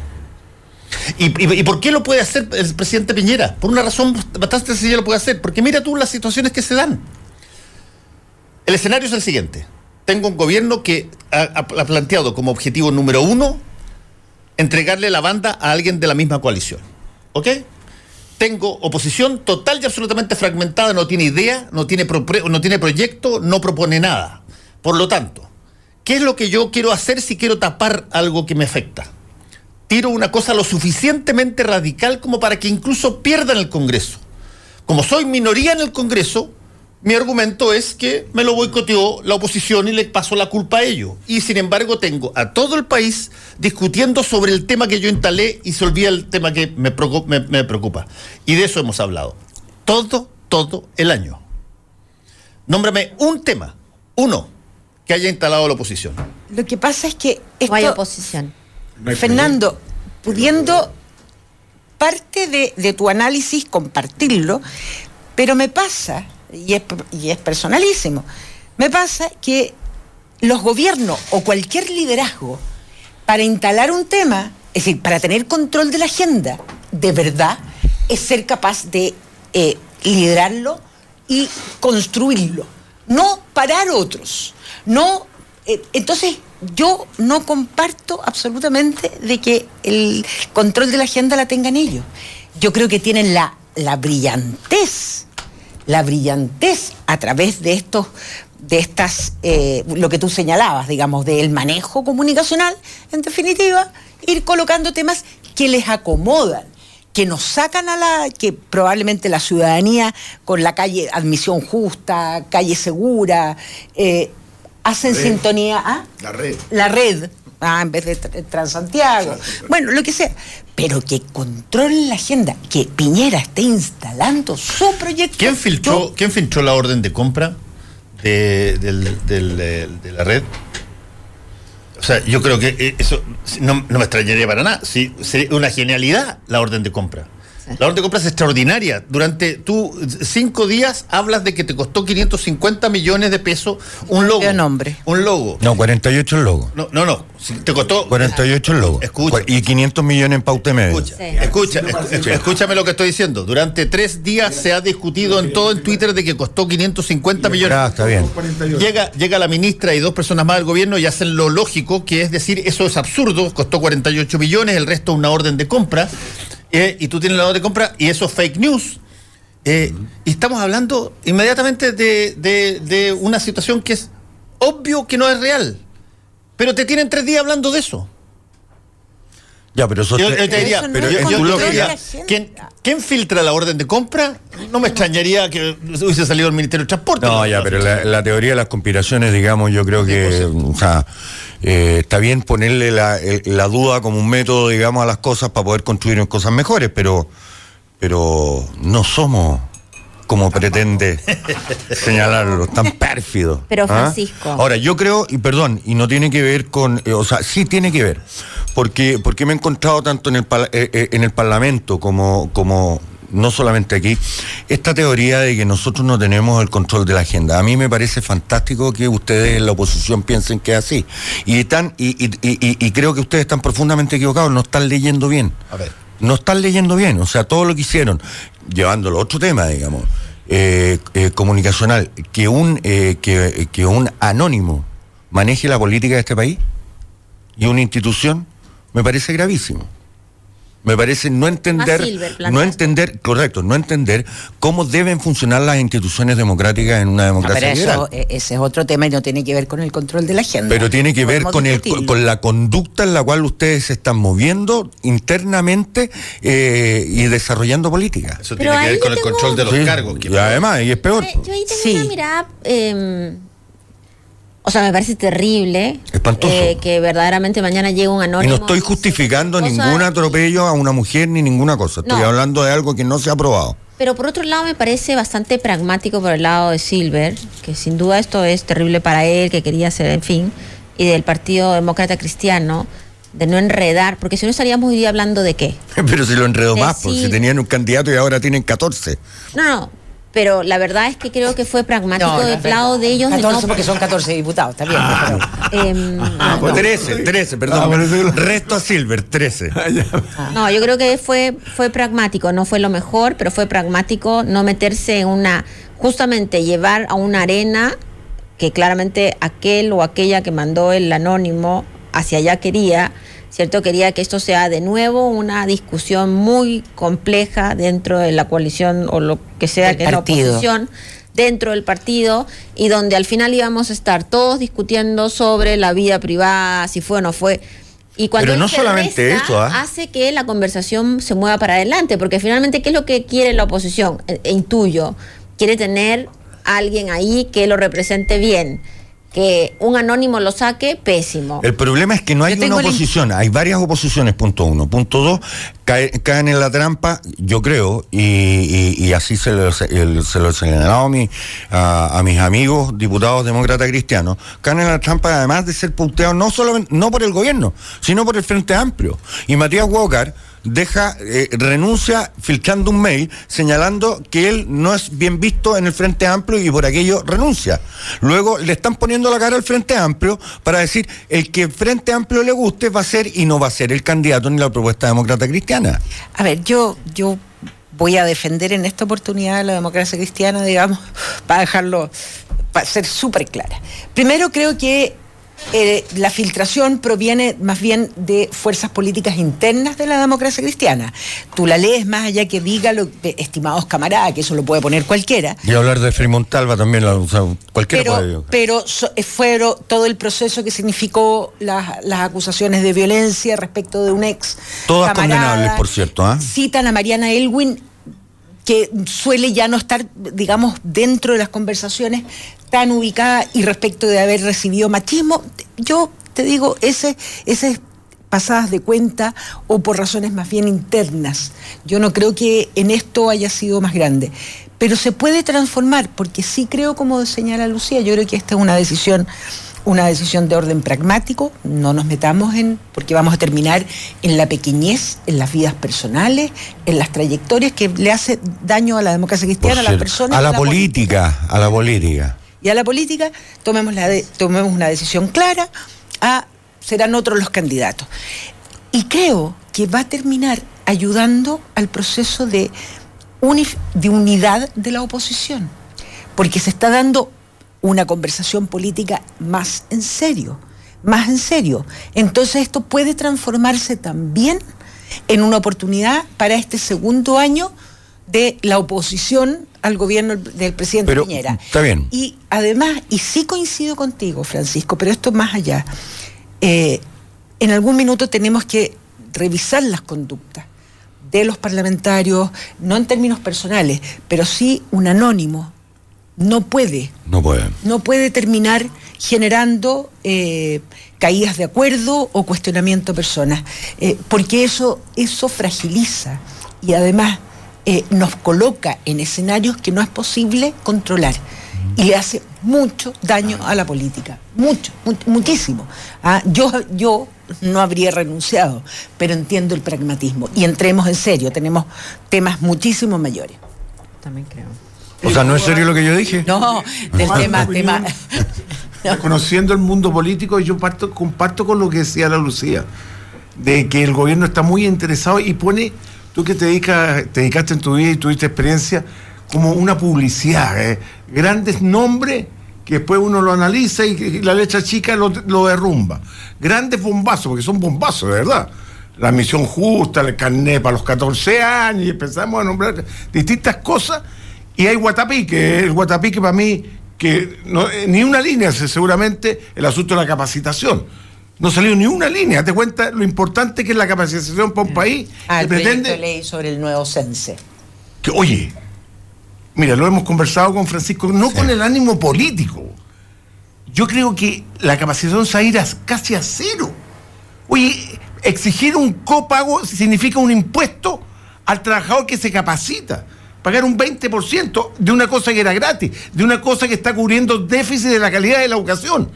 ¿Y, por qué lo puede hacer el presidente Piñera? Por una razón bastante sencilla lo puede hacer. Porque mira tú las situaciones que se dan. El escenario es el siguiente. Tengo un gobierno que ha planteado como objetivo número uno entregarle la banda a alguien de la misma coalición. ¿Ok? Tengo oposición total y absolutamente fragmentada, no tiene idea, no tiene, no tiene proyecto, no propone nada. Por lo tanto, ¿qué es lo que yo quiero hacer si quiero tapar algo que me afecta? Tiro una cosa lo suficientemente radical como para que incluso pierdan el Congreso. Como soy minoría en el Congreso, mi argumento es que me lo boicoteó la oposición y le paso la culpa a ello. Y sin embargo tengo a todo el país discutiendo sobre el tema que yo instalé y se olvida el tema que me, preocupa. Y de eso hemos hablado. Todo, todo el año. Nómbrame un tema, uno, que haya instalado la oposición. Lo que pasa es que... no hay oposición. Fernando, pudiendo parte de, de tu análisis compartirlo, pero me pasa y es, personalísimo. Me pasa que los gobiernos o cualquier liderazgo para instalar un tema, es decir, para tener control de la agenda, de verdad, es ser capaz de eh, liderarlo y construirlo, no parar otros, no eh, entonces yo no comparto absolutamente de que el control de la agenda la tengan ellos. Yo creo que tienen la, la brillantez, la brillantez a través de estos de estas, eh, lo que tú señalabas, digamos, del manejo comunicacional, en definitiva, ir colocando temas que les acomodan, que nos sacan a la, que probablemente la ciudadanía con la calle admisión justa, calle segura, eh, hacen sintonía. ¿ah? La red. La red. Ah, en vez de Transantiago. Bueno, lo que sea. Pero que controle la agenda, que Piñera esté instalando su proyecto. ¿Quién filtró, ¿quién filtró la orden de compra de, de la red? O sea, yo creo que eh, eso no, no me extrañaría para nada. Sí, sería una genialidad la orden de compra. La orden de compra es extraordinaria. Durante tú cinco días hablas de que te costó 550 millones de pesos un logo. ¿Qué nombre? Un logo. No, 48 el logo. No, no, no. Te costó. 48 el logo. Escucha. Y 500 millones en pauta medio. Escucha, escucha, escúchame lo que estoy diciendo. Durante tres días se ha discutido en todo en Twitter de que costó 550 millones. Ah, está bien. Llega, llega la ministra y dos personas más del gobierno y hacen lo lógico, que es decir, eso es absurdo, costó 48 millones, el resto una orden de compra. Eh, y tú tienes la orden de compra y eso es fake news. Eh, y estamos hablando inmediatamente de, una situación que es obvio que no es real. Pero te tienen tres días hablando de eso. Ya, pero eso yo, te, diría, pero ¿quién, filtra la orden de compra? No me extrañaría que hubiese salido el Ministerio de Transporte. No, ya, pero la, teoría de las conspiraciones, digamos, yo creo que, o sea, eh, está bien ponerle la, duda como un método, digamos, a las cosas para poder construir cosas mejores, pero, pero no somos como pretende señalarlo, tan pérfido. Pero ¿ah? Francisco. Ahora, yo creo, y perdón, y no tiene que ver con, eh, o sea, sí tiene que ver, porque, porque me he encontrado tanto en el, eh, en el Parlamento como, como no solamente aquí, esta teoría de que nosotros no tenemos el control de la agenda. A mí me parece fantástico que ustedes en la oposición piensen que es así. Y, están, y, y, creo que ustedes están profundamente equivocados, no están leyendo bien. A ver. No están leyendo bien, o sea, todo lo que hicieron, llevándolo a otro tema, digamos, eh, eh, comunicacional, que un, eh, que, que un anónimo maneje la política de este país y una institución, me parece gravísimo me parece no entender, no entender, correcto, no entender cómo deben funcionar las instituciones democráticas en una democracia pero e, ese es otro tema y no tiene que ver con el control de la agenda. Pero tiene que ver con, el, con la conducta en la cual ustedes se están moviendo internamente eh, y desarrollando política. Eso tiene que ver con el control de los cargos. y además, y es peor. Yo ahí tengo una mirada... Eh, o sea, me parece terrible. Eh, que verdaderamente mañana llegue un anónimo. Y no estoy justificando ningún atropello a una mujer ni ninguna cosa. Estoy hablando de algo que no se ha aprobado. Pero por otro lado me parece bastante pragmático por el lado de Silver, que sin duda esto es terrible para él, que quería ser, en fin, y del Partido Demócrata Cristiano, de no enredar, porque si no estaríamos hoy día hablando de qué. Pero si lo enredó más, porque si tenían un candidato y ahora tienen 14. No, no, pero la verdad es que creo que fue pragmático del lado de ellos. 14 porque son 14 diputados, está bien. Ah, em, ah, 13, 13, perdón. Ah, resto a Silver, 13. no, yo creo que fue, fue pragmático, no fue lo mejor, pero fue pragmático no meterse en una, justamente llevar a una arena que claramente aquel o aquella que mandó el anónimo hacia allá quería ¿cierto? Quería que esto sea de nuevo una discusión muy compleja dentro de la coalición o lo que sea que es la oposición dentro del partido y donde al final íbamos a estar todos discutiendo sobre la vida privada, si fue o no fue. Y cuando Pero no solamente eso, ¿ah? hace que la conversación se mueva para adelante, porque finalmente, ¿qué es lo que quiere la oposición? E, e intuyo, quiere tener alguien ahí que lo represente bien que un anónimo lo saque, pésimo. El problema es que no hay una oposición, hay varias oposiciones, punto uno. Punto dos, caen en la trampa, yo creo, y, así se lo, se lo he señalado a, a, mis amigos diputados demócratas cristianos, caen en la trampa además de ser punteados no, solo, no por el gobierno, sino por el Frente Amplio. Y Matías Walker deja, eh, renuncia filtrando un mail señalando que él no es bien visto en el Frente Amplio y por aquello renuncia. Luego le están poniendo la cara al Frente Amplio para decir el que el Frente Amplio le guste va a ser y no va a ser el candidato ni la propuesta demócrata cristiana. A ver, yo, yo voy a defender en esta oportunidad la democracia cristiana, digamos, para dejarlo, para ser súper clara. Primero creo que eh, la filtración proviene más bien de fuerzas políticas internas de la democracia cristiana. Tú la lees más allá que diga, lo, estimados camaradas, que eso lo puede poner cualquiera. Y hablar de Fremontalva también, o sea, cualquiera pero, puede. Pero eh, fueron todo el proceso que significó las, las, acusaciones de violencia respecto de un ex. Todas condenables, por cierto. ¿eh? Citan a Mariana Elwin que suele ya no estar, digamos, dentro de las conversaciones tan ubicada y respecto de haber recibido machismo, yo te digo, ese, ese pasadas de cuenta o por razones más bien internas. Yo no creo que en esto haya sido más grande. Pero se puede transformar, porque sí creo, como señala Lucía, yo creo que esta es una decisión una decisión de orden pragmático, no nos metamos en, porque vamos a terminar en la pequeñez, en las vidas personales, en las trayectorias que le hace daño a la democracia cristiana, a las personas. A la, política, a la política. Y a la política tomemos, la tomemos una decisión clara, a, serán otros los candidatos. Y creo que va a terminar ayudando al proceso de, de unidad de la oposición, porque se está dando una conversación política más en serio, más en serio. Entonces esto puede transformarse también en una oportunidad para este segundo año de la oposición al gobierno del presidente Piñera. Está bien. Y además, y sí coincido contigo, Francisco, pero esto más allá, eh, en algún minuto tenemos que revisar las conductas de los parlamentarios, no en términos personales, pero sí un anónimo, no puede. No puede. No puede terminar generando eh, caídas de acuerdo o cuestionamiento de personas, eh, porque eso, eso fragiliza y además eh, nos coloca en escenarios que no es posible controlar y le hace mucho daño a la política, mucho, muchísimo. Ah, yo, yo no habría renunciado, pero entiendo el pragmatismo y entremos en serio, tenemos temas muchísimo mayores. También creo. O sea, ¿no es serio lo que yo dije? No, del tema, tema. Conociendo el mundo político, yo parto, comparto con lo que decía la Lucía, de que el gobierno está muy interesado y pone, tú que te, dedicas, te dedicaste en tu vida y tuviste experiencia, como una publicidad, ¿eh? grandes nombres que después uno lo analiza y la letra chica lo, lo derrumba. Grandes bombazos, porque son bombazos, de verdad la misión justa, el carnet para los 14 años, y empezamos a nombrar distintas cosas y hay Guatapique, el Guatapique para mí, que no, eh, ni una línea, seguramente el asunto de la capacitación. No salió ni una línea, te cuenta lo importante que es la capacitación para un país. Ah, el pretende... ley sobre el nuevo CENSE. Que, oye, mira, lo hemos conversado con Francisco, no con el ánimo político. Yo creo que la capacitación se irá casi a cero. Oye, exigir un copago significa un impuesto al trabajador que se capacita pagar un 20% de una cosa que era gratis, de una cosa que está cubriendo déficit de la calidad de la educación.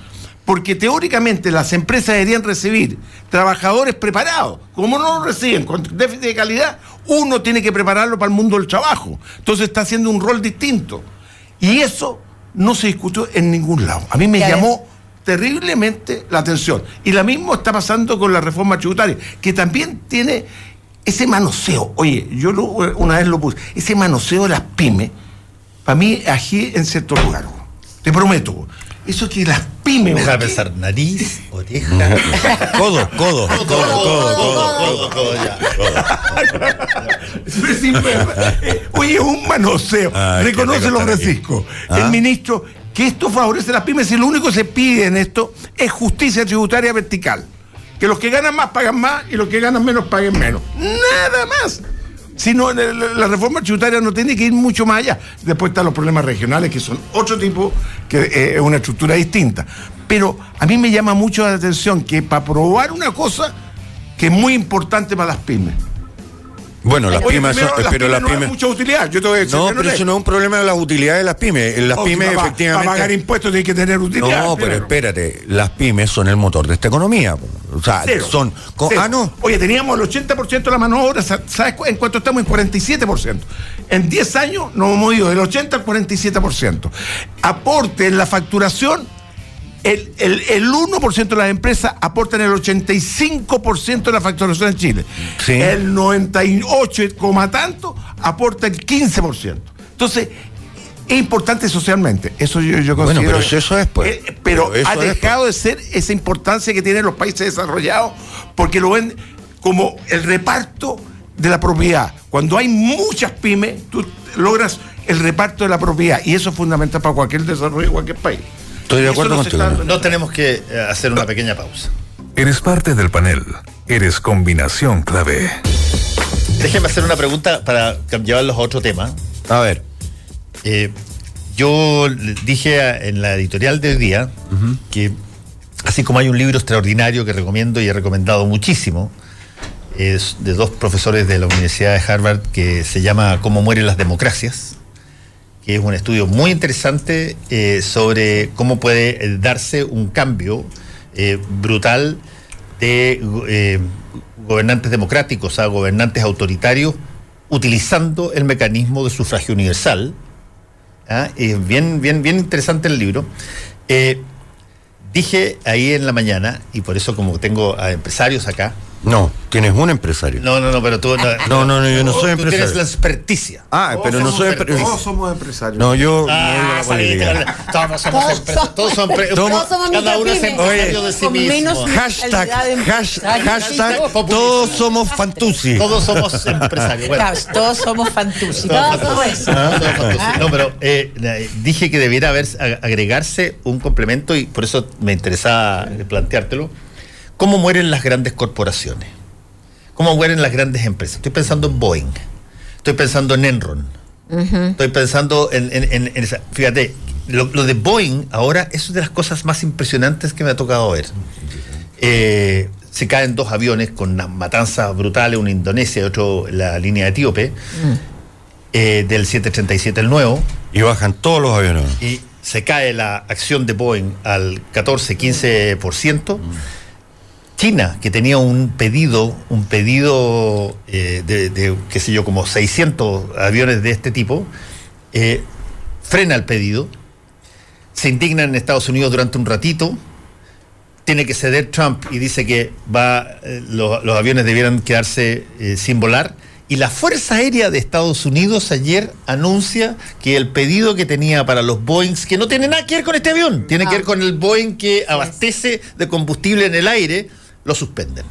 Porque teóricamente las empresas deberían recibir trabajadores preparados. Como no lo reciben con déficit de calidad, uno tiene que prepararlo para el mundo del trabajo. Entonces está haciendo un rol distinto. Y eso no se discutió en ningún lado. A mí me llamó terriblemente la atención. Y lo mismo está pasando con la reforma tributaria, que también tiene ese manoseo, oye, yo una vez lo puse, ese manoseo de las pymes, para mí aquí en cierto lugar, te prometo. Eso que las pymes. Deja pensar nariz, oreja. codo, codo, codo, codo, codo, codo, ya. Oye, un manoseo. Reconócelo, Francisco. El ministro, que esto favorece a las pymes y lo único que se pide en esto es justicia tributaria vertical que los que ganan más pagan más y los que ganan menos paguen menos. Nada más. Si no, la reforma tributaria no tiene que ir mucho más allá. Después están los problemas regionales, que son otro tipo, que eh, es una estructura distinta. Pero a mí me llama mucho la atención que para probar una cosa que es muy importante para las pymes, Bueno, las pymes son, pero las pymes no mucha utilidad. Yo te no, pero eso no es un problema de las utilidades de las pymes. Las pymes efectivamente. Para pagar impuestos tiene que tener utilidad. No, pero espérate, las pymes son el motor de esta economía. O sea, son. Ah, no. Oye, teníamos el 80% de la mano de obra, ¿sabes en cuánto estamos? En 47%. En 10 años nos hemos ido del 80 al 47%. Aporte en la facturación el, el, 1% de las empresas aportan el 85% de la facturación en Chile. El 98, tanto aporta el 15%. Entonces, es importante socialmente. Eso yo, yo considero. Bueno, pero eso es, pues. Eh, pero, ha dejado de ser esa importancia que tienen los países desarrollados porque lo ven como el reparto de la propiedad. Cuando hay muchas pymes, tú logras el reparto de la propiedad y eso es fundamental para cualquier desarrollo de cualquier país. Estoy de acuerdo contigo. no tenemos que eh, hacer una pequeña pausa. Eres parte del panel. Eres combinación clave. Déjeme hacer una pregunta para llevarlos a otro tema. A ver. Eh, yo dije en la editorial del día que así como hay un libro extraordinario que recomiendo y he recomendado muchísimo, es de dos profesores de la Universidad de Harvard que se llama Cómo mueren las democracias que es un estudio muy interesante eh, sobre cómo puede eh, darse un cambio eh, brutal de gobernantes democráticos a gobernantes autoritarios utilizando el mecanismo de sufragio universal. ¿ah? Es bien, bien, bien interesante el libro. dije ahí en la mañana, y por eso como tengo a empresarios acá, no, tienes un empresario. No, no, no, pero tú. No, no, no, yo no soy empresario. Tú tienes la experticia. Ah, pero no soy empresario. Todos somos empresarios. No, yo. Ah, todos somos empresarios. Todos somos empresarios. Cada uno es empresario de sí mismo. Hashtag, hashtag, todos somos fantusi. Todos somos empresarios. todos somos fantusi. Todos somos. Ah, no, pero eh, dije que debiera haber agregarse un complemento y por eso me interesaba planteártelo ¿Cómo mueren las grandes corporaciones? ¿Cómo mueren las grandes empresas? Estoy pensando en Boeing, estoy pensando en Enron, estoy pensando en, esa. Fíjate, lo, de Boeing ahora es una de las cosas más impresionantes que me ha tocado ver. Eh, se caen dos aviones con una matanza brutal, uno en Indonesia y otro en la línea etíope, mm. eh, del 737 el nuevo. Y bajan todos los aviones. Y se cae la acción de Boeing al 14-15%. China, que tenía un pedido, un pedido eh, de, qué sé yo, como 600 aviones de este tipo, eh, frena el pedido, se indigna en Estados Unidos durante un ratito, tiene que ceder Trump y dice que va, eh, los, aviones debieran quedarse sin volar. Y la Fuerza Aérea de Estados Unidos ayer anuncia que el pedido que tenía para los Boeings, que no tiene nada que ver con este avión, tiene que ver ah. con el Boeing que abastece de combustible en el aire, lo suspenden.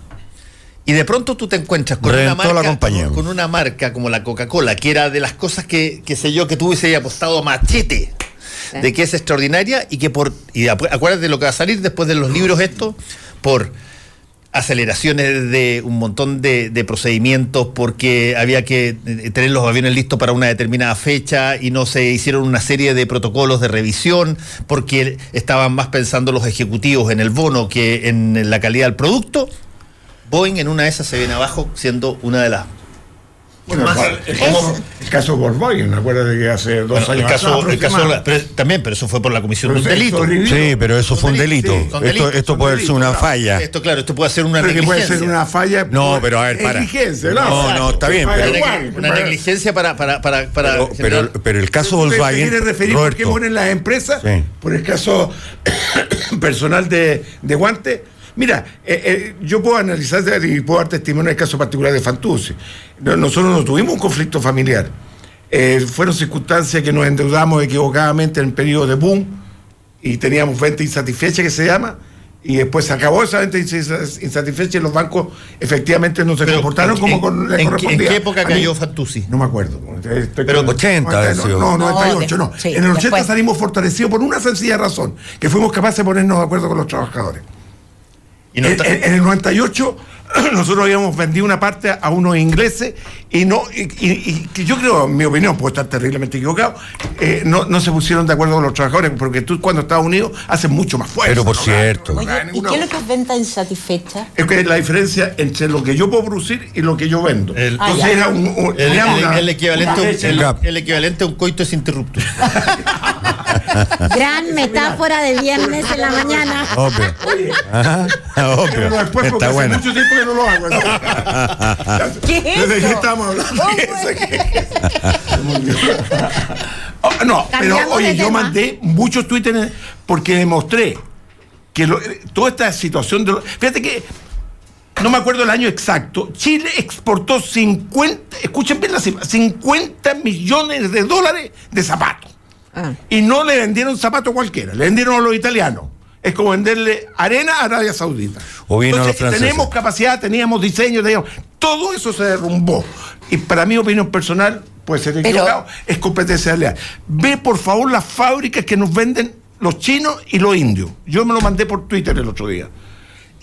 Y de pronto tú te encuentras con una, marca, con, una marca como la Coca-Cola, que era de las cosas que, que sé yo, que tú hubiese apostado machete, de que es extraordinaria y que por, y acuérdate de lo que va a salir después de los libros esto, por aceleraciones de un montón de, procedimientos porque había que eh, tener los aviones listos para una determinada fecha y no se hicieron una serie de protocolos de revisión porque estaban más pensando los ejecutivos en el bono que en la calidad del producto. Boeing en una de esas se viene abajo siendo una de las bueno, el, caso Volkswagen, ¿me acuerdas de que hace dos años el caso, también, pero eso fue por la comisión de un delito. Sí, pero eso fue un delito. esto, esto puede ser una falla. Esto, claro, esto puede ser una negligencia. puede ser una falla. No, pero a ver, para. Negligencia, no, no, está bien. Pero, una, negligencia para. para, para, para pero, pero, el caso Volkswagen. ¿Quiere referir por qué mueren las empresas? Por el caso personal de, de Guante Mira, eh, eh, yo puedo analizar y puedo dar testimonio del caso particular de Fantuzzi. Nosotros no tuvimos un conflicto familiar. Eh, fueron circunstancias que nos endeudamos equivocadamente en el periodo de boom y teníamos venta insatisfecha que se llama y después se acabó esa venta insatisfecha y los bancos efectivamente no se comportaron como con la ¿En qué época cayó Fantuzzi? No me acuerdo. pero 80, no, no, 98, no. en el 80 salimos fortalecidos por una sencilla razón, que fuimos capaces de ponernos de acuerdo con los trabajadores en, el 98 nosotros habíamos vendido una parte a unos ingleses y no y, yo creo, en mi opinión, puedo estar terriblemente equivocado, eh, no, no se pusieron de acuerdo con los trabajadores, porque tú cuando Estados Unidos haces mucho más fuerza. Pero por cierto. ¿Y qué es lo que es venta insatisfecha? Es que es la diferencia entre lo que yo puedo producir y lo que yo vendo. Entonces era un, el, equivalente, el, equivalente a un coito es interruptus. Gran metáfora de viernes en la mañana. Obvio. Obvio. Pero después, Está porque bueno. hace mucho tiempo que no lo hago. ¿Qué es ¿Desde qué estamos hablando? oh, no, pero oye, yo mandé muchos tweets porque demostré que toda esta situación de... Fíjate que no me acuerdo el año exacto, Chile exportó 50, escuchen bien la cifra, 50 millones de dólares de zapatos. Ah. Y no le vendieron zapatos cualquiera, le vendieron a los italianos. Es como venderle arena a Arabia Saudita. O bien a los tenemos capacidad, teníamos diseño, teníamos, todo eso se derrumbó. Y para mi opinión personal, puede ser equivocado, es competencia leal. Ve por favor las fábricas que nos venden los chinos y los indios. Yo me lo mandé por Twitter el otro día.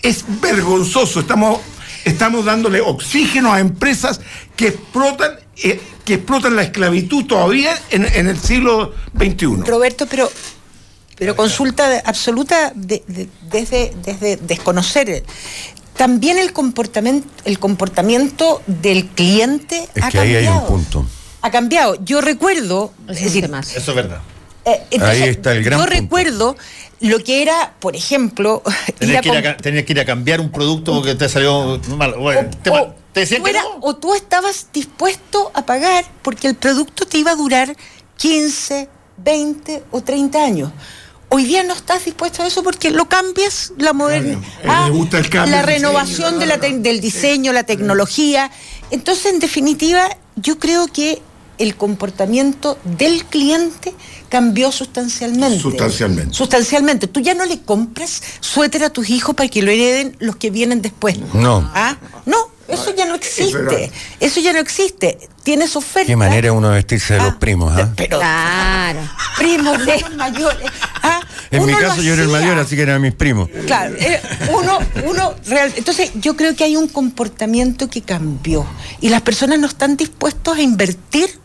Es vergonzoso, estamos, estamos dándole oxígeno a empresas que explotan, eh, que explotan la esclavitud todavía en, el siglo XXI. Roberto, pero pero consulta absoluta desde, desde desconocer. También el comportamiento, el comportamiento del cliente es que Ahí hay un punto. Ha cambiado. Yo recuerdo. Es decir, Eso es verdad. Eh, ahí está el gran Yo recuerdo lo que era, por ejemplo. Tenías que, ir a cambiar un producto porque te salió mal. o, te, tú o tú estabas dispuesto a pagar porque el producto te iba a durar 15, 20 o 30 años. Hoy día no estás dispuesto a eso porque lo cambias, la moderna, ah, la renovación de la del diseño, la tecnología. Entonces, en definitiva, yo creo que el comportamiento del cliente cambió sustancialmente. Sustancialmente. Sustancialmente. Tú ya no le compras suéter a tus hijos para que lo hereden los que vienen después. No. ¿Ah? No, eso ya no existe. Eso ya no existe. Tienes oferta. Qué manera uno de vestirse de los ah, primos, ¿ah? Pero, claro. Primos de mayores. ¿ah? En mi caso yo era el mayor, así que eran mis primos. Claro, eh, uno, uno real. Entonces, yo creo que hay un comportamiento que cambió. Y las personas no están dispuestos a invertir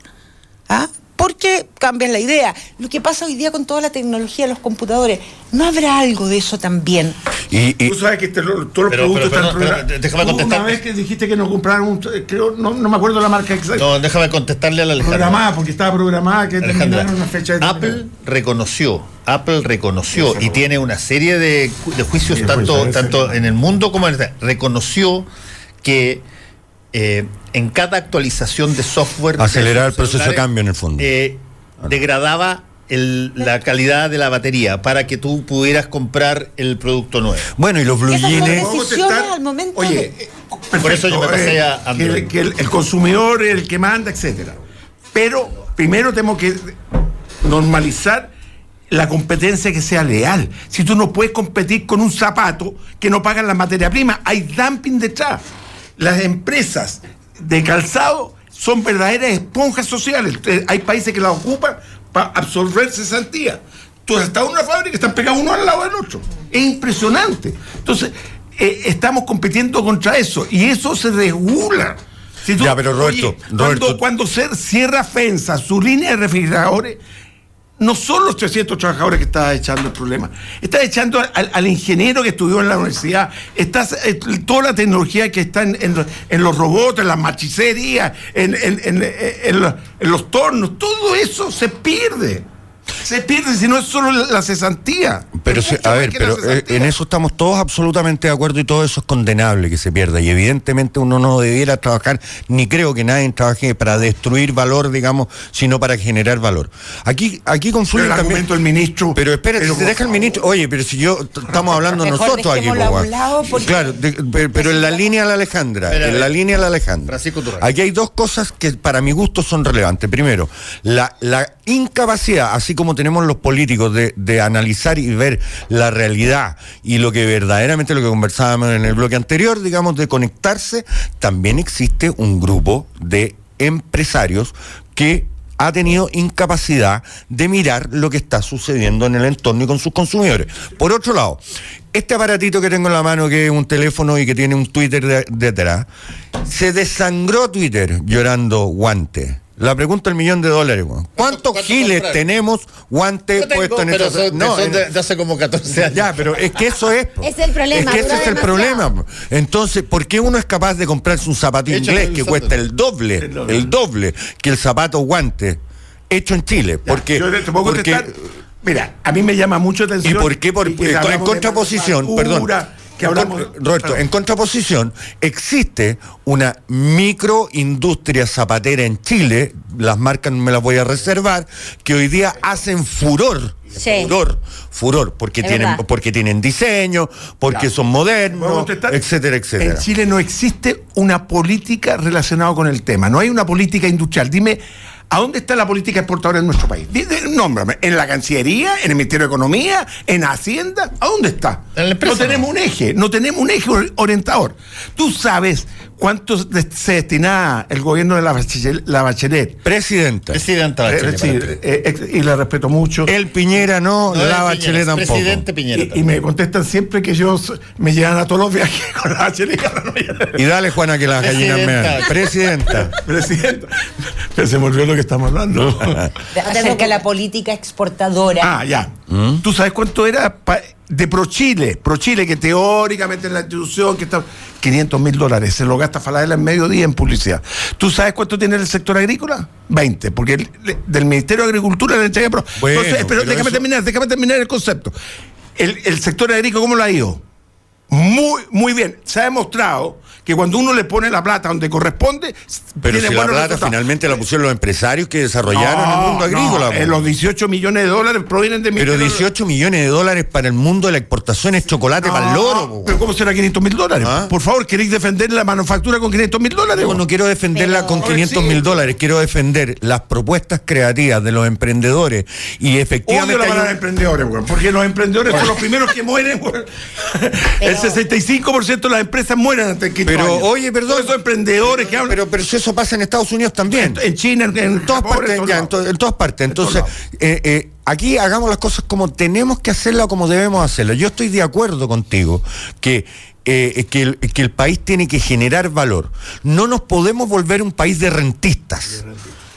¿ah? Porque cambian la idea. Lo que pasa hoy día con toda la tecnología de los computadores, ¿no habrá algo de eso también? Y, Tú sabes que todos los productos están programados. Déjame contestar. Una vez que dijiste que nos compraron un. Creo, no, no, me acuerdo la marca exacta. No, déjame contestarle a la Alejandra. Programada, porque estaba programada que terminaron una fecha de. Apple reconoció, Apple reconoció y tiene una serie de, de juicios tanto, tanto en el mundo como en el. Reconoció que eh, en cada actualización de software. Acelerar el proceso de cambio en el fondo. Eh, degradaba la calidad de la batería para que tú pudieras comprar el producto nuevo. Bueno, y los blue jeans. al momento Oye, por eso yo me pasé a Android. Que, el, el, consumidor es el que manda, etcétera. Pero primero tenemos que normalizar la competencia que sea leal. Si tú no puedes competir con un zapato que no pagan la materia prima, hay dumping detrás las empresas de calzado son verdaderas esponjas sociales. Hay países que las ocupan para absorber cesantía. Tú estás en una fábrica están pegados uno al lado del otro. Es impresionante. Entonces, eh, estamos compitiendo contra eso y eso se regula. ya, pero Roberto, cuando, cuando se cierra FENSA, su línea de refrigeradores, no son los 300 trabajadores que está echando el problema, está echando al, ingeniero que estudió en la universidad, está eh, toda la tecnología que está en, los robots, en las machicerías, en los tornos, todo eso se pierde. Se pierde si no es solo la cesantía. Pero a ver, pero eh, en eso estamos todos absolutamente de acuerdo y todo eso es condenable que se pierda. Y evidentemente uno no debiera trabajar, ni creo que nadie trabaje para destruir valor, digamos, sino para generar valor. Aquí, aquí confluye el también. el ministro. Pero espera, si se deja el ministro. Oye, pero si yo estamos hablando nosotros aquí, Claro, pero, en la línea de la Alejandra, en la línea de la Alejandra. Aquí hay dos cosas que para mi gusto son relevantes. Primero, la, la incapacidad, así como tenemos los políticos de, analizar y ver la realidad y lo que verdaderamente lo que conversábamos en el bloque anterior, digamos, de conectarse, también existe un grupo de empresarios que ha tenido incapacidad de mirar lo que está sucediendo en el entorno y con sus consumidores. Por otro lado, este aparatito que tengo en la mano, que es un teléfono y que tiene un Twitter detrás, se desangró Twitter llorando guante. La pregunta del millón de dólares, ¿cuántos giles tenemos guantes puestos en esa No, de, hace como 14 años. Ya, pero es que eso es. Es el problema. Es que ese es el problema. Entonces, ¿por qué uno es capaz de comprarse un zapato inglés que cuesta el doble, el doble, que el zapato guante hecho en Chile? Porque, porque Mira, a mí me llama mucho atención. ¿Y por qué? Porque en contraposición, perdón Roberto, en contraposición, existe una microindustria zapatera en Chile, las marcas me las voy a reservar, que hoy día hacen furor. Furor, furor, porque tienen, porque tienen diseño, porque son modernos, etcétera, etcétera. En Chile no existe una política relacionada con el tema, no hay una política industrial. Dime ¿A dónde está la política exportadora en nuestro país? Nómbrame. ¿En la Cancillería? ¿En el Ministerio de Economía? ¿En Hacienda? ¿A dónde está? no tenemos un eje, no tenemos un eje orientador. Tú sabes ¿Cuánto se destinaba el gobierno de la Bachelet? La bachelet? Presidenta. Presidenta eh, Bachelet. Eh, y le respeto mucho. El Piñera no, la Bachelet tampoco. Presidente Piñera. Y, me contestan siempre que yo me llevan a todos los viajes con la Bachelet. y dale, Juana, que las gallinas me. Presidenta. Presidenta. Pero se me olvidó lo que estamos hablando. Acerca de la política exportadora. Ah, ya. ¿Mm? ¿Tú sabes cuánto era de ProChile? ProChile, que teóricamente es la institución que está 500 mil dólares. Se lo gasta Falabella en medio día en publicidad. ¿Tú sabes cuánto tiene el sector agrícola? 20, porque del Ministerio de Agricultura le entrega. Bueno, pero, déjame terminar, déjame terminar el concepto. El, el sector agrícola, ¿cómo lo ha ido? Muy, muy bien. Se ha demostrado que cuando uno le pone la plata donde corresponde, pero si la plata finalmente la pusieron los empresarios que desarrollaron el mundo agrícola. No, los 18 millones de dólares provienen de Pero 18 millones de dólares para el mundo de la exportación es chocolate para el loro. Pero ¿cómo será 500 mil dólares? ¿Ah? Por favor, ¿queréis defender la manufactura con 500 mil dólares? No, no quiero defenderla con 500 mil dólares, quiero defender las propuestas creativas de los emprendedores y efectivamente... Odio la los emprendedores, porque los emprendedores son los primeros que mueren, El 65% de las empresas mueren antes que pero, oye, perdón. Esos emprendedores que hablan. Pero, pero eso pasa en Estados Unidos también. En, China, en, todas partes. en, todas partes. Entonces, eh, eh, aquí hagamos las cosas como tenemos que hacerlas o como debemos hacerlas. Yo estoy de acuerdo contigo que eh, que, el, que, el, país tiene que generar valor. No nos podemos volver un país de rentistas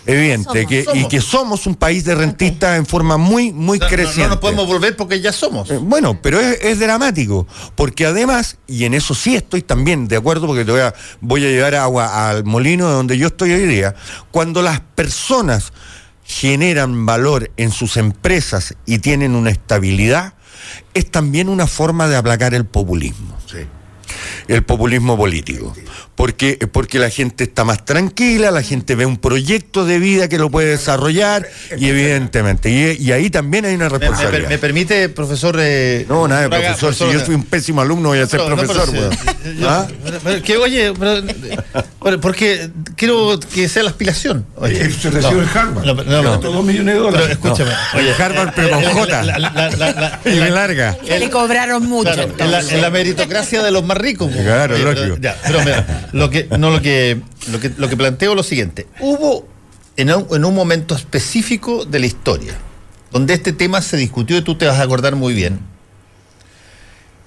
evidente que, y que somos un país de rentistas en forma muy, muy creciente. No, nos podemos volver porque ya somos. Eh, bueno, pero es, dramático, porque además, y en eso sí estoy también de acuerdo, porque te voy a, voy a llevar agua al molino de donde yo estoy hoy día, cuando las personas generan valor en sus empresas y tienen una estabilidad, es también una forma de aplacar el populismo. El populismo político. Porque, porque la gente está más tranquila, la gente ve un proyecto de vida que lo puede desarrollar y evidentemente, y, ahí también hay una responsabilidad. ¿Me, permite, profesor? Eh, no, nada, profesor, si yo fui un pésimo alumno voy a ser profesor. ¿Ah? que, oye, porque quiero que sea la aspiración. Oye, se recibe en Harvard. No, no, dos millones de dólares. escúchame. Oye, Harvard, pero con J. y larga. Le cobraron mucho. en, la, meritocracia de los más ricos. Claro, lógico. Ya, pero mira, lo que, no, lo que, lo que, lo que planteo es lo siguiente. Hubo en un, en un momento específico de la historia, donde este tema se discutió y tú te vas a acordar muy bien.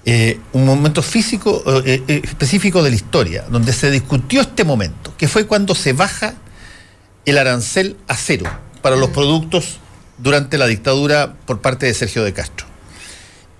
Eh, un momento físico eh, eh, específico de la historia, donde se discutió este momento, que fue cuando se baja el arancel a cero para los productos durante la dictadura por parte de Sergio de Castro.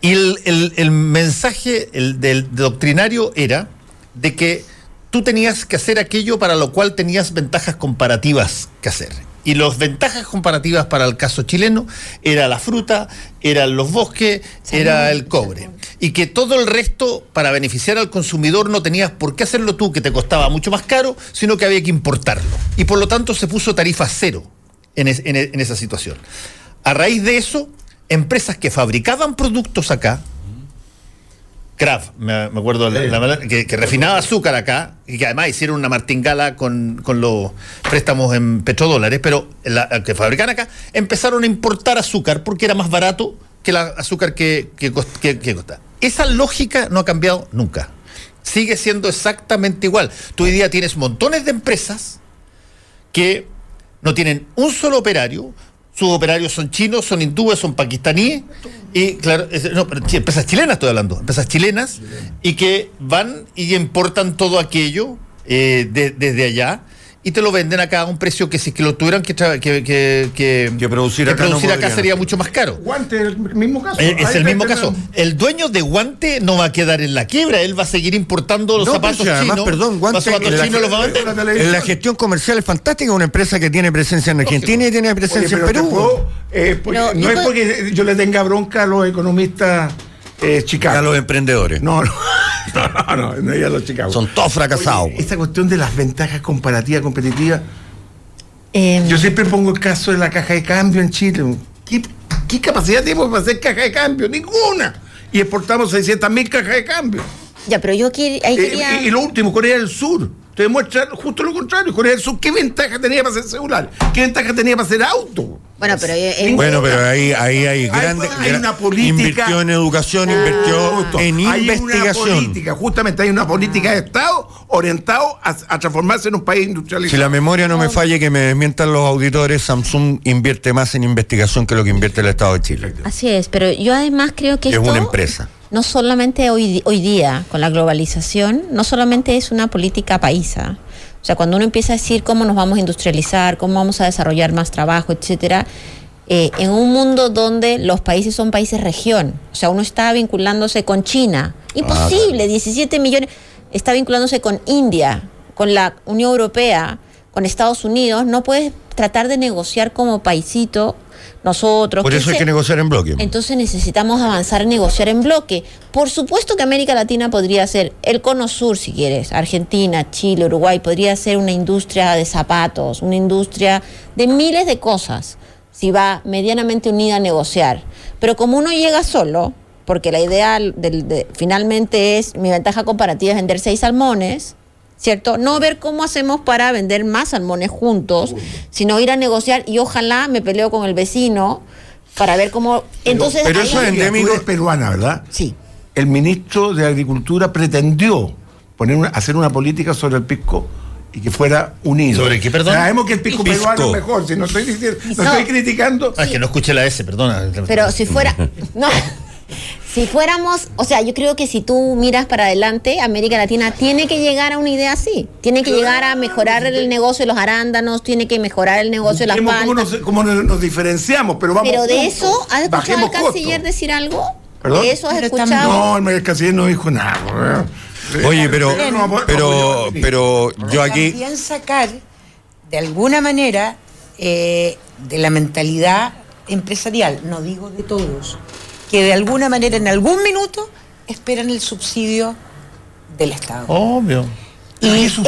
Y el, mensaje del doctrinario era de que tú tenías que hacer aquello para lo cual tenías ventajas comparativas que hacer. Y las ventajas comparativas para el caso chileno era la fruta, eran los bosques, era el cobre. Y que todo el resto, para beneficiar al consumidor, no tenías por qué hacerlo tú, que te costaba mucho más caro, sino que había que importarlo. Y por lo tanto se puso tarifa cero en, en esa situación. A raíz de eso, empresas que fabricaban productos acá, Kraft, me, acuerdo, que, refinaba azúcar acá y que además hicieron una martingala con, con los préstamos en petrodólares, pero la, que fabrican acá empezaron a importar azúcar porque era más barato que el azúcar que, que, que, costa. Esa lógica no ha cambiado nunca. Sigue siendo exactamente igual. Tú hoy día tienes montones de empresas que no tienen un solo operario, sus operarios son chinos, son hindúes, son pakistaníes, y claro, empresas chilenas estoy hablando, empresas chilenas, y que van y importan todo aquello eh, desde allá y te lo venden acá a un precio que si que lo tuvieran que, que, que, que, producir acá, producir acá sería mucho más caro. Guante es el mismo caso. Eh, es, el mismo caso. El dueño de Guante no va a quedar en la quiebra, él va a seguir importando los zapatos chinos. Perdón, Guante, los zapatos chinos los va a vender. La gestión comercial es fantástica, una empresa que tiene presencia en Argentina y tiene presencia en Perú. Eh, no, es porque yo le tenga bronca a los economistas eh, Chicago. A los emprendedores. No, no. No, no, no, no los Chicago. Son todos fracasados. esta cuestión de las ventajas comparativas, competitivas. Em. yo siempre pongo el caso de la caja de cambio en Chile. ¿Qué, capacidad tenemos para hacer caja de cambio? Ninguna. Y exportamos 600 mil cajas de cambio. Ya, pero yo eh, quería... y, lo último, Corea del Sur. Te demuestra justo lo contrario. Corea del Sur, ¿qué ventaja tenía para ser celular? ¿Qué ventaja tenía para ser auto? Bueno, pero, bueno, pero ahí, ahí hay grandes. Hay, una política. Invirtió en educación, invirtió en investigación. Una política, justamente hay una política de Estado orientado a, transformarse en un país industrializado. Si la memoria no me falle, que me desmientan los auditores, Samsung invierte más en investigación que lo que invierte el Estado de Chile. Así es, pero yo además creo que. Es una empresa no solamente hoy, hoy día, con la globalización, no solamente es una política paisa. O sea, cuando uno empieza a decir cómo nos vamos a industrializar, cómo vamos a desarrollar más trabajo, etcétera, eh, en un mundo donde los países son países región, o sea, uno está vinculándose con China, imposible, 17 millones, está vinculándose con India, con la Unión Europea, con Estados Unidos, no puedes tratar de negociar como paisito nosotros. Por eso hay que negociar en bloque. Entonces necesitamos avanzar negociar en bloque. Por supuesto que América Latina podría ser el cono sur, si quieres, Argentina, Chile, Uruguay, podría ser una industria de zapatos, una industria de miles de cosas, si va medianamente unida a negociar. Pero como uno llega solo, porque la idea del, finalmente es, mi ventaja comparativa es vender seis salmones, ¿cierto? No ver cómo hacemos para vender más salmones juntos, sino ir a negociar y ojalá me peleo con el vecino para ver cómo... Entonces, pero, eso es endémico peruana, ¿verdad? Sí. El ministro de Agricultura pretendió poner hacer una política sobre el pisco y que fuera unido. ¿Sobre qué, perdón? Sabemos que el pisco, peruano es mejor, si no estoy, diciendo, no, estoy criticando. Ah, que no escuche la S, perdona. Pero si fuera... No. Si fuéramos, o sea, yo creo que si tú miras para adelante, América Latina tiene que llegar a una idea así. Tiene que llegar a mejorar el negocio de los arándanos, tiene que mejorar el negocio de las paltas. ¿Cómo nos, diferenciamos? Pero vamos Pero de eso, ¿has escuchado al canciller decir algo? ¿Perdón? ¿De eso has escuchado? No, el canciller no dijo nada. Oye, pero, pero, pero yo aquí... También sacar, de alguna manera, eh, de la mentalidad empresarial, no digo de todos, que de alguna manera en algún minuto esperan el subsidio del Estado. Obvio. Y eso,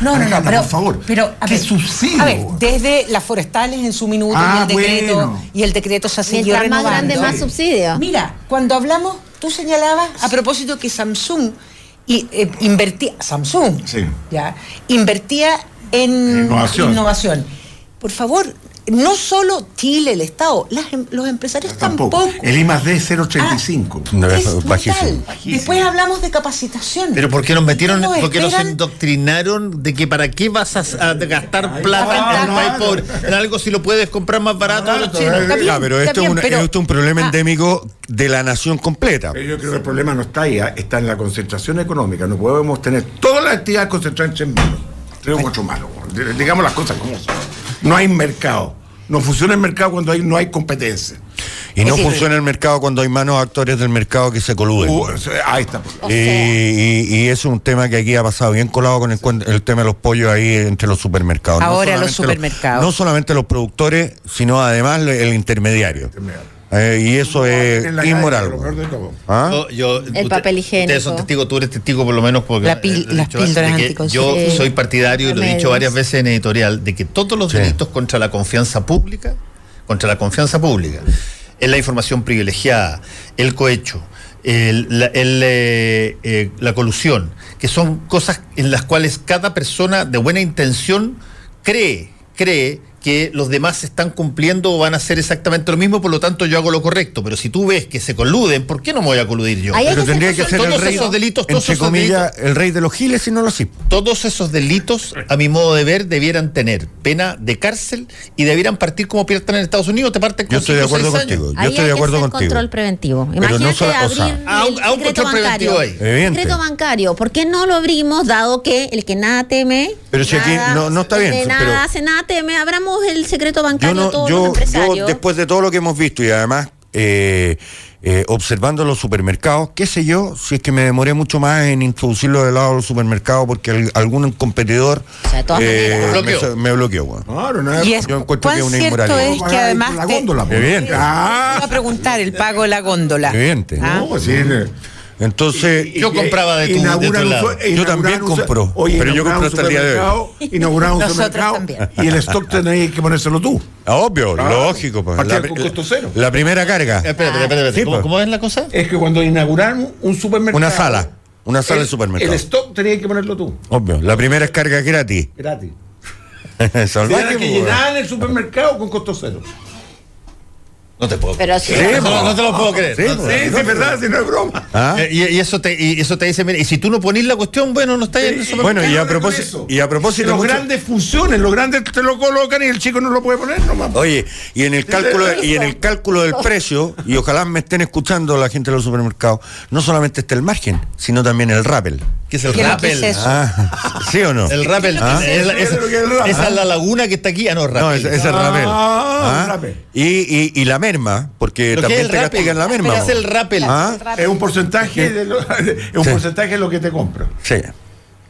no, no, no, pero, por favor, pero ¿qué subsidio? A ver, desde las forestales en su minuto y el ah, decreto y el decreto se ha seguido renovando. más grande más subsidio. Mira, cuando hablamos, tú señalabas a propósito que Samsung y, eh, invertía Samsung, ya, invertía en innovación. Por favor, no solo Chile, el Estado, em, los empresarios tampoco. El I más D es 0,85. Ah, Después hablamos de capacitación. Pero ¿por qué nos metieron, por qué nos endoctrinaron de que para qué vas a, gastar plata en algo si lo puedes comprar más barato pero esto, es, un problema ah. endémico de la nación completa. Pero yo creo que el problema no está ahí, ¿ah? está en la concentración económica. No podemos tener todas las actividades concentradas en manos. Tres o manos. Digamos las cosas como son. No hay mercado. No funciona el mercado cuando hay, no hay competencia. Y no funciona el mercado cuando hay manos actores del mercado que se coluden. Uh, ahí está. y, es un tema que aquí ha pasado bien colado con el, tema de los pollos ahí entre los supermercados. Ahora los supermercados. no solamente los productores, sino además el intermediario. Eh, y eso es inmoral. ¿Ah? el papel higiénico. Ustedes son testigos, tú eres testigo por lo menos porque las píldoras Yo soy partidario, y lo he dicho varias veces en editorial, de que todos los delitos contra la confianza pública, contra la confianza pública, en la información privilegiada, el cohecho, la, eh, eh, la colusión, que son cosas en las cuales cada persona de buena intención cree, cree que los demás están cumpliendo o van a hacer exactamente lo mismo, por lo tanto yo hago lo correcto. Pero si tú ves que se coluden, ¿por qué no me voy a coludir yo? Pero tendría que ser todos el rey, esos delitos, todos entre esos comillas, delitos, el rey de los giles si no lo sí. todos esos delitos, a mi modo de ver, debieran tener pena de cárcel y debieran partir como parten en Estados Unidos, te parten con Yo estoy de o acuerdo contigo. Yo estoy de que acuerdo contigo. control preventivo. Pero no Imagínate solo- o abrir sea, el Ah, un- ah, un secreto control preventivo bancario. ahí. Secreto bancario. ¿Por qué no lo abrimos dado que el que nada teme? Pero si aquí nada- no- no está el bien, que pero- nada hace nada teme. Abramos el secreto Yo, bancario a no, todos yo, los yo, empresarios. después de todo lo que hemos visto y además eh, eh, observando los supermercados, qué sé yo, si es que me demoré mucho más en introducirlo del lado de los supermercados porque al- algún competidor O sea, todas maneras. me, Bloqueó. me bloqueó. weón. Claro, no es- Y es, Yo encuentro ¿Cuán que es una inmoralidad. es que además la te- góndola, pues. Evidente. Ah, a preguntar el pago de la góndola. Evidente. Ah. no, pues Entonces, Yo compraba de tu- de tu lado. su- Yo también compro, oye, pero yo compro hasta el día de hoy. supermercado, Inauguran un supermercado también. y el stock tenés que ponérselo tú. ah, obvio, Claro. lógico. Pues, la, con costo cero. la primera carga, Eh, espera, espera, espera. Sí, ¿Cómo, pues. cómo es la cosa? Es que cuando inauguraron un supermercado. una sala, una sala el, de supermercado. El stock tenías que ponerlo tú, Obvio, la primera es carga gratis. gratis. Salvaje, Era que pues, llenaban el supermercado con costo cero. No te puedo Pero sí. no, no, no te lo puedo creer. Sí, No. Sí, sí, es verdad, si no es broma. ¿Ah? Eh, y, y eso te, y eso te dice, mira, y si tú no ponís la cuestión, bueno, no está en supermercado. Bueno, y a propósito, eso. y a propósito, los mucho- grandes funciones, los grandes te lo colocan y el chico no lo puede poner nomás. Oye, y en el cálculo y en el cálculo del precio, y ojalá me estén escuchando la gente de los supermercados, no solamente está el margen, sino también el rappel. ¿Qué es el ¿Qué es lo rappel? que es? Ah, ¿Sí o no? El rappel. Ah. es la- ¿Qué es esa, que es la laguna que está aquí. Ah, no, rappel. No, es, es el rappel. Ah, Ah, rappel. Y, y, y la merma, porque ¿Lo que también te castigan la merma. ¿Qué es el rappel? Ah, Es un porcentaje de lo, es un Sí. porcentaje de lo que te compro. sí.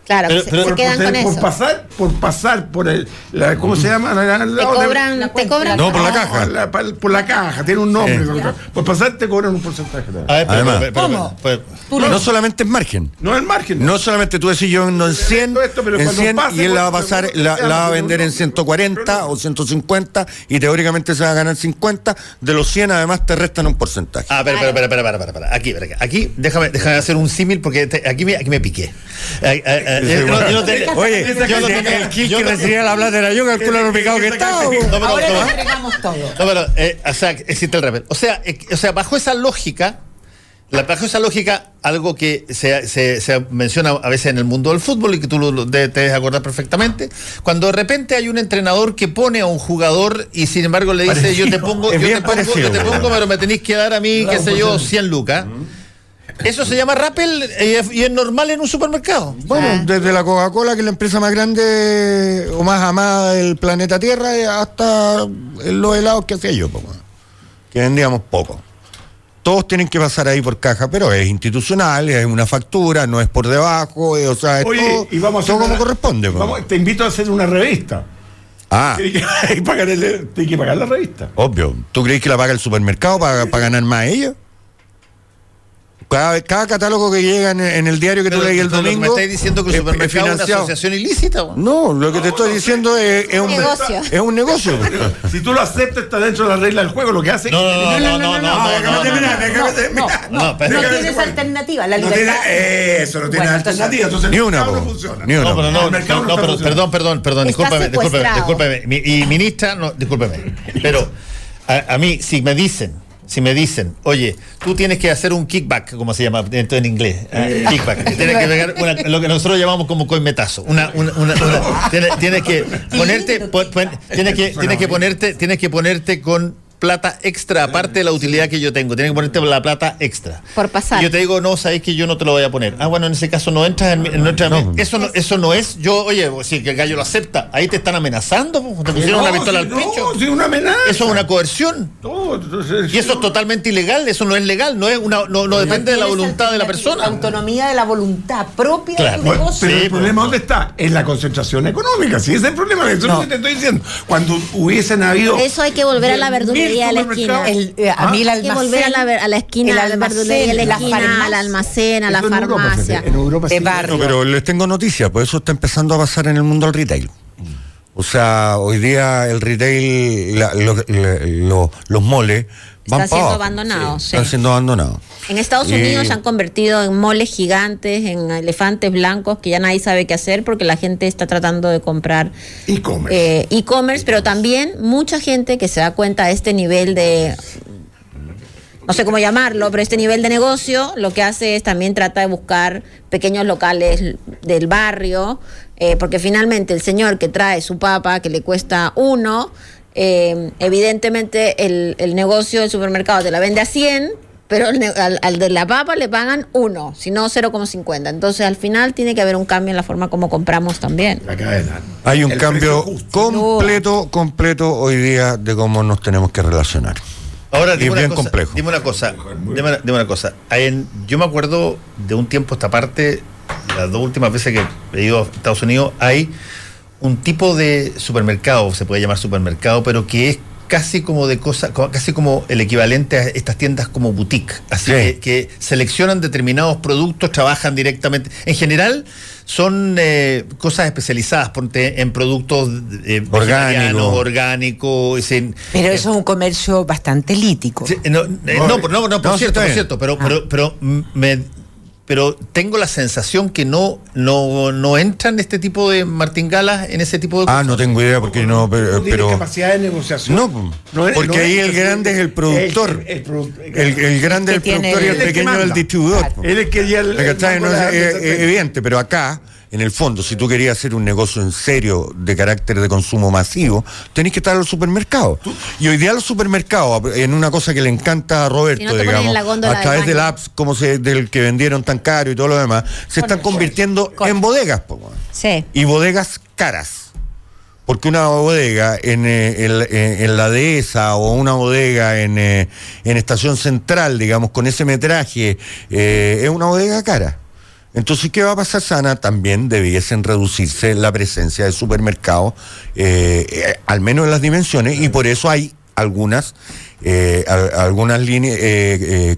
Claro, Pero- se- pero- quedan por, con por eso. pasar, por pasar por el, la- ¿cómo se llama? La- la- Te la- cobran, la te cobran. No, por la caja. por la caja, tiene un nombre. Sí. Por pasar te cobran un porcentaje. A ver, pero- Además. pero- pero- ¿Cómo? pero- No solamente es margen. No es margen. No solamente tú decís yo en 100, Esto, pero en cuando 100 pase, y él la va a pasar, la, la va a vender en 140 o 150 y teóricamente se va a ganar 50. De los 100 además te restan un porcentaje. Ah, espera, espera, espera, espera, espera, espera, espera. Aquí, aquí, déjame, déjame hacer un símil porque te- aquí, me, aquí me piqué. Eh, eh, Oye, yo no tenía- el yo que recibía la plata era yo, calcula lo picado que estaba. Ahora le entregamos todo. No, pero, eh, o sea, existe el rappel. O sea, eh, o sea, bajo esa lógica, la, bajo esa lógica, algo que se, se- se menciona a veces en el mundo del fútbol y que tú lo, lo te debes acordar perfectamente, cuando de repente hay un entrenador que pone a un jugador y sin embargo le dice, yo te pongo, yo te pongo, parecido, yo te pongo, pero me tenéis que dar a mí, qué sé yo, 100 lucas. Eso se llama rappel eh, y es normal en un supermercado. Bueno, Ah. desde la Coca-Cola, que es la empresa más grande o más amada del planeta Tierra, eh, hasta los helados que hacía yo, que vendíamos poco. Todos tienen que pasar ahí por caja, pero es institucional, es una factura, no es por debajo, eh, o sea, es Oye, todo, y vamos a todo como una- corresponde. po. vamos- te invito a hacer una revista. Ah, Tienes que, pagar el- tienes que pagar la revista. obvio. ¿Tú crees que la paga el supermercado para, para ganar más ellos? Cada, cada catálogo que llega en, en el diario que tú Pero- lees el pero lo que domingo me estáis diciendo que el es- es supermercado es una asociación ilícita. weón. No, lo que te estoy diciendo es, es un Negocio. Es un negocio. Si tú lo aceptas, está dentro de la regla del juego. Lo que hace No, no, no, no, no, no, no, no, no, No, no, No, no, tienes alternativa. La No libertad. eso, no tiene Bueno, alternativa. Entonces, Ni una, no funciona. Ni una. No, pero no, no, no, no perdón, perdón, perdón, discúlpame, discúlpame, y ministra, no, discúlpame. Pero a mí, si me dicen, si me dicen, oye, tú tienes que hacer un kickback, como se llama en, en inglés, eh, kickback, tienes que pegar una- lo que nosotros llamamos como coimetazo, una, una, una, una- tienes, tienes que ponerte, pon- pon- tienes que, tienes que ponerte, tienes que ponerte con plata extra aparte de la utilidad que yo tengo, tienes que ponerte la plata extra. Por pasar. Y yo te digo, no, sabes que yo no te lo voy a poner. Ah, bueno, en ese caso no entras en, mi- en nuestra. Eso, no, eso no es. Yo, oye, si que el gallo lo acepta, ahí te están amenazando, po, te pusieron No, una pistola si al no, pecho. si una amenaza. Eso es una coerción. No, entonces, Y eso es totalmente ilegal, eso no es legal, no es una, no, no depende de la voluntad de la persona. autonomía de la voluntad propia Claro. de tu negocio. pero el problema ¿dónde está? En la concentración económica. Si ese es el problema, eso es lo que te estoy diciendo. Cuando hubiesen habido. Eso hay que volver a la 10.000 verdulería de la esquina. El, eh, a Ah, mí el Hay que almacén. volver a la, a la esquina, el a la almacén, de la la esquina, farmacia. al almacén, a la eso en Europa, farmacia. fíjate, en Europa De sí. barrio. No, pero les tengo noticias, pues eso está empezando a pasar en el mundo del retail. O sea, hoy día el retail, la- lo- la- lo- los moles Están siendo abandonados. Están siendo abandonados. En Estados Unidos se han convertido en moles gigantes, en elefantes blancos que ya nadie sabe qué hacer porque la gente está tratando de comprar e-commerce. Eh, e-commerce, pero también mucha gente que se da cuenta de este nivel de no sé cómo llamarlo, pero este nivel de negocio lo que hace es también trata de buscar pequeños locales del barrio, eh, porque finalmente el señor que trae su papa, que le cuesta uno, eh, evidentemente el, el, negocio del supermercado te la vende a 100, pero al, de la papa le pagan uno, si no 0,50. Entonces al final tiene que haber un cambio en la forma como compramos también. Hay un cambio completo, completo hoy día de cómo nos tenemos que relacionar. Ahora, dime, una cosa, dime una cosa, dime, una cosa. yo me acuerdo de un tiempo esta parte, las dos últimas veces que he ido a Estados Unidos, hay un tipo de supermercado, se puede llamar supermercado, pero que es casi como de cosas, casi como el equivalente a estas tiendas como boutique, así que, seleccionan determinados productos, trabajan directamente. En general son eh, cosas especializadas, ponte en productos eh, orgánicos, orgánicos. pero eso es un comercio bastante lítico. no, no, no, no, por cierto, por cierto, pero, pero, pero me pero tengo la sensación que no no no entran este tipo de martingalas en ese tipo de ah no tengo idea porque no pero, no capacidad de negociación. No, porque ahí el grande es el productor. el, grande es el productor y el pequeño es el distribuidor él es que ya el, es evidente pero acá en el fondo, si tú querías hacer un negocio en serio de carácter de consumo masivo, tenés que estar en los supermercados. Y hoy día los supermercados, en una cosa que le encanta a Roberto, digamos, a través del apps como se, del que vendieron tan caro y todo lo demás, se están convirtiendo en bodegas. sí. Y bodegas caras. Porque una bodega en, eh, en, la dehesa o una bodega en, eh, en Estación Central, digamos, con ese metraje, eh, es una bodega cara. Entonces, ¿qué va a pasar, Sana? También debiesen reducirse la presencia de supermercados, eh, eh, al menos en las dimensiones, y por eso hay algunas eh, algunas líneas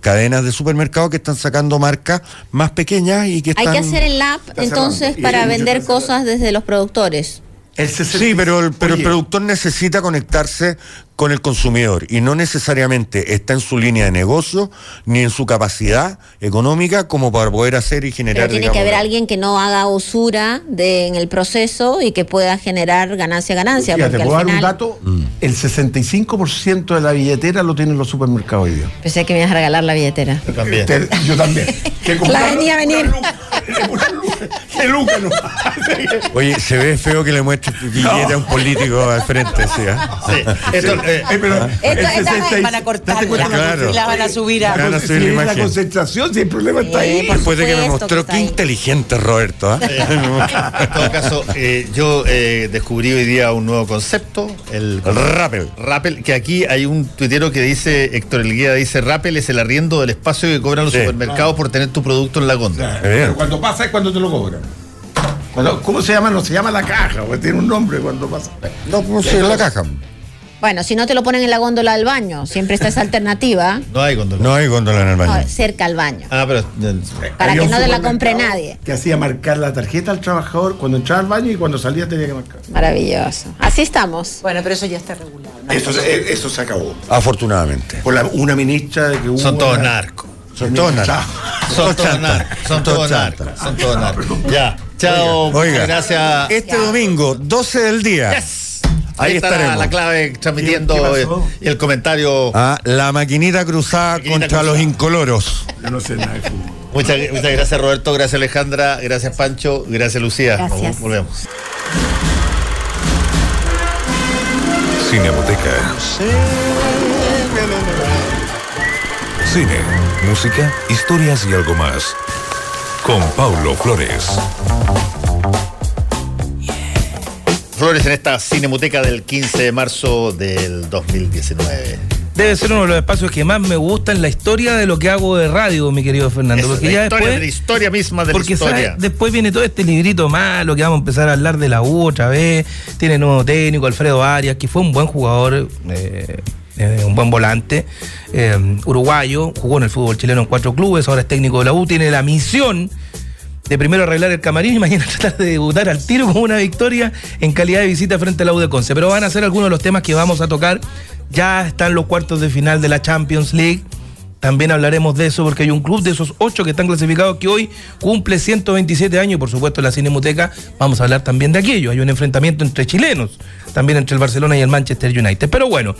cadenas de supermercados que están sacando marcas más pequeñas y que están... Hay que hacer el app entonces para vender cosas desde los productores. Sí, pero, pero el productor necesita conectarse con el consumidor y no necesariamente está en su línea de negocio ni en su capacidad económica como para poder hacer y generar. Pero tiene que haber alguien que no haga usura de, en el proceso y que pueda generar ganancia-ganancia. te puedo dar un dato: mm. el 65% de la billetera lo tienen los supermercados hoy día. Pensé que me ibas a regalar la billetera. Yo también. yo también. la venía a venir. Oye, se ve feo que le muestres billete a un político al frente, ¿sí? sí. Eh, eh, pero Esto, van a cortar y la van a subir a, la, si la, concentración, si el problema está ahí. Después de que me mostró qué inteligente Roberto. ¿ah? en todo caso, eh, yo descubrí hoy día un nuevo concepto, el, Rappel. Rappel, que aquí hay un tuitero que dice, Héctor Elguía dice, Rappel es el arriendo del espacio que cobran los supermercados por tener tu producto en la góndola. Cuando pasa es cuando te lo cobran. ¿Cómo se llama? No se llama la caja, tiene un nombre cuando pasa. No, no sé, la caja. Bueno, si no te lo ponen en la góndola del baño, siempre está esa alternativa. No hay góndola. No hay góndola en el baño. cerca al baño. Ah, pero. Para que no te la compre nadie. Que hacía marcar la tarjeta al trabajador cuando entraba al baño y cuando salía tenía que marcar. Maravilloso. Así estamos. Bueno, pero eso ya está regulado. Eso, eso, se acabó. Afortunadamente. Por una ministra de que hubo. Son todos narcos. Son todos narcos. Son todos narcos. Son todos narcos. Son todos narcos. Ya. Chao. Oiga. Gracias. Este domingo, 12 del día. Ahí, está la clave transmitiendo el, comentario. Ah, la maquinita cruzada contra los incoloros. Yo no sé nada de fútbol. Muchas, muchas, gracias Roberto, gracias Alejandra, gracias Pancho, gracias Lucía. Gracias. Volvemos. Cinemoteca. Cine, música, historias y algo más. Con Paulo Flores. Flores en esta cinemoteca del 15 de marzo del 2019. Debe ser uno de los espacios que más me gusta en la historia de lo que hago de radio, mi querido Fernando. porque ya historia después, de la historia misma de porque la historia. después viene todo este librito malo que vamos a empezar a hablar de la U otra vez. Tiene nuevo técnico, Alfredo Arias, que fue un buen jugador. Eh, eh, un buen volante, eh, uruguayo, jugó en el fútbol chileno en cuatro clubes, ahora es técnico de la U, tiene la misión de primero arreglar el camarín y mañana tratar de debutar al tiro con una victoria en calidad de visita frente a la U de Conce. Pero van a ser algunos de los temas que vamos a tocar. Ya están los cuartos de final de la Champions League. También hablaremos de eso porque hay un club de esos ocho que están clasificados que hoy cumple 127 años por supuesto en la Cinemoteca vamos a hablar también de aquello. Hay un enfrentamiento entre chilenos, también entre el Barcelona y el Manchester United. Pero bueno,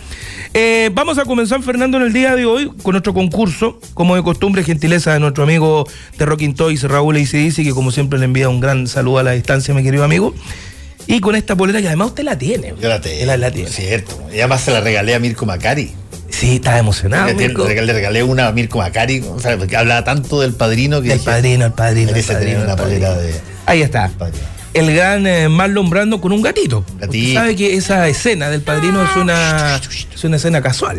eh, vamos a comenzar Fernando en el día de hoy con nuestro concurso, como de costumbre, gentileza de nuestro amigo de Rocking Toys, Raúl dice que como siempre le envía un gran saludo a la distancia, mi querido amigo. Y con esta polera que además usted la tiene. Yo la tengo. La, tiene. Cierto. Y además se la regalé a Mirko Macari. Sí, estaba emocionado. Le, le, regalé una a Mirko Macari, o sea, porque hablaba tanto del padrino que. El padrino, el padrino. El padrino, una polera de. Ahí está. El gran eh, Marlon Brando con un gatito. Gatito. Sabe que esa escena del padrino es una, es una escena casual.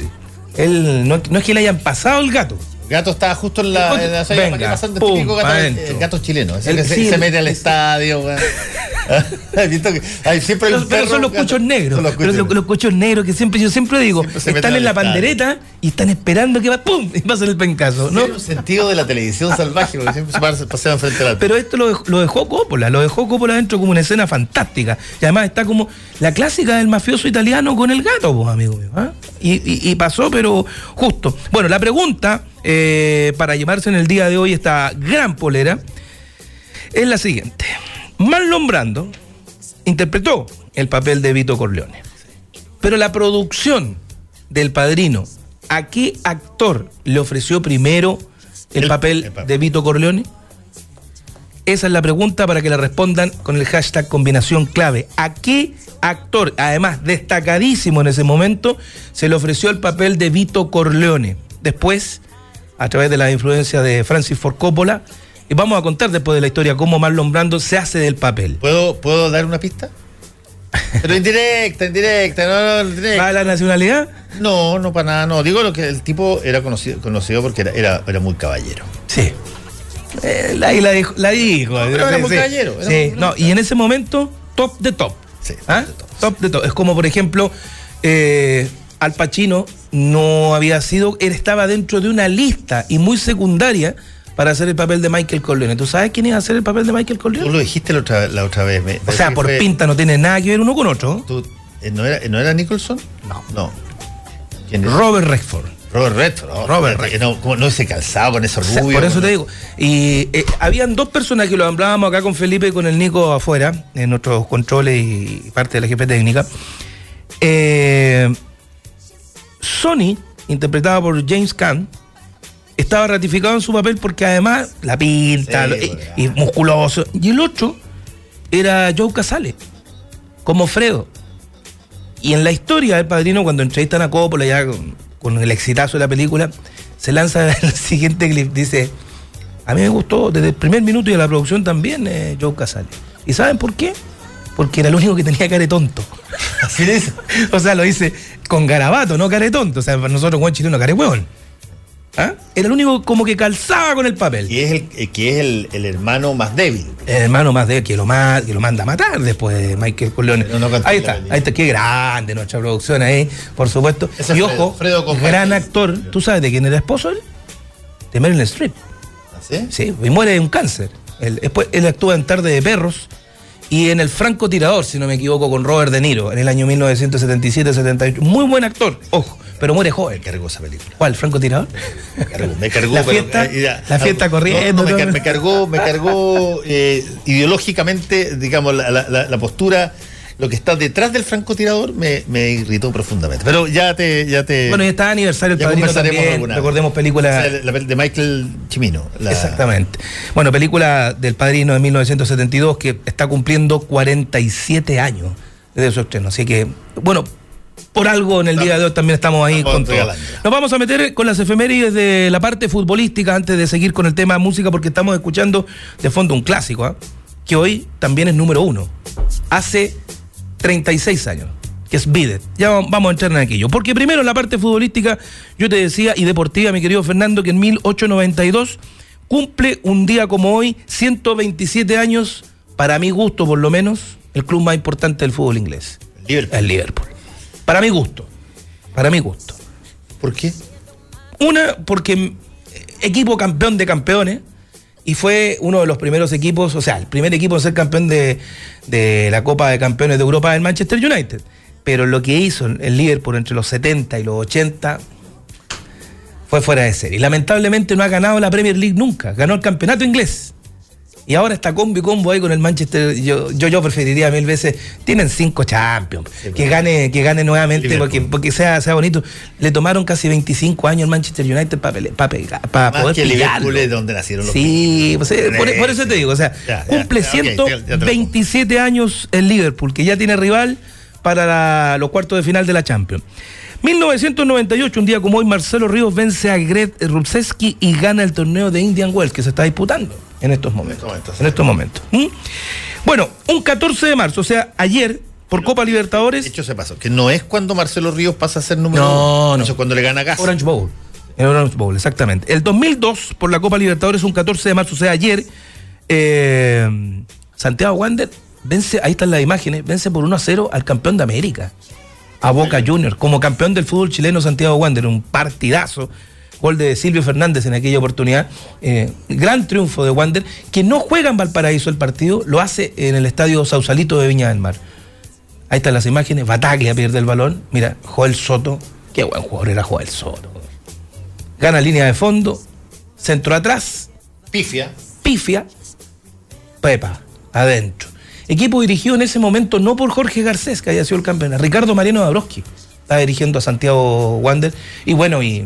Él no, no es que le hayan pasado el gato. El gato estaba justo en la, en la Venga, que pasan de típico gato, el gato chileno. El, que se, se, mete al estadio, siempre los, pero son los cuchos negros. Los cuchos, los, los cuchos, negros que siempre, yo siempre digo, están en la pandereta y están esperando que va, ¡pum! y pasen el pencazo. ¿no? un sentido de la televisión salvaje, porque siempre se pasean frente al Pero esto lo, lo, dejó Coppola, lo dejó Coppola dentro como una escena fantástica. Y además está como la clásica del mafioso italiano con el gato, pues, amigo mío. Y, y, y pasó, pero justo. Bueno, la pregunta eh, para llevarse en el día de hoy esta gran polera es la siguiente. Marlon Brando interpretó el papel de Vito Corleone, pero la producción del padrino, ¿a qué actor le ofreció primero el, papel de Vito Corleone? Esa es la pregunta para que la respondan con el hashtag combinación clave. ¿A qué actor, además destacadísimo en ese momento, se le ofreció el papel de Vito Corleone? Después a través de la influencia de Francis Ford Coppola. Y vamos a contar después de la historia cómo Marlon Brando se hace del papel. ¿Puedo, ¿puedo dar una pista? Pero indirecta, indirecta, no, no, ¿Para la nacionalidad? No, no para nada, no. Digo lo que el tipo era conocido, conocido porque era, era, era muy caballero. Sí. Eh, la, la, dijo. La dijo era muy caballero. sí, no, y en ese momento, top de top. Sí, top, ¿Ah? de top, top de top. Es como, por ejemplo, eh, Al Pacino no había sido, él estaba dentro de una lista y muy secundaria para hacer el papel de Michael Corleone. ¿Tú sabes quién iba a hacer el papel de Michael Corleone? Tú lo dijiste la otra, la otra vez. o sea, por pinta no tiene nada que ver uno con otro. Eh, ¿no, era, ¿No era Nicholson? No. No. ¿Quién Robert Redford. Robert Redford, oh, Robert Redford. No, no se calzaba con esos rubios. por eso te digo. Y eh, habían dos personas que lo hablábamos acá con Felipe y con el Nico afuera, en nuestros controles y parte de la jefe técnica. Eh, Sony, interpretada por James Caan, estaba ratificado en su papel porque además la pinta y, musculoso. Y el otro era Joe Casale, como Fredo. Y en la historia del padrino, cuando entrevistan a Coppola ya con, el exitazo de la película, se lanza el siguiente clip. Dice, a mí me gustó desde el primer minuto y de la producción también eh, Joe Casale. ¿Y saben por qué? Porque era el único que tenía cara de tonto. Así es. o sea, lo dice con garabato, no care tonto. O sea, para nosotros, buen chileno, care hueón. ¿Ah? Era el único como que calzaba con el papel. Y es el eh, que es el, hermano más débil. El hermano más débil, que lo, que lo manda a matar después de Michael Corleone. ahí está, ahí está, qué grande nuestra producción ahí, por supuesto. y ojo, gran actor. ¿Tú sabes de quién era esposo él? De Meryl Streep. ¿Ah, sí? Sí, y muere de un cáncer. Él, después él actúa en Tarde de Perros y en El Francotirador, si no me equivoco, con Robert De Niro, en el año 1977-78. Muy buen actor, ojo, pero muere joven. Me cargó esa película. ¿Cuál? ¿Francotirador? Me cargó, me cargó. la fiesta, eh, la fiesta corriendo. me, cargó, me cargó eh, ideológicamente, digamos, la, la postura lo que está detrás del francotirador me, me irritó profundamente. Pero ya te. Ya te bueno, y está aniversario el padrino también. Recordemos película. la, de Michael Chimino. Exactamente. Bueno, película del padrino de 1972 que está cumpliendo 47 años desde su estreno. Así que, bueno, por algo en el día de hoy también estamos ahí con todo. Nos vamos a meter con las efemérides de la parte futbolística antes de seguir con el tema de música porque estamos escuchando de fondo un clásico, ¿ah? que hoy también es número uno. Hace 36 años, que es Bidet. Ya vamos a entrar en aquello. Porque primero en la parte futbolística, yo te decía, y deportiva, mi querido Fernando, que en 1892 cumple un día como hoy, 127 años, para mi gusto por lo menos, el club más importante del fútbol inglés. El Liverpool. Para mi gusto. Para mi gusto. ¿Por qué? Una, porque equipo campeón de campeones y fue uno de los primeros equipos, o sea, el primer equipo en ser campeón de, de la Copa de Campeones de Europa del Manchester United. Pero lo que hizo el Liverpool entre los 70 y los 80 fue fuera de serie. Lamentablemente no ha ganado la Premier League nunca, ganó el campeonato inglés. Y ahora está combo y combo ahí con el Manchester. Yo, yo, yo preferiría mil veces. Tienen cinco champions. que gane, que gane nuevamente porque, porque sea, sea bonito. Le tomaron casi 25 años al Manchester United para para poder que Liverpool es donde nacieron los Sí, pues, eh, por, eso te digo. O sea, cumple 127 años el Liverpool, que ya tiene rival para los cuartos de final de la Champions. 1998, un día como hoy, Marcelo Ríos vence a Greg Rupseski y gana el torneo de Indian Wells que se está disputando en estos momentos. En estos momentos. ¿Mm? Bueno, un 14 de marzo, o sea, ayer, por Copa Libertadores. hecho se pasó, que no es cuando Marcelo Ríos pasa a ser número no, uno. No, es cuando le gana Gas. Orange Bowl. El Orange Bowl, exactamente. El 2002, por la Copa Libertadores, un 14 de marzo, o sea, ayer, eh, Santiago Wander vence, ahí están las imágenes, vence por 1 a 0 al campeón de América, a Boca Juniors, como campeón del fútbol chileno Santiago Wander, un partidazo gol de Silvio Fernández en aquella oportunidad. Eh, gran triunfo de Wander, que no juega en Valparaíso el partido, lo hace en el estadio Sausalito de Viña del Mar. Ahí están las imágenes, Bataglia pierde el balón. Mira, Joel Soto, qué buen jugador era Joel Soto. Gana línea de fondo, centro atrás. Pifia. Pifia. Pepa, adentro. Equipo dirigido en ese momento no por Jorge Garcés, que haya sido el campeón, Ricardo Mariano Dabrowski. Está dirigiendo a Santiago Wander. Y bueno, y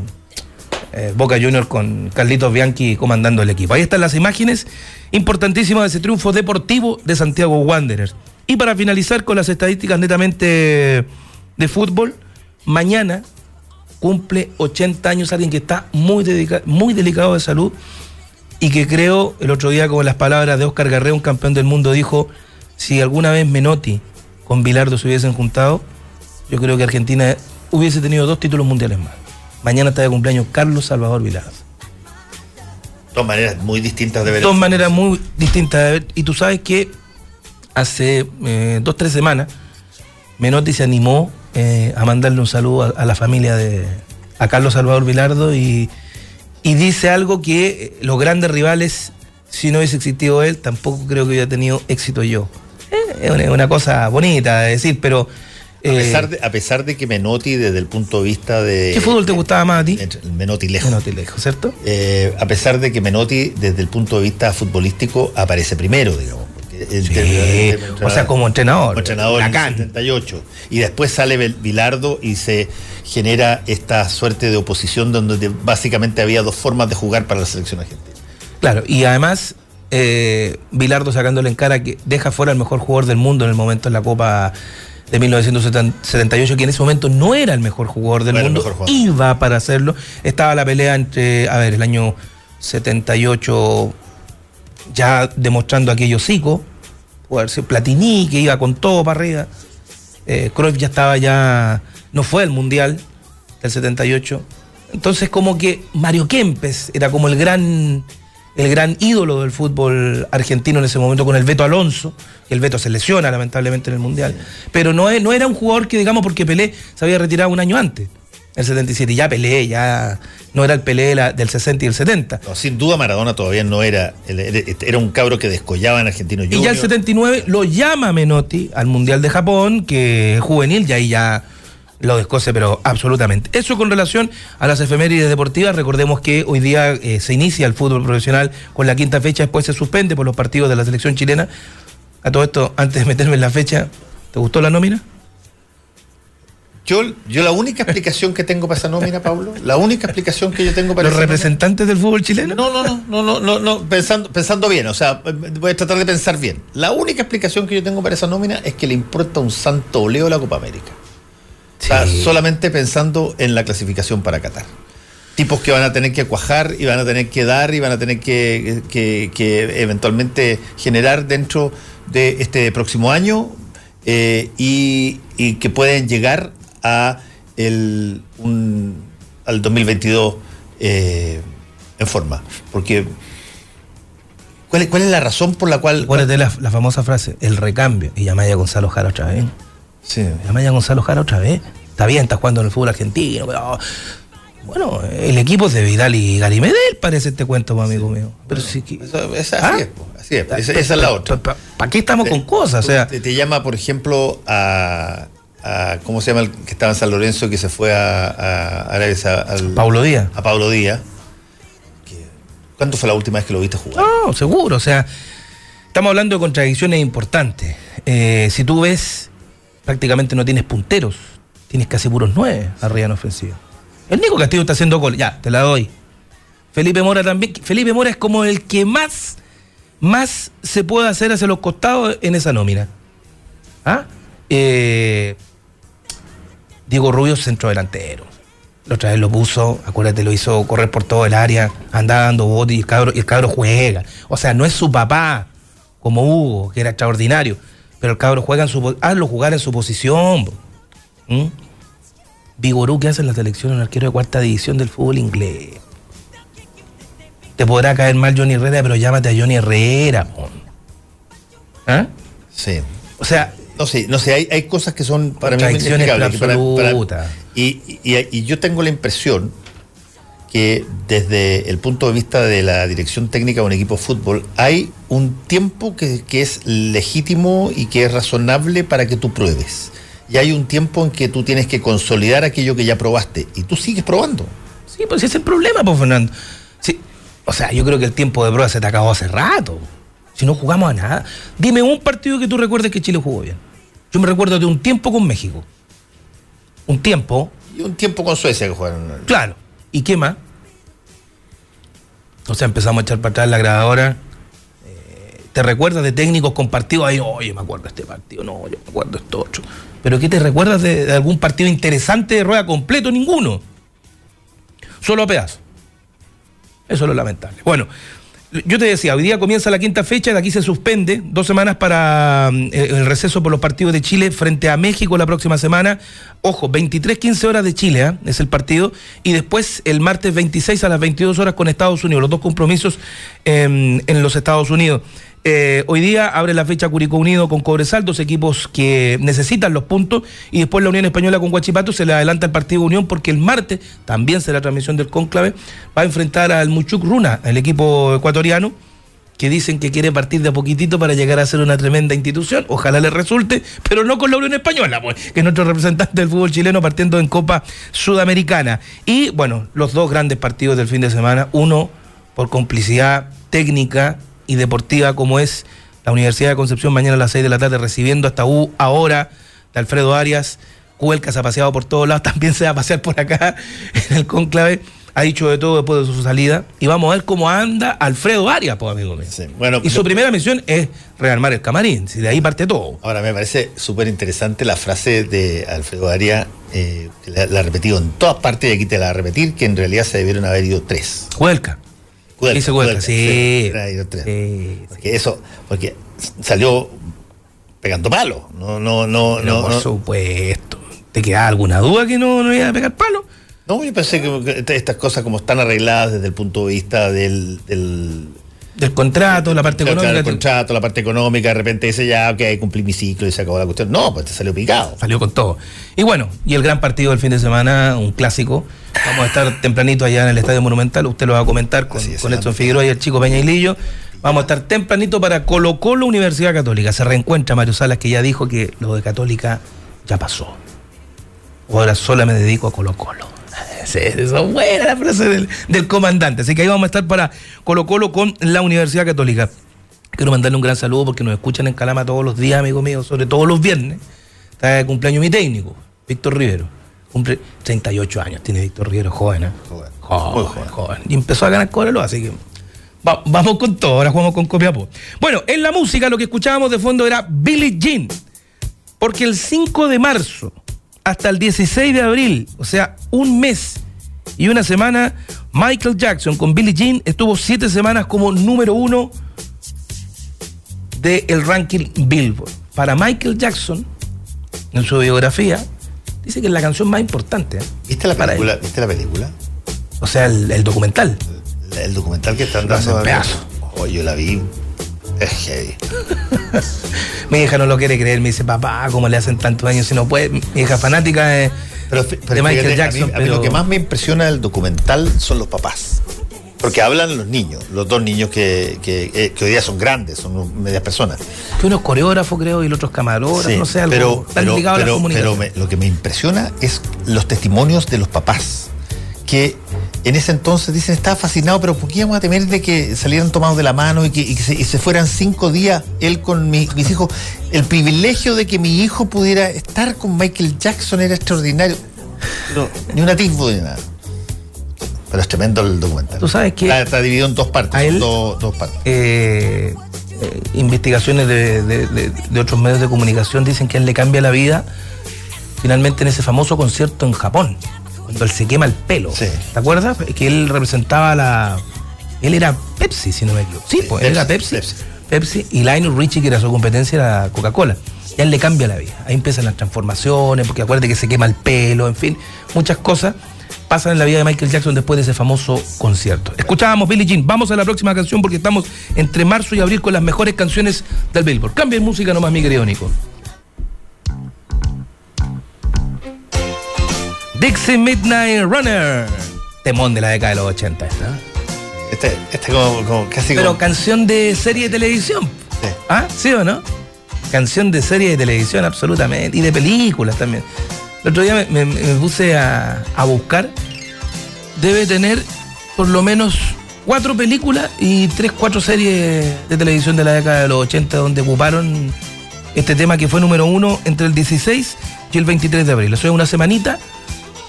eh, Boca Junior con Carlitos Bianchi comandando el equipo. Ahí están las imágenes importantísimas de ese triunfo deportivo de Santiago Wanderers. Y para finalizar con las estadísticas netamente de fútbol, mañana cumple 80 años alguien que está muy, muy delicado de salud y que creo, el otro día con las palabras de Oscar Garré, un campeón del mundo, dijo, si alguna vez Menotti con Bilardo se hubiesen juntado, yo creo que Argentina hubiese tenido dos títulos mundiales más. Mañana está de cumpleaños Carlos Salvador Vilar. Dos maneras muy distintas de ver. Dos maneras muy distintas de ver. Y tú sabes que hace eh, dos, tres semanas, Menotti se animó eh, a mandarle un saludo a, la familia de a Carlos Salvador Vilardo y, dice algo que eh, los grandes rivales, si no hubiese existido él, tampoco creo que hubiera tenido éxito yo. es una, cosa bonita de decir, pero eh, a, pesar de, que Menotti, desde el punto de vista de. ¿Qué fútbol te gustaba más a ti? Menotti lejos. Menotti lejos, ¿cierto? Eh, a pesar de que Menotti, desde el punto de vista futbolístico, aparece primero, digamos. o sea, como entrenador. Como entrenador en el 78. Y después sale Bilardo y se genera esta suerte de oposición donde básicamente había dos formas de jugar para la selección argentina. Claro, y además eh, Bilardo sacándole en cara que deja fuera al mejor jugador del mundo en el momento en la Copa de 1978, que en ese momento no era el mejor jugador del mundo, iba para hacerlo. Estaba la pelea entre, a ver, el año 78, ya demostrando aquello Zico, Platini, que iba con todo para arriba. Eh, Cruyff ya estaba ya, no fue al Mundial del 78. Entonces como que Mario Kempes era como el gran el gran ídolo del fútbol argentino en ese momento con el Beto Alonso, el Beto se lesiona lamentablemente en el Mundial, pero no, no era un jugador que digamos porque Pelé se había retirado un año antes, el 77, ya Pelé, ya no era el Pelé del 60 y el 70. sin duda Maradona todavía no era, era un cabro que descollaba en Argentino Y ya el 79 lo llama Menotti al Mundial de Japón, que es juvenil, y ahí ya lo descoce, pero absolutamente. Eso con relación a las efemérides deportivas. Recordemos que hoy día eh, se inicia el fútbol profesional con la quinta fecha, después se suspende por los partidos de la selección chilena. A todo esto, antes de meterme en la fecha, ¿te gustó la nómina? Yo, yo la única explicación que tengo para esa nómina, Pablo, la única explicación que yo tengo para ¿Los representantes del fútbol chileno? No, no, no, no, no, no, pensando, pensando bien, o sea, voy a tratar de pensar bien. La única explicación que yo tengo para esa nómina es que le importa un santo oleo la Copa América solamente pensando en la clasificación para Qatar. Tipos que van a tener que cuajar y van a tener que dar y van a tener que, eventualmente generar dentro de este próximo año eh, y, que pueden llegar a el, al 2022 eh, en forma. Porque ¿Cuál es, ¿Cuál es la razón por la cual... ¿Cuál es la, la famosa frase? El recambio. Y llamé a Gonzalo Jara otra vez. Sí. Llamé a Gonzalo Jara otra vez. Está bien, está jugando en el fútbol argentino, pero Bueno, el equipo es de Vidal y Garimedel, parece este cuento, amigo mío. Pero sí que. Eso- es ¿Ah? así, es, así es, esa, esa es la otra. ¿Para qué estamos con cosas? O sea, te, te llama, por ejemplo, a, a- ¿Cómo se llama el que estaba en San Lorenzo que se fue a, a al- Paulo Díaz. A Pablo Díaz. ¿Cuándo fue la última vez que lo viste jugar? No, seguro. O sea, estamos hablando de contradicciones importantes. Eh, si tú ves, prácticamente no tienes punteros. Tienes casi puros nueve arriba en ofensiva. El Nico Castillo está haciendo gol. Ya, te la doy. Felipe Mora también. Felipe Mora es como el que más, más se puede hacer hacia los costados en esa nómina. ¿Ah? Eh, Diego Rubio, centro delantero. La otra vez lo puso, acuérdate, lo hizo correr por todo el área, andaba dando bote y el cabro, y el cabro juega. O sea, no es su papá, como Hugo, que era extraordinario, pero el cabro juega en su hazlo jugar en su posición. po. ¿Mm? Vigorú, que hace en la selección, un arquero de cuarta división del fútbol inglés. Te podrá caer mal Johnny Herrera, pero llámate a Johnny Herrera. ¿Ah? Sí. O sea, No sé, no sé, hay, hay cosas que son para mí inexplicables, para- para- y, y- y yo tengo la impresión que desde el punto de vista de la dirección técnica de un equipo de fútbol hay un tiempo que, que es legítimo y que es razonable para que tú pruebes. Y hay un tiempo en que tú tienes que consolidar aquello que ya probaste y tú sigues probando. Sí, pues ese es el problema, pues, Fernando. Sí, o sea, yo creo que el tiempo de prueba se te acabó hace rato. Si no jugamos a nada. Dime un partido que tú recuerdes que Chile jugó bien. Yo me recuerdo de un tiempo con México. Un tiempo, Y un tiempo con Suecia que jugaron. claro. ¿Y qué más? Sea, empezamos a echar para atrás la grabadora. Eh, ¿Te recuerdas de técnicos compartidos? Ahí, oye, me acuerdo de este partido, no, yo me acuerdo de esto otro. ¿Pero qué te recuerdas de, de algún partido interesante de rueda completo? Ninguno. Solo a pedazos. Eso es lo lamentable. Bueno, yo te decía, hoy día comienza la quinta fecha, de aquí se suspende dos semanas para mm, el el receso por los partidos de Chile frente a México la próxima semana. Ojo, 23-15 horas de Chile ¿ah? es el partido. Y después el martes 26 a las 22 horas con Estados Unidos, los dos compromisos em, en los Estados Unidos. Eh, hoy día abre la fecha Curicó Unido con Cobresal, dos equipos que necesitan los puntos, y después la Unión Española con Guachipato se le adelanta el partido Unión porque el martes también será transmisión del cónclave, va a enfrentar al Muchuk Runa, el equipo ecuatoriano, que dicen que quiere partir de a poquitito para llegar a ser una tremenda institución, ojalá le resulte, pero no con la Unión Española, pues, que es nuestro representante del fútbol chileno partiendo en Copa Sudamericana. Y bueno, los dos grandes partidos del fin de semana, uno por complicidad técnica y deportiva como es la Universidad de Concepción mañana a las 6 de la tarde recibiendo hasta U ahora de Alfredo Arias. Cuelca se ha paseado por todos lados, también se va a pasear por acá en el conclave. Ha dicho de todo después de su salida. Y vamos a ver cómo anda Alfredo Arias, pues, amigo mío. Sí, bueno, y su primera misión es rearmar el camarín. Si de ahí parte todo. Ahora, me parece súper interesante la frase de Alfredo Aria, eh, la ha repetido en todas partes y aquí te la va a repetir, que en realidad se debieron haber ido tres. Cuelca. Cuelca, Dice Cuelca, Cuelca, sí. Porque eso, porque salió pegando palo. No, no, no, Pero no. por no. supuesto. ¿Te queda alguna duda que no, no iba a pegar palo? No, yo pensé que que esta- estas cosas como están arregladas desde el punto de vista del, del Del contrato, la parte claro, económica. el contrato, la parte económica, de repente dice ya, ok, cumplí mi ciclo y se acabó la cuestión. No, pues te salió picado. Salió con todo. Y bueno, y el gran partido del fin de semana, un clásico. Vamos a estar tempranito allá en el Estadio Monumental. Usted lo va a comentar con, es, con Edson Figueroa y el chico Peña y Lillo. Vamos a estar tempranito para Colo Colo Universidad Católica. Se reencuentra Mario Salas, que ya dijo que lo de Católica ya pasó. Ahora solo me dedico a Colo Colo. Sí, Esa es buena la frase del, del comandante. Así que ahí vamos a estar para Colo Colo con la Universidad Católica. Quiero mandarle un gran saludo porque nos escuchan en Calama todos los días, amigo mío, sobre todo los viernes. Está de cumpleaños mi técnico, Víctor Rivero. Cumple 38 años, tiene Víctor Rivero, joven, ¿eh? Joven. Joven, joven. joven. Y empezó a ganar Cobreloa, así que va- vamos con todo, ahora jugamos con Copiapó. Bueno, en la música lo que escuchábamos de fondo era Billie Jean, porque el 5 de marzo hasta el 16 de abril, o sea, un mes y una semana, Michael Jackson con Billie Jean estuvo siete semanas como número uno del ranking Billboard. Para Michael Jackson, en su biografía, dice que es la canción más importante. ¿eh? ¿Viste la película? ¿Viste la película? O sea, el, el documental. El, el documental que están dando. pedazo. Oh, yo la vi. Es heavy. Mi hija no lo quiere creer, me dice, papá, ¿cómo le hacen tantos años si no puede? Mi hija fanática de, Pero, de Michael Jackson. lo que más me impresiona del documental son los papás. Porque hablan los niños, los dos niños que, que, hoy día son grandes, son medias personas. Que uno es coreógrafo, creo, y el otro es camarógrafo, no sé, algo pero, pero, pero, lo que me impresiona es los testimonios de los papás, que en ese entonces dicen, estaba fascinado, pero ¿por qué íbamos a temer de que salieran tomados de la mano y que, se, fueran cinco días él con mis hijos? El privilegio de que mi hijo pudiera estar con Michael Jackson era extraordinario. ni un atisbo de nada. Pero es tremendo el documental. Tú sabes que. Está, dividido en dos partes. dos, partes. Eh, eh, investigaciones de, otros medios de comunicación dicen que él le cambia la vida finalmente en ese famoso concierto en Japón, cuando él se quema el pelo. ¿Te acuerdas? Que él representaba la. Él era Pepsi, si no me equivoco. Sí, pues él era Pepsi. Pepsi. y Lionel Richie, que era su competencia, era Coca-Cola. Y a él le cambia la vida. Ahí empiezan las transformaciones, porque acuérdate que se quema el pelo, en fin, muchas cosas pasan en la vida de Michael Jackson después de ese famoso concierto. Escuchábamos Billie Jean. Vamos a la próxima canción porque estamos entre marzo y abril con las mejores canciones del Billboard. Cambia de música nomás, mi querido Nico. Dixie Midnight Runner. Temón de la década de los 80 esta. Este, este como, casi Pero canción de serie de televisión. Sí. ¿Ah? ¿Sí o no? Canción de serie de televisión, absolutamente. Y de películas también. El otro día me, puse a, buscar. Debe tener por lo menos cuatro películas y tres, cuatro series de televisión de la década de los 80 donde ocuparon este tema que fue número uno entre el 16 y el 23 de abril. Eso es una semanita.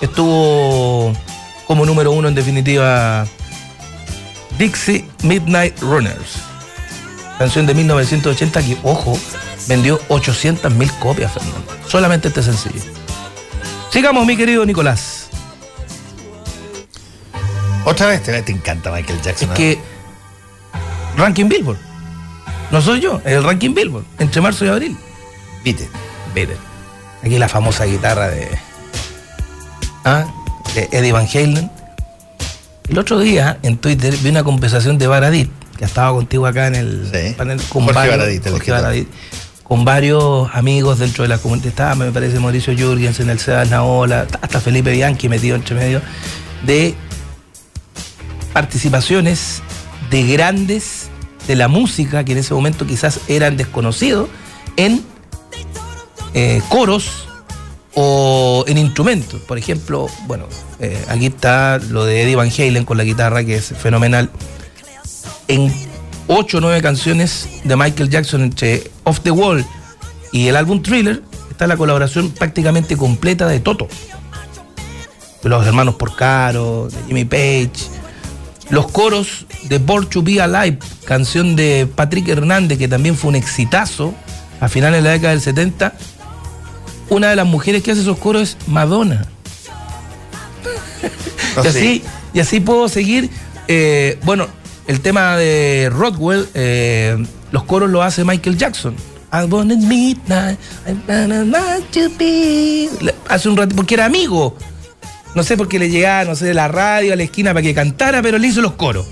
Estuvo como número uno en definitiva Dixie Midnight Runners. Canción de 1980 que, ojo, vendió 800 copias, Fernando. Solamente este sencillo. Sigamos, mi querido Nicolás. Otra vez te, encanta Michael Jackson. Es que ranking Billboard. No soy yo, es el ranking Billboard, entre marzo y abril. Vite. Vite. Aquí la famosa guitarra de, ¿ah? de Eddie Van Halen. El otro día en Twitter vi una conversación de Baradit, que estaba contigo acá en el panel con Jorge Baradit, Baradit con varios amigos dentro de la comunidad. Me parece, Mauricio Jürgensen, el César Naola, hasta Felipe Bianchi metido entre medio, de participaciones de grandes de la música que en ese momento quizás eran desconocidos en eh, coros o en instrumentos. Por ejemplo, bueno, eh, aquí está lo de Eddie Van Halen con la guitarra, que es fenomenal. En ocho o nueve canciones de Michael Jackson entre Off the Wall y el álbum Thriller, está la colaboración prácticamente completa de Toto. Los hermanos Porcaro, de Jimmy Page. Los coros de Born to Be Alive, canción de Patrick Hernández, que también fue un exitazo a finales de la década del 70. Una de las mujeres que hace esos coros es Madonna. y, así, y así puedo seguir. Eh, bueno, el tema de Rodwell, eh, los coros lo hace Michael Jackson. I want midnight, to be. Hace un rato, porque era amigo. No sé por qué le llegaba, no sé, de la radio a la esquina para que cantara, pero le hizo los coros.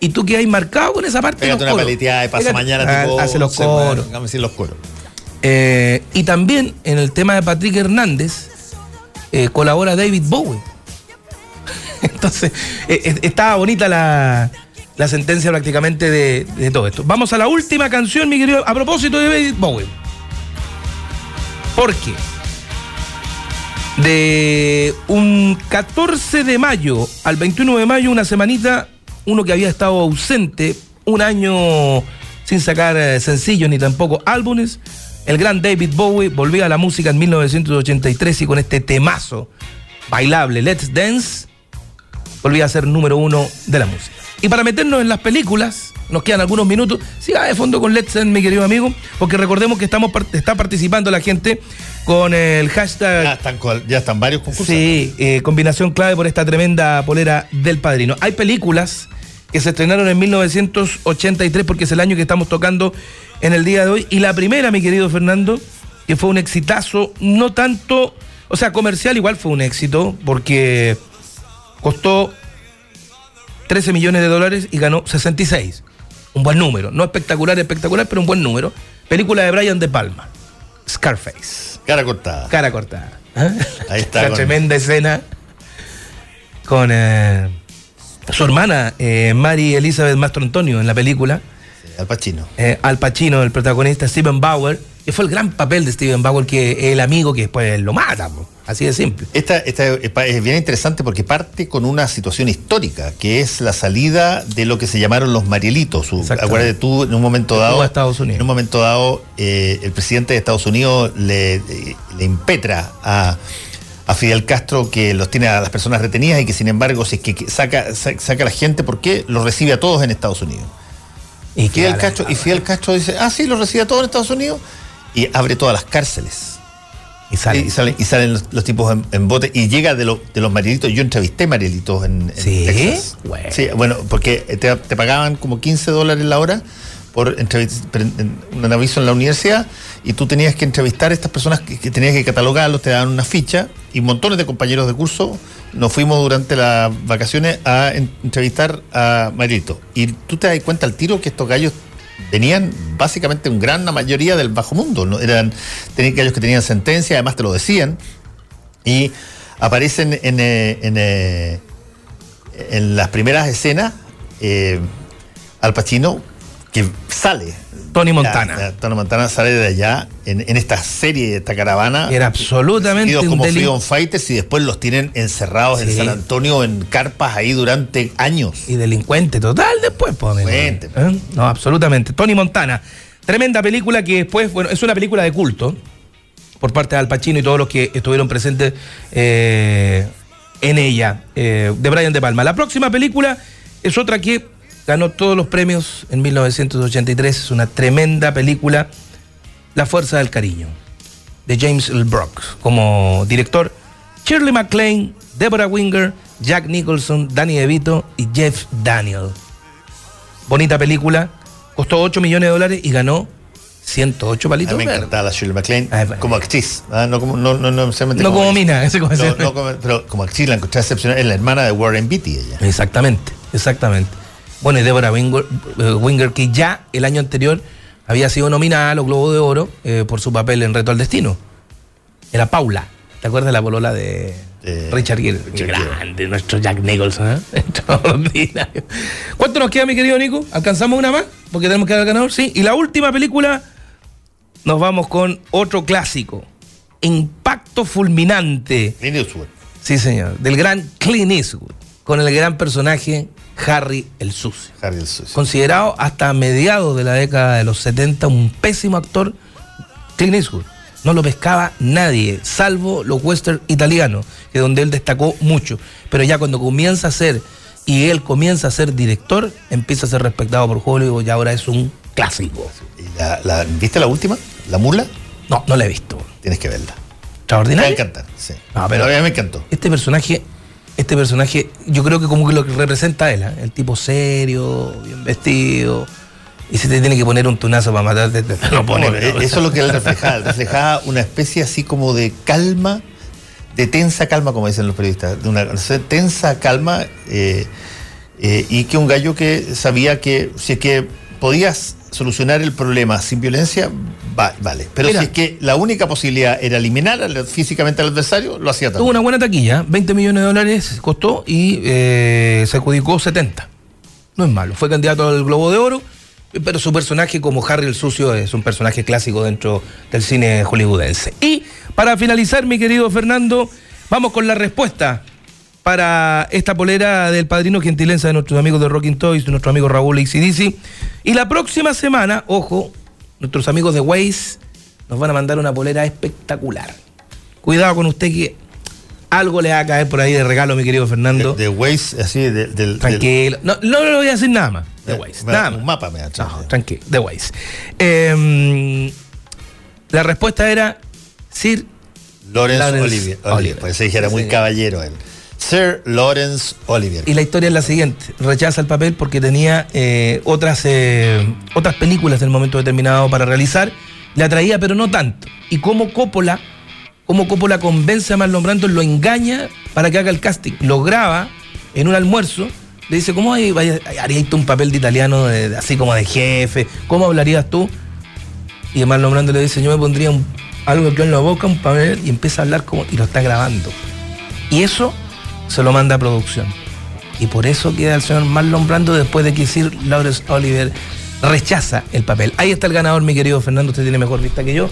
Y tú que hay marcado con esa parte. Pégate una paleteada de pasa mañana, tipo, Hace los coros. A decir los coros. Eh, y también en el tema de Patrick Hernández eh, colabora David Bowie. Entonces, estaba bonita la, la sentencia prácticamente de, todo esto. Vamos a la última canción, mi querido, a propósito de David Bowie. ¿Por qué? De un 14 de mayo al 21 de mayo, una semanita, uno que había estado ausente, un año sin sacar eh, sencillos ni tampoco álbumes, el gran David Bowie volvía a la música en 1983 y con este temazo bailable, Let's Dance, volvía a ser número uno de la música. Y para meternos en las películas, nos quedan algunos minutos. Siga de fondo con Let's End, mi querido amigo, porque recordemos que estamos está participando la gente con el hashtag. Ya están, ya están varios concursos. Sí, eh, combinación clave por esta tremenda polera del padrino. Hay películas que se estrenaron en 1983, porque es el año que estamos tocando en el día de hoy. Y la primera, mi querido Fernando, que fue un exitazo, no tanto, o sea, comercial igual fue un éxito, porque costó 13 millones de dólares y ganó 66. Un buen número. No espectacular, espectacular, pero un buen número. Película de Brian De Palma. Scarface. Cara cortada. Cara cortada. ¿Ah? Ahí está. La con- tremenda escena con eh, su hermana, eh, Mary Elizabeth Mastro Antonio, en la película. Al Pacino. eh, Al Pacino, el protagonista, Steven Bauer, que fue el gran papel de Steven Bauer, que el amigo que después lo mata, po. así de simple. Esta, esta es es bien interesante porque parte con una situación histórica, que es la salida de lo que se llamaron los Marielitos. Acuérdate tú, en un momento dado, Estados Unidos. en un momento dado, eh, el presidente de Estados Unidos le, eh, le impetra a, a Fidel Castro que los tiene a las personas retenidas y que sin embargo, si es que saca, sa- saca a la gente, ¿por qué? Los recibe a todos en Estados Unidos. Y Fidel Castro, y Fidel Castro dice, ah, sí, los recibe a todos en Estados Unidos y abre todas las cárceles. Y sale. Y salen, y salen los, los tipos en, en bote y llega de, lo- de los Marielitos. Yo entrevisté Marielitos en, en ¿Sí? Texas. Bueno. Sí, bueno, porque te, te pagaban como 15 dólares la hora por un aviso en la universidad y tú tenías que entrevistar a estas personas que, que tenías que catalogarlos, te daban una ficha y montones de compañeros de curso nos fuimos durante las vacaciones a en- entrevistar a Marielito. Y tú te das cuenta al tiro que estos gallos venían básicamente un gran la mayoría del bajo mundo. ¿no? Eran tenían gallos que tenían sentencia, además te lo decían. Y aparecen en, eh, en, eh, en las primeras escenas eh, Al Pacino que sale. Tony Montana. Ya, ya, Tony Montana sale de allá en, en esta serie, esta caravana. Era absolutamente un como Freedom Fighters y después los tienen encerrados en. San Antonio en carpas ahí durante años. Y delincuente total después, pues. Delincuente. ¿Eh? No, absolutamente. Tony Montana. Tremenda película que después, bueno, es una película de culto por parte de Al Pacino y todos los que estuvieron presentes eh, en ella, eh, de Brian De Palma. La próxima película es otra que ganó todos los premios en 1983. Es una tremenda película, La Fuerza del Cariño, de James L. Brooks. Como director, Shirley MacLaine, Deborah Winger, Jack Nicholson, Danny DeVito y Jeff Daniel. Bonita película, costó 8 millones de dólares y ganó 108 A palitos. mí me encantaba la Shirley MacLaine Ah, como actriz, ¿ah? no como no, no, no No como mina, ese como No, no como- pero como actriz la encontré excepcional, es la hermana de Warren Beatty ella. Exactamente, exactamente. Bueno, y Deborah Winger, eh, Winger, que ya el año anterior había sido nominada a los Globos de Oro eh, por su papel en Reto al Destino. Era Paula. ¿Te acuerdas de la polola de Richard Gere? Richard Qué Gere. grande, nuestro Jack Nicholson. ¿eh? Extraordinario. ¿Cuánto nos queda, mi querido Nico? ¿Alcanzamos una más? Porque tenemos que dar al ganador, sí. Y la última película, nos vamos con otro clásico. Impacto fulminante. Clint Eastwood. Sí, señor. Del gran Clint Eastwood. Con el gran personaje Harry el Sucio. Harry el Sucio. Considerado hasta mediados de la década de los 70 un pésimo actor, Clint Eastwood. No lo pescaba nadie, salvo los western italianos, que donde él destacó mucho. Pero ya cuando comienza a ser, y él comienza a ser director, empieza a ser respetado por Hollywood y ahora es un clásico. ¿Y la- la- ¿Viste la última? ¿La mula? No, no la he visto. Tienes que verla. Te va a Extraordinario. encantar, sí. No, pero- a mí me encantó. Este personaje, este personaje, yo creo que como que lo que representa a él, ¿eh? el tipo serio, bien vestido. Y si te tiene que poner un tunazo para matarte, te lo pone. No, eh, eso es lo que él reflejaba. reflejaba una especie así como de calma, de tensa calma, como dicen los periodistas. De una tensa calma. eh, eh, y que un gallo que sabía que si es que podías solucionar el problema sin violencia, va- vale. Pero Mira. si es que la única posibilidad era eliminar al- físicamente al adversario, lo hacía Tuvo también. una buena taquilla, 20 millones de dólares costó y eh, se adjudicó 70. No es malo, fue candidato al Globo de Oro, pero su personaje como Harry el Sucio es un personaje clásico dentro del cine hollywoodense. Y para finalizar, mi querido Fernando, vamos con la respuesta para esta polera del padrino gentilense de nuestros amigos de Rocking Toys, de nuestro amigo Raúl ACDC. Y la próxima semana, ojo, nuestros amigos de Waze nos van a mandar una polera espectacular. Cuidado con usted que algo le va a caer por ahí de regalo, mi querido Fernando. De, de Waze, así, de- del. del- Tranquilo. No, no le voy a decir nada más. De Eh, Waze. me- Nada un más. mapa me chance. No, tranquilo. De Waze. Eh, la respuesta era Sir Lawrence, Lawrence Olivier. Olivier. Olivier. Pues se dijera muy caballero él. Sir Lawrence Olivier. Y la historia es la siguiente: rechaza el papel porque tenía eh, otras, eh, otras películas en el momento determinado para realizar. Le atraía, pero no tanto. Y como Coppola, como Coppola convence a Marlon Brando, lo engaña para que haga el casting. Lo graba en un almuerzo. Le dice, ¿cómo harías tú un papel de italiano así como de jefe? ¿Cómo hablarías tú? Y Marlon Brando le dice, yo me pondría algo que en la boca, un papel, y empieza a hablar como, y lo está grabando. Y eso se lo manda a producción. Y por eso queda el señor Marlon Brando después de que Sir Lawrence Oliver rechaza el papel. Ahí está el ganador, mi querido Fernando, usted tiene mejor vista que yo.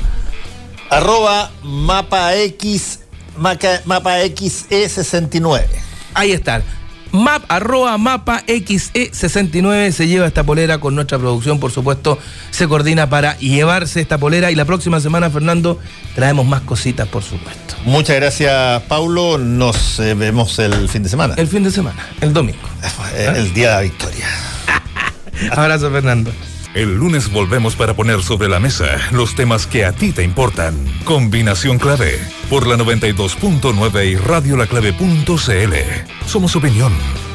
Arroba mapa X, mapa XE69. Ahí está. Map, arroba mapa XE69 se lleva esta polera con nuestra producción, por supuesto, se coordina para llevarse esta polera y la próxima semana, Fernando, traemos más cositas, por supuesto. Muchas gracias, Paulo. Nos eh, vemos el fin de semana. El fin de semana, el domingo. Eh, el día de la victoria. Abrazo, Fernando. El lunes volvemos para poner sobre la mesa los temas que a ti te importan. Combinación clave por la 92.9 y radiolaclave.cl. Somos opinión.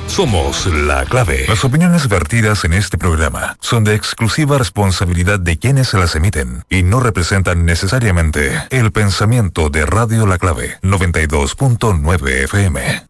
Somos la clave. Las opiniones vertidas en este programa son de exclusiva responsabilidad de quienes se las emiten y no representan necesariamente el pensamiento de Radio La Clave 92.9 FM.